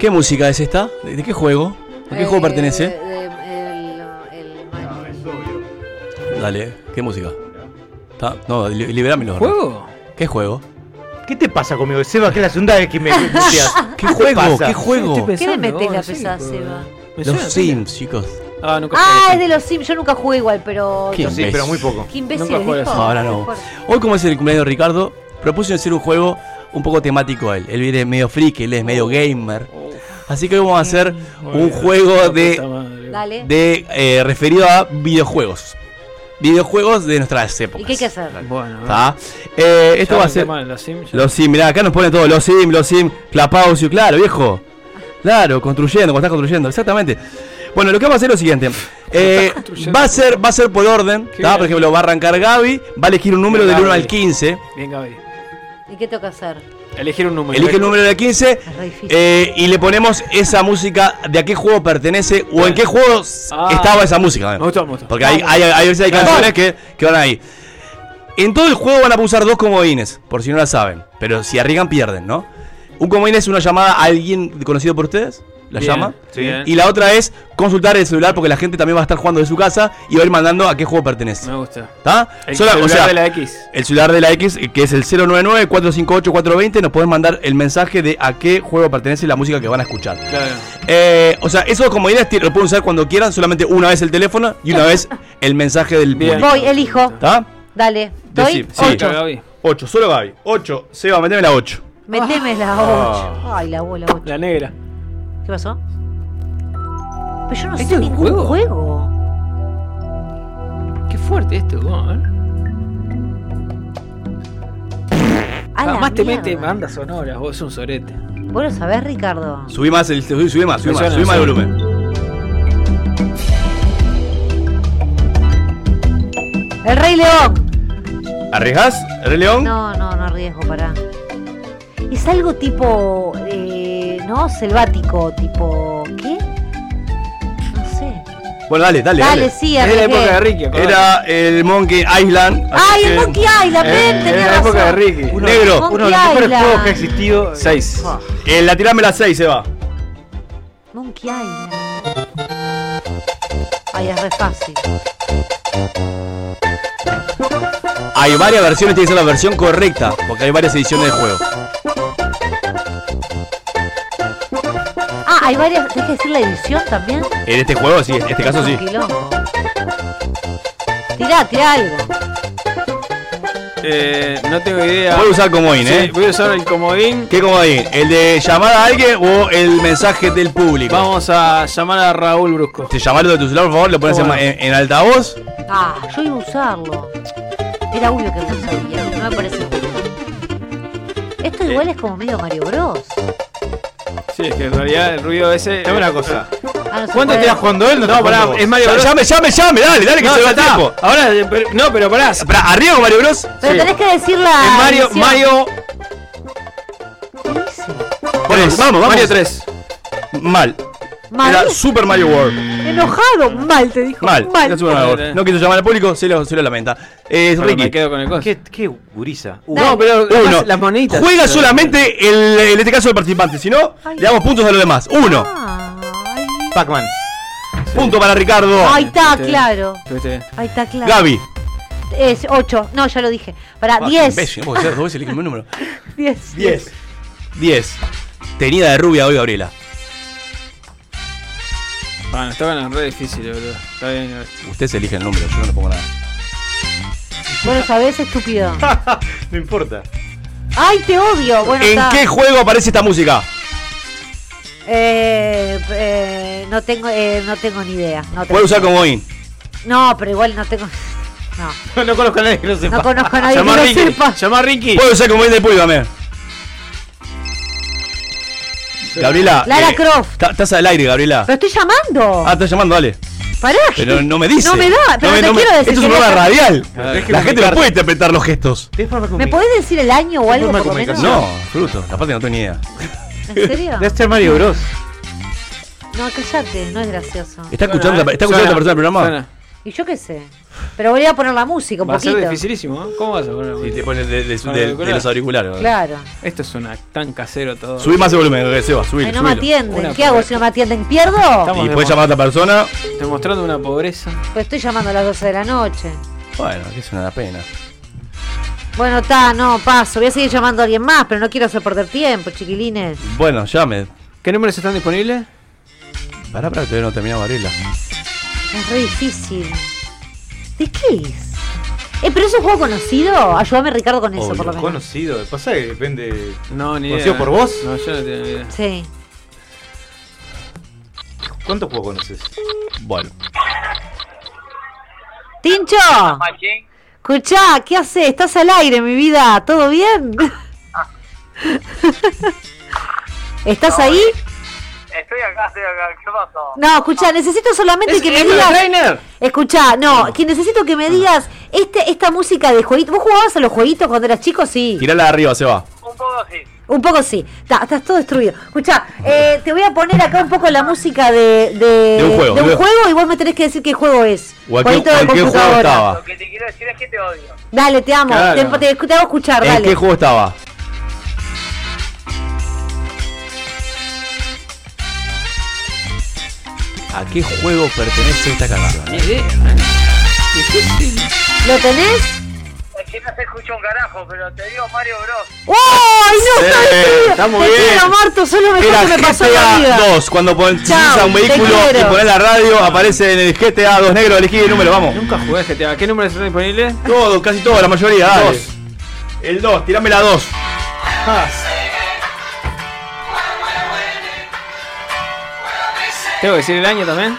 Speaker 2: ¿Qué música es esta? ¿De, de qué juego? ¿A qué juego
Speaker 3: Eh,
Speaker 2: pertenece?
Speaker 3: de- el- el-
Speaker 2: Dale, ¿qué música? Ta- No, li- liberámelo.
Speaker 4: ¿Juego?
Speaker 2: ¿Qué juego?
Speaker 4: ¿Qué te pasa conmigo, Seba? Que es la segunda vez que me puteas. *laughs*
Speaker 2: ¿Qué juego?
Speaker 4: pasa?
Speaker 2: ¿Qué juego?
Speaker 3: ¿Qué le metes la pesada, Seba?
Speaker 2: Los Sims, chicos.
Speaker 1: Ah, nunca
Speaker 3: Ah, es de los Sims. Yo nunca jugué igual, pero.
Speaker 2: Qué imbécil.
Speaker 3: Qué imbécil.
Speaker 2: No,
Speaker 3: dijo.
Speaker 2: ahora no.
Speaker 3: Qué.
Speaker 2: Hoy, como es el cumpleaños de Ricardo, propuse hacer un juego un poco temático a él. Él viene medio friki, él es medio gamer. Así que hoy vamos a hacer un juego de,
Speaker 3: Dale.
Speaker 2: de eh, referido a videojuegos. Videojuegos de nuestras
Speaker 3: ¿Y
Speaker 2: épocas.
Speaker 3: qué hay que hacer?
Speaker 1: Bueno,
Speaker 2: ¿Tá? Eh, esto
Speaker 1: Ya
Speaker 2: va a ser.
Speaker 1: los Sims.
Speaker 2: Los Sims, mirá, acá nos pone todo. Los Sims, los Sims, Clapaucio, claro, viejo. Claro, construyendo, cuando estás construyendo, exactamente. Bueno, lo que vamos a hacer es lo siguiente. Eh, va, a ser, va a ser por orden. Por ejemplo, va a arrancar Gaby, va a elegir un número
Speaker 1: Bien,
Speaker 2: del 1
Speaker 1: Gaby.
Speaker 2: al 15.
Speaker 1: Bien, Gaby.
Speaker 3: ¿Y qué que hacer?
Speaker 1: Elegir un número.
Speaker 2: Elige el número del 15
Speaker 3: re difícil.
Speaker 2: eh, y le ponemos esa música de a qué juego pertenece o en qué juego
Speaker 1: Ah.
Speaker 2: estaba esa música.
Speaker 1: Me gustó, me gustó.
Speaker 2: Porque hay, hay, hay veces hay canciones que, que van ahí. En todo el juego van a usar dos comodines, por si no la saben. Pero si arriesgan, pierden, ¿no? Un comodín es una llamada a alguien conocido por ustedes, la
Speaker 1: Bien,
Speaker 2: llama.
Speaker 1: sí.
Speaker 2: Y la otra es consultar el celular porque la gente también va a estar jugando de su casa y va a ir mandando a qué juego pertenece.
Speaker 1: Me gusta.
Speaker 2: ¿Está?
Speaker 1: El
Speaker 2: Sola-
Speaker 1: celular de la X.
Speaker 2: El celular de la X, que es el 099-458-420, nos pueden mandar el mensaje de a qué juego pertenece la música que van a escuchar.
Speaker 1: Claro.
Speaker 2: Eh, o sea, esos comodines ti- lo pueden usar cuando quieran, solamente una vez el teléfono y una vez el mensaje del público.
Speaker 3: Voy, elijo.
Speaker 2: ¿Está?
Speaker 3: Dale. ¿Doy?
Speaker 2: Decí- sí.
Speaker 3: Ocho.
Speaker 2: 8, solo Gaby. 8. Seba, meteme la 8.
Speaker 3: Meteme la
Speaker 2: Ah.
Speaker 3: 8. Ay, la bola 8.
Speaker 1: La negra.
Speaker 3: ¿Qué pasó? Pero yo no
Speaker 1: ¿Este
Speaker 3: sé
Speaker 1: es un
Speaker 3: ningún
Speaker 1: juego?
Speaker 3: juego.
Speaker 1: Qué fuerte esto, ¿cómo? A ver.
Speaker 3: A la
Speaker 1: Jamás te mete bandas sonoras, vos sos un sorete.
Speaker 3: ¿Vos lo sabés, Ricardo?
Speaker 2: Subí más, el, subí, subí más, subí más, subí más el volumen.
Speaker 3: El Rey León.
Speaker 2: ¿Arriesgás, Rey León?
Speaker 3: No, no, no arriesgo, pará. Es algo tipo. Eh, ¿No? Selvático, tipo. ¿Qué? No sé.
Speaker 2: Bueno, dale, dale.
Speaker 3: Dale,
Speaker 2: dale.
Speaker 3: sí, Es de la época de Ricky, acordate.
Speaker 2: Era el Monkey Island. así
Speaker 3: ¡Ay, el
Speaker 2: que-
Speaker 3: Monkey Island! ven, tenés razón.
Speaker 2: Uno, Negro.
Speaker 3: Monkey Uno de los mejores Island. juegos que ha
Speaker 4: existido.
Speaker 2: 6. Eh, la tirame la 6, se va.
Speaker 3: Monkey Island. Ay, es re fácil.
Speaker 2: Hay varias versiones, tiene que ser la versión correcta, porque hay varias ediciones del juego.
Speaker 3: Hay varias. ¿Tienes que decir la edición también?
Speaker 2: En este juego, sí, en este caso sí.
Speaker 3: Quilombo. Tirá, tirá algo.
Speaker 1: Eh, no tengo idea.
Speaker 2: Voy a usar comodín,
Speaker 1: Sí,
Speaker 2: ¿eh?
Speaker 1: Voy a usar el comodín.
Speaker 2: ¿Qué comodín? ¿El de llamar a alguien o el mensaje del público?
Speaker 1: Vamos a llamar a Raúl Brusco.
Speaker 2: Te llamarlo de tu celular, por favor, lo pones en,
Speaker 1: Bueno.
Speaker 2: en- en altavoz.
Speaker 3: Ah, yo iba a usarlo. Era obvio que no sabía. No me parece. Esto igual es como medio Mario Bros.
Speaker 1: Sí, es que en realidad el ruido ese.
Speaker 4: Dame una cosa.
Speaker 3: Ah,
Speaker 4: ¿Cuánto te jugando él? No,
Speaker 1: No, pará, es Mario Bros.
Speaker 2: Llame, llame, llame, dale, dale, que
Speaker 1: No,
Speaker 2: se va tiempo.
Speaker 1: Ahora, eh, pero- no, pero pará.
Speaker 2: Pará, ¿Arriesgo Mario Bros?
Speaker 3: Pero
Speaker 1: Sí.
Speaker 3: tenés que decir la.
Speaker 1: Es Mario,
Speaker 3: edición.
Speaker 1: Mario,
Speaker 2: Vamos, vamos,
Speaker 1: Mario 3.
Speaker 2: Mal.
Speaker 3: Mal.
Speaker 2: Era Super Mario World.
Speaker 3: Enojado. Mal, te dijo.
Speaker 2: Mal.
Speaker 3: Mal.
Speaker 2: Era Super Mario World. No quiso llamar al público, se lo, se lo lamenta. Eh, Ricky.
Speaker 1: me quedo con el coso.
Speaker 4: ¿Qué, qué gurisa? Uh,
Speaker 1: No, pero
Speaker 2: Uno.
Speaker 1: las, las moneditas.
Speaker 2: Juega solamente el, en este caso el participante, si no, le damos puntos a los demás. Uno.
Speaker 4: Pac-Man.
Speaker 2: Punto para Ricardo.
Speaker 3: Ahí está, claro. Ahí está, claro.
Speaker 2: Gaby.
Speaker 3: Es 8. No, ya lo dije. Para
Speaker 2: Ah,
Speaker 3: 10.
Speaker 2: imbécil, no puede ser, dos veces elige el mismo número.
Speaker 3: 10.
Speaker 2: 10. 10. Tenida de rubia hoy, Gabriela.
Speaker 1: Bueno, estaban re difíciles, boludo. Está bien.
Speaker 2: Usted se elige el número, yo no le pongo nada.
Speaker 3: Bueno, sabés, estúpido. *laughs*
Speaker 4: no importa.
Speaker 3: Ay, te odio. Bueno,
Speaker 2: ¿En
Speaker 3: está.
Speaker 2: qué juego aparece esta música?
Speaker 3: Eh, eh, no tengo, eh, no tengo ni idea. No tengo
Speaker 2: Puede usar
Speaker 3: idea.
Speaker 2: comodín.
Speaker 3: No, pero igual no tengo. *laughs* No. *laughs*
Speaker 4: No conozco a nadie que lo sepa.
Speaker 3: No conozco a nadie
Speaker 1: Llama a
Speaker 3: que lo
Speaker 1: Ricky.
Speaker 3: sepa.
Speaker 1: Llama a Ricky.
Speaker 2: Puedo ser como el de Pulga, me. Gabriela.
Speaker 3: Lara Croft.
Speaker 2: ta- Estás al aire, Gabriela.
Speaker 3: Pero estoy llamando.
Speaker 2: Ah, estás llamando, dale.
Speaker 3: Pará.
Speaker 2: Pero no me dice.
Speaker 3: No me da, pero
Speaker 2: No me-
Speaker 3: te
Speaker 2: no me-
Speaker 3: quiero decir.
Speaker 2: Esto es un programa radial.
Speaker 4: Déjeme
Speaker 2: La gente no puede interpretar los gestos.
Speaker 3: ¿Me podés decir el año o algo
Speaker 4: forma de
Speaker 3: por lo menos?
Speaker 2: No, fruto. Aparte no tengo ni idea.
Speaker 3: ¿En serio?
Speaker 4: Debe ser Mario Bros.
Speaker 3: No, callate, no es gracioso.
Speaker 2: ¿Está escuchando, está escuchando esta persona el programa?
Speaker 3: Y yo qué sé. Pero voy a poner la música un
Speaker 1: Va a ser
Speaker 3: poquito.
Speaker 1: dificilísimo, ¿eh? ¿Cómo vas a poner?
Speaker 2: Y te pones de, de-
Speaker 1: Con
Speaker 2: de- de
Speaker 1: auriculares.
Speaker 2: los auriculares.
Speaker 3: Claro.
Speaker 1: Esto suena tan casero todo.
Speaker 2: Subí más el volumen, que se va, subilo,
Speaker 3: Ay, no me atienden.
Speaker 1: Una
Speaker 3: ¿Qué hago si no me atienden? ¿Pierdo?
Speaker 1: Estamos
Speaker 2: Y puedes llamar a otra persona.
Speaker 1: Demostrando una pobreza.
Speaker 3: Pues estoy llamando a las 12 de la noche.
Speaker 2: Bueno, que es una pena.
Speaker 3: Bueno, está, no, paso. Voy a seguir llamando a alguien más, pero no quiero hacer perder tiempo, chiquilines.
Speaker 2: Bueno, llame.
Speaker 1: ¿Qué números están disponibles?
Speaker 2: Pará, pará, que todavía no terminamos Gabriela.
Speaker 3: Es re difícil. ¿De qué es? Eh, pero es un juego conocido. Ayúdame, Ricardo, con eso,
Speaker 4: Obvio,
Speaker 3: por lo menos.
Speaker 4: Conocido. Pasa que depende.
Speaker 1: No, ni
Speaker 4: ¿Conocido
Speaker 1: idea.
Speaker 4: por vos?
Speaker 1: No, yo no tengo ni idea.
Speaker 3: Sí.
Speaker 4: ¿Cuántos juegos conoces?
Speaker 2: Bueno.
Speaker 3: ¡Tincho! Escuchá, ¿qué haces? ¿Estás al aire, mi vida? ¿Todo bien? *laughs* ¿Estás ahí?
Speaker 23: Estoy acá, estoy acá. ¿Qué pasó?
Speaker 3: No, escuchá, necesito solamente
Speaker 23: ¿Es
Speaker 3: que me digas.
Speaker 23: Trainer?
Speaker 3: Escuchá, no, que necesito que me digas este, esta música de jueguito. ¿Vos jugabas a los jueguitos cuando eras chico? Sí.
Speaker 2: Tirala de arriba, se va.
Speaker 23: Un poco sí.
Speaker 3: Un poco sí. Ta- estás todo destruido. Escuchá, eh, te voy a poner acá un poco la música de, de,
Speaker 2: De un juego,
Speaker 3: de un juego y vos me tenés que decir qué juego es.
Speaker 2: O a qué-
Speaker 3: de
Speaker 2: qué juego
Speaker 3: computadora.
Speaker 2: estaba.
Speaker 23: Lo que te quiero decir es que te odio.
Speaker 3: Dale, te amo.
Speaker 2: Claro.
Speaker 3: Te, te- te hago escuchar,
Speaker 2: ¿En
Speaker 3: dale.
Speaker 2: qué juego estaba? ¿A qué juego pertenece esta canción?
Speaker 3: ¿Lo tenés?
Speaker 23: Es que no se escucha un carajo, pero te digo Mario Bros.
Speaker 3: ¡Ay, no!
Speaker 2: Sí,
Speaker 3: está
Speaker 2: muy
Speaker 3: Te
Speaker 2: bien.
Speaker 3: quiero, Marto, sos lo mejor
Speaker 2: Era
Speaker 3: que me pasó en la
Speaker 2: GTA
Speaker 3: vida.
Speaker 2: 2. Cuando pon-
Speaker 3: Chao,
Speaker 2: usa un vehículo y pones la radio, aparece en el GTA 2 negro. Elegí el número, vamos.
Speaker 1: Nunca jugué GTA. ¿Qué números están disponibles?
Speaker 2: Todo, casi todo, la mayoría. Dale.
Speaker 1: Dos.
Speaker 2: El 2, tirame la 2.
Speaker 1: ¿Tengo que decir el año también?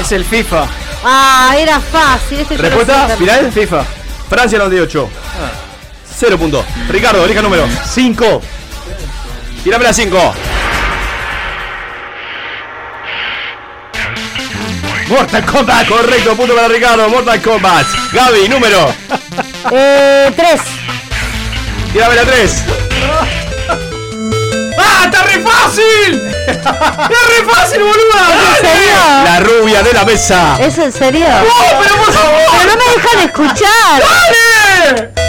Speaker 1: Es el FIFA.
Speaker 3: Ah, era fácil. Este
Speaker 2: Respuesta final. FIFA. Francia 98. 0 puntos. Ricardo, elija número. 5. Tirame la 5. Mortal Kombat. Correcto, punto para Ricardo. Mortal Kombat. Gaby, número.
Speaker 3: Eh, tres.
Speaker 2: Tirame la 3.
Speaker 1: ¡Ah, está re fácil! ¡Está re fácil, boluda!
Speaker 3: ¿En serio?
Speaker 2: La rubia de la mesa.
Speaker 3: ¿Es en serio?
Speaker 1: ¡No, pero por favor!
Speaker 3: Pero no me dejan escuchar.
Speaker 1: ¡Dale! *laughs*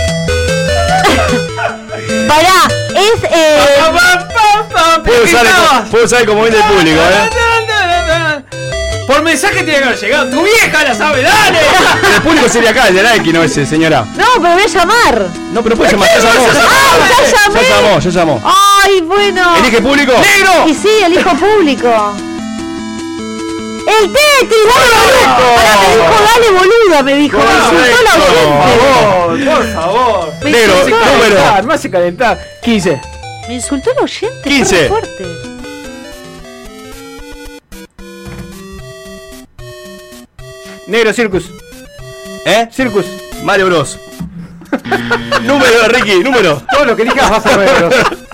Speaker 3: Pará, es. Eh, *laughs*
Speaker 2: Puedo usar, el, puedo usar el comodín del público, eh.
Speaker 1: Por mensaje tiene que haber llegado. ¡Tu vieja la sabe! ¡Dale! *laughs*
Speaker 2: El público sería acá, el de Nike, no ese, señora.
Speaker 3: no, pero voy a llamar.
Speaker 2: No, pero puede llamar, ya llamó.
Speaker 3: ¡Ah, ya llamé!
Speaker 2: Ya llamó, ya llamó.
Speaker 3: ¡Ay, bueno!
Speaker 2: ¿Elige público?
Speaker 3: Y sí, elijo público. ¡El Tetris! ¡Dale, boluda! Pará, me dijo, dale, boluda, me dijo. Me insultó la oyente.
Speaker 1: Por favor.
Speaker 3: Me
Speaker 2: Negro,
Speaker 3: insultó.
Speaker 2: número.
Speaker 1: Me hace calentar. 15.
Speaker 3: Me insultó el oyente.
Speaker 2: 15.
Speaker 3: Fue fuerte.
Speaker 1: Negro Circus.
Speaker 2: ¿Eh?
Speaker 1: Circus.
Speaker 2: Mario Bros. *laughs* número, Ricky, número.
Speaker 4: Todo lo que elijas vas a ver.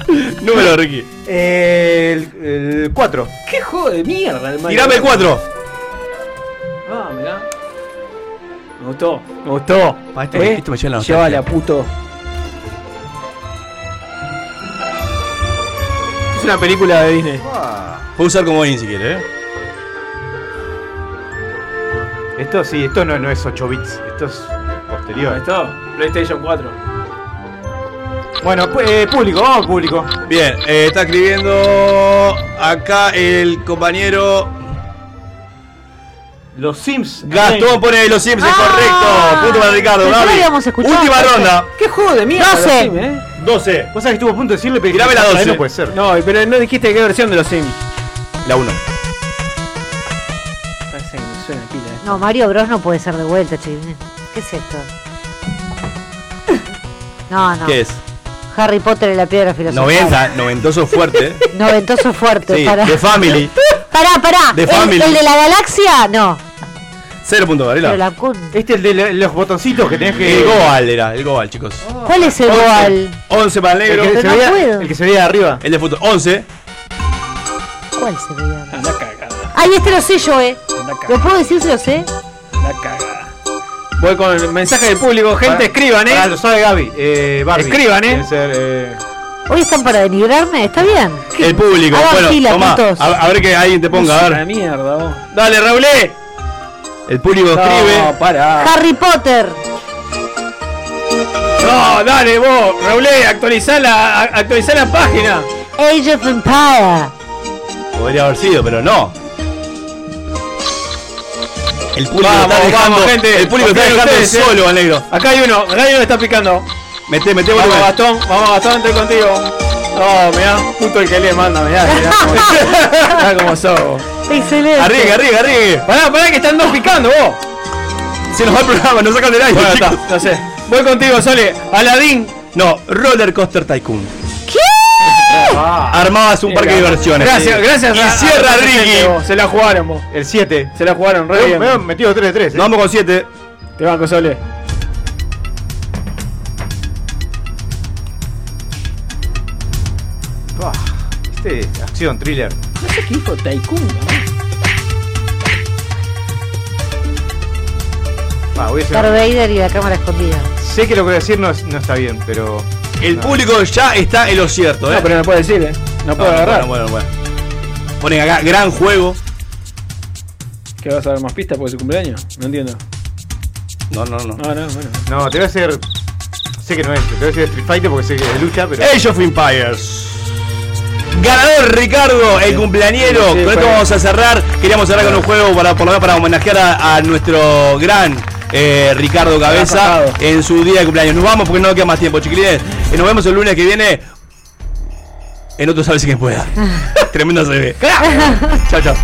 Speaker 4: *laughs*
Speaker 2: número, Ricky.
Speaker 4: el 4.
Speaker 1: ¿Qué juego de mierda el Mario
Speaker 2: Tirame el
Speaker 1: Bros?
Speaker 2: 4.
Speaker 1: Ah, mirá. Me gustó. Me gustó.
Speaker 2: esto-
Speaker 1: ¿Eh?
Speaker 2: esto me lleva la nostalgia.
Speaker 1: Llévala, puto. Es una película de Disney.
Speaker 2: Puedo usar comodín si quiere, eh.
Speaker 4: Esto sí, esto no, no es 8 bits, esto es posterior.
Speaker 1: ¿Esto? PlayStation 4.
Speaker 4: Bueno, eh, público, vamos público.
Speaker 2: Bien, eh, está escribiendo acá el compañero
Speaker 4: Los Sims.
Speaker 2: Gastón pone los Sims, es
Speaker 3: Ah,
Speaker 2: correcto. Punto para Ricardo,
Speaker 3: pensé que
Speaker 2: Gaby.
Speaker 3: habíamos escuchado.
Speaker 2: Última ronda.
Speaker 1: ¿Qué juego de mierda?
Speaker 3: 12.
Speaker 1: los Sims, eh?
Speaker 2: 12.
Speaker 4: Vos sabés que estuvo a punto de decirle, pero
Speaker 2: Tirame la
Speaker 4: dije,
Speaker 2: 12.
Speaker 4: No puede ser.
Speaker 1: No, pero no dijiste qué versión de los Sims.
Speaker 2: La 1.
Speaker 3: No, Mario Bros no puede ser de vuelta, chiquilín. ¿Qué es esto? No, no.
Speaker 2: ¿Qué es?
Speaker 3: Harry Potter y la piedra filosofal.
Speaker 2: 90, noventoso fuerte. *laughs*
Speaker 3: Noventoso fuerte.
Speaker 2: Sí,
Speaker 3: para.
Speaker 2: The Family.
Speaker 3: Pará, pará.
Speaker 2: The
Speaker 3: ¿El,
Speaker 2: Family.
Speaker 3: el de la galaxia? No.
Speaker 2: Cero puntos, Varela.
Speaker 3: Pero la con-
Speaker 4: Este es el de le- los botoncitos que tenés que.
Speaker 2: El Goal era, el Goal, chicos.
Speaker 3: ¿Cuál es el Goal?
Speaker 2: 11 para el negro.
Speaker 4: El que, se
Speaker 3: no
Speaker 4: veía,
Speaker 3: puedo.
Speaker 4: el que se veía de arriba.
Speaker 2: El de fútbol. 11.
Speaker 3: ¿Cuál se veía?
Speaker 1: Anda cagada,
Speaker 3: Ay, este lo sé yo, eh.
Speaker 1: Anda
Speaker 3: ¿Lo puedo decir si lo sé?
Speaker 1: anda cagada. Voy con el mensaje del público, gente, escriban, eh.
Speaker 4: lo sabe Gaby. Eh, Barbie.
Speaker 1: Escriban, eh.
Speaker 4: Ser, eh,
Speaker 3: Hoy están para denigrarme, está bien.
Speaker 2: El público.
Speaker 3: Hagan
Speaker 2: bueno,
Speaker 3: fila.
Speaker 2: A, a ver que alguien te ponga, a ver.
Speaker 1: mierda, vos. Dale, Raulé.
Speaker 2: El público escribe.
Speaker 1: No, pará.
Speaker 3: Harry Potter.
Speaker 1: No, dale vos, Raulé, actualizá la, actualizá la página.
Speaker 3: Age of Empire.
Speaker 2: Podría haber sido, pero no. El público
Speaker 1: Vamos,
Speaker 2: está dejando,
Speaker 1: vamos, gente.
Speaker 2: El público está dejando
Speaker 1: ustedes, eh.
Speaker 2: solo al negro.
Speaker 1: Acá hay uno, acá hay uno que está picando.
Speaker 2: Mete, mete
Speaker 1: Vamos,
Speaker 2: volumen.
Speaker 1: Gastón, vamos, Gastón, estoy contigo. No, mirá, justo el que le manda, mirá, mirá cómo *laughs* sos. vos.
Speaker 3: Excelente.
Speaker 2: Arriesgue, arriesgue, arriesgue.
Speaker 1: Pará, pará, que están dos picando vos.
Speaker 2: Se nos va el programa, nos sacan del aire.
Speaker 1: Bueno,
Speaker 2: chicos.
Speaker 1: está, no sé. Voy contigo, Sole. Aladín.
Speaker 2: No, Roller Coaster Tycoon.
Speaker 3: ¿Qué?
Speaker 2: Armabas un parque de diversiones.
Speaker 1: Gracias, gracias.
Speaker 2: Y
Speaker 1: a-
Speaker 2: cierra
Speaker 1: a-
Speaker 2: Ricky.
Speaker 1: vos, Se la jugaron vos.
Speaker 4: el 7.
Speaker 1: Se la jugaron, re
Speaker 4: Me
Speaker 1: bien.
Speaker 4: me he metido 3 de 3.
Speaker 2: Nos vamos con 7.
Speaker 1: Te banco, Sole.
Speaker 4: Este es acción, thriller.
Speaker 1: No sé qué dijo Tycoon,
Speaker 4: Ah, voy a hacer-
Speaker 3: Darth Vader y la cámara escondida.
Speaker 4: Sé que lo que voy a decir no, no está bien, pero.
Speaker 2: El
Speaker 4: No.
Speaker 2: público ya está en lo cierto, ¿eh?
Speaker 1: No, pero no puede decir, eh. No puedo
Speaker 2: No,
Speaker 1: agarrar.
Speaker 2: Bueno, bueno, bueno. Ponen acá, gran juego.
Speaker 1: ¿Qué vas a dar más pistas por su cumpleaños? No entiendo.
Speaker 2: No, no, no.
Speaker 1: No, no, bueno.
Speaker 4: No, te voy a hacer. Sé que no es, te voy a decir Street Fighter porque sé que es de lucha, pero.
Speaker 2: Age of Empires. Ganador Ricardo, el cumpleañero.
Speaker 1: Sí,
Speaker 2: con esto vamos a cerrar. Queríamos cerrar con un juego para, por lo menos para homenajear a, a nuestro gran eh, Ricardo Cabeza en su día de cumpleaños. Nos vamos porque no queda más tiempo, chiquilines. Y nos vemos el lunes que viene en otro Sabes quien pueda. *laughs* Tremenda CB. chao, chao.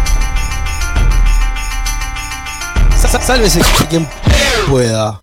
Speaker 5: Sa- Sálvese quien pueda.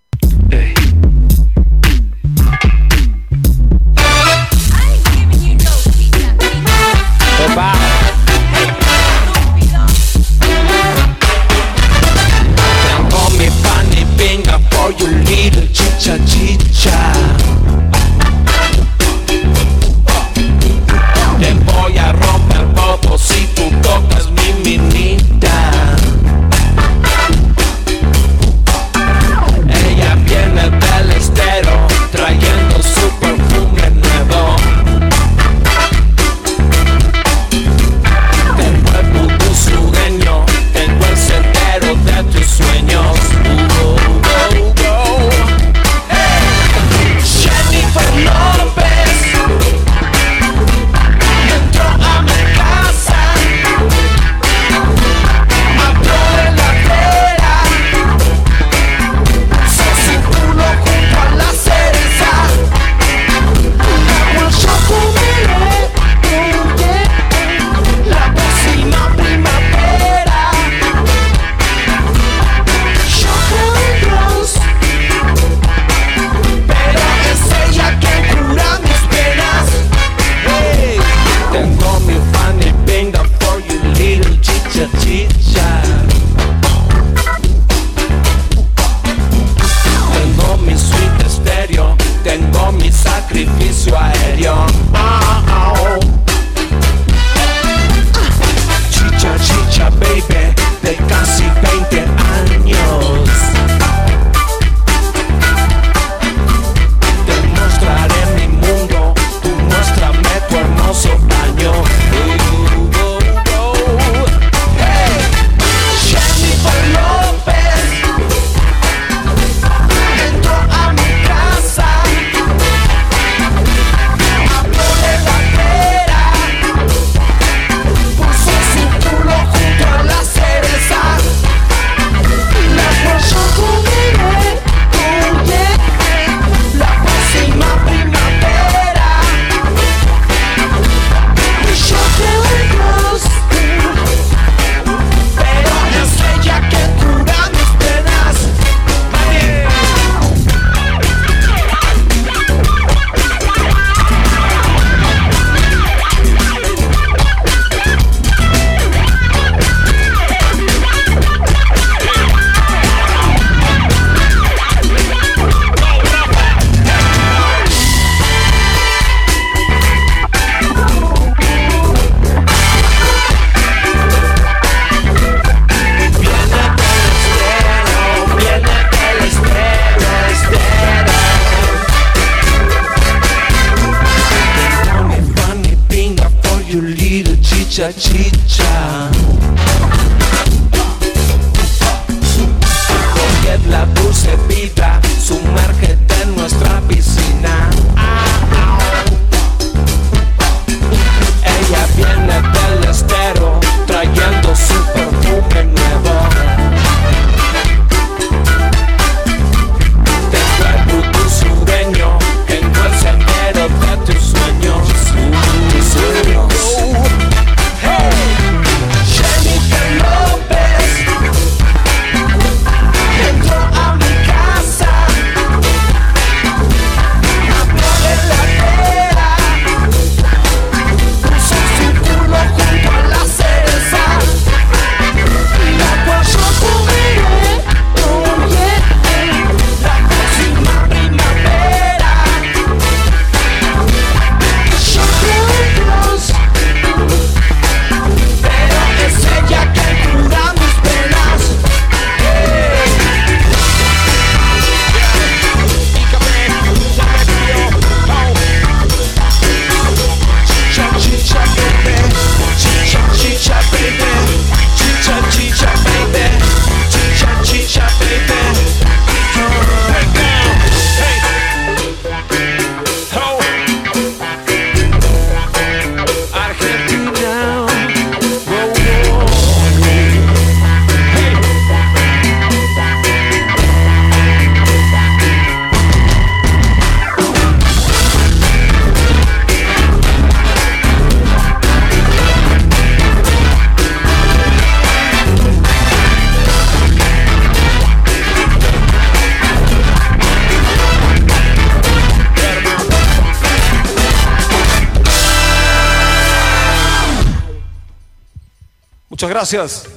Speaker 24: Gracias.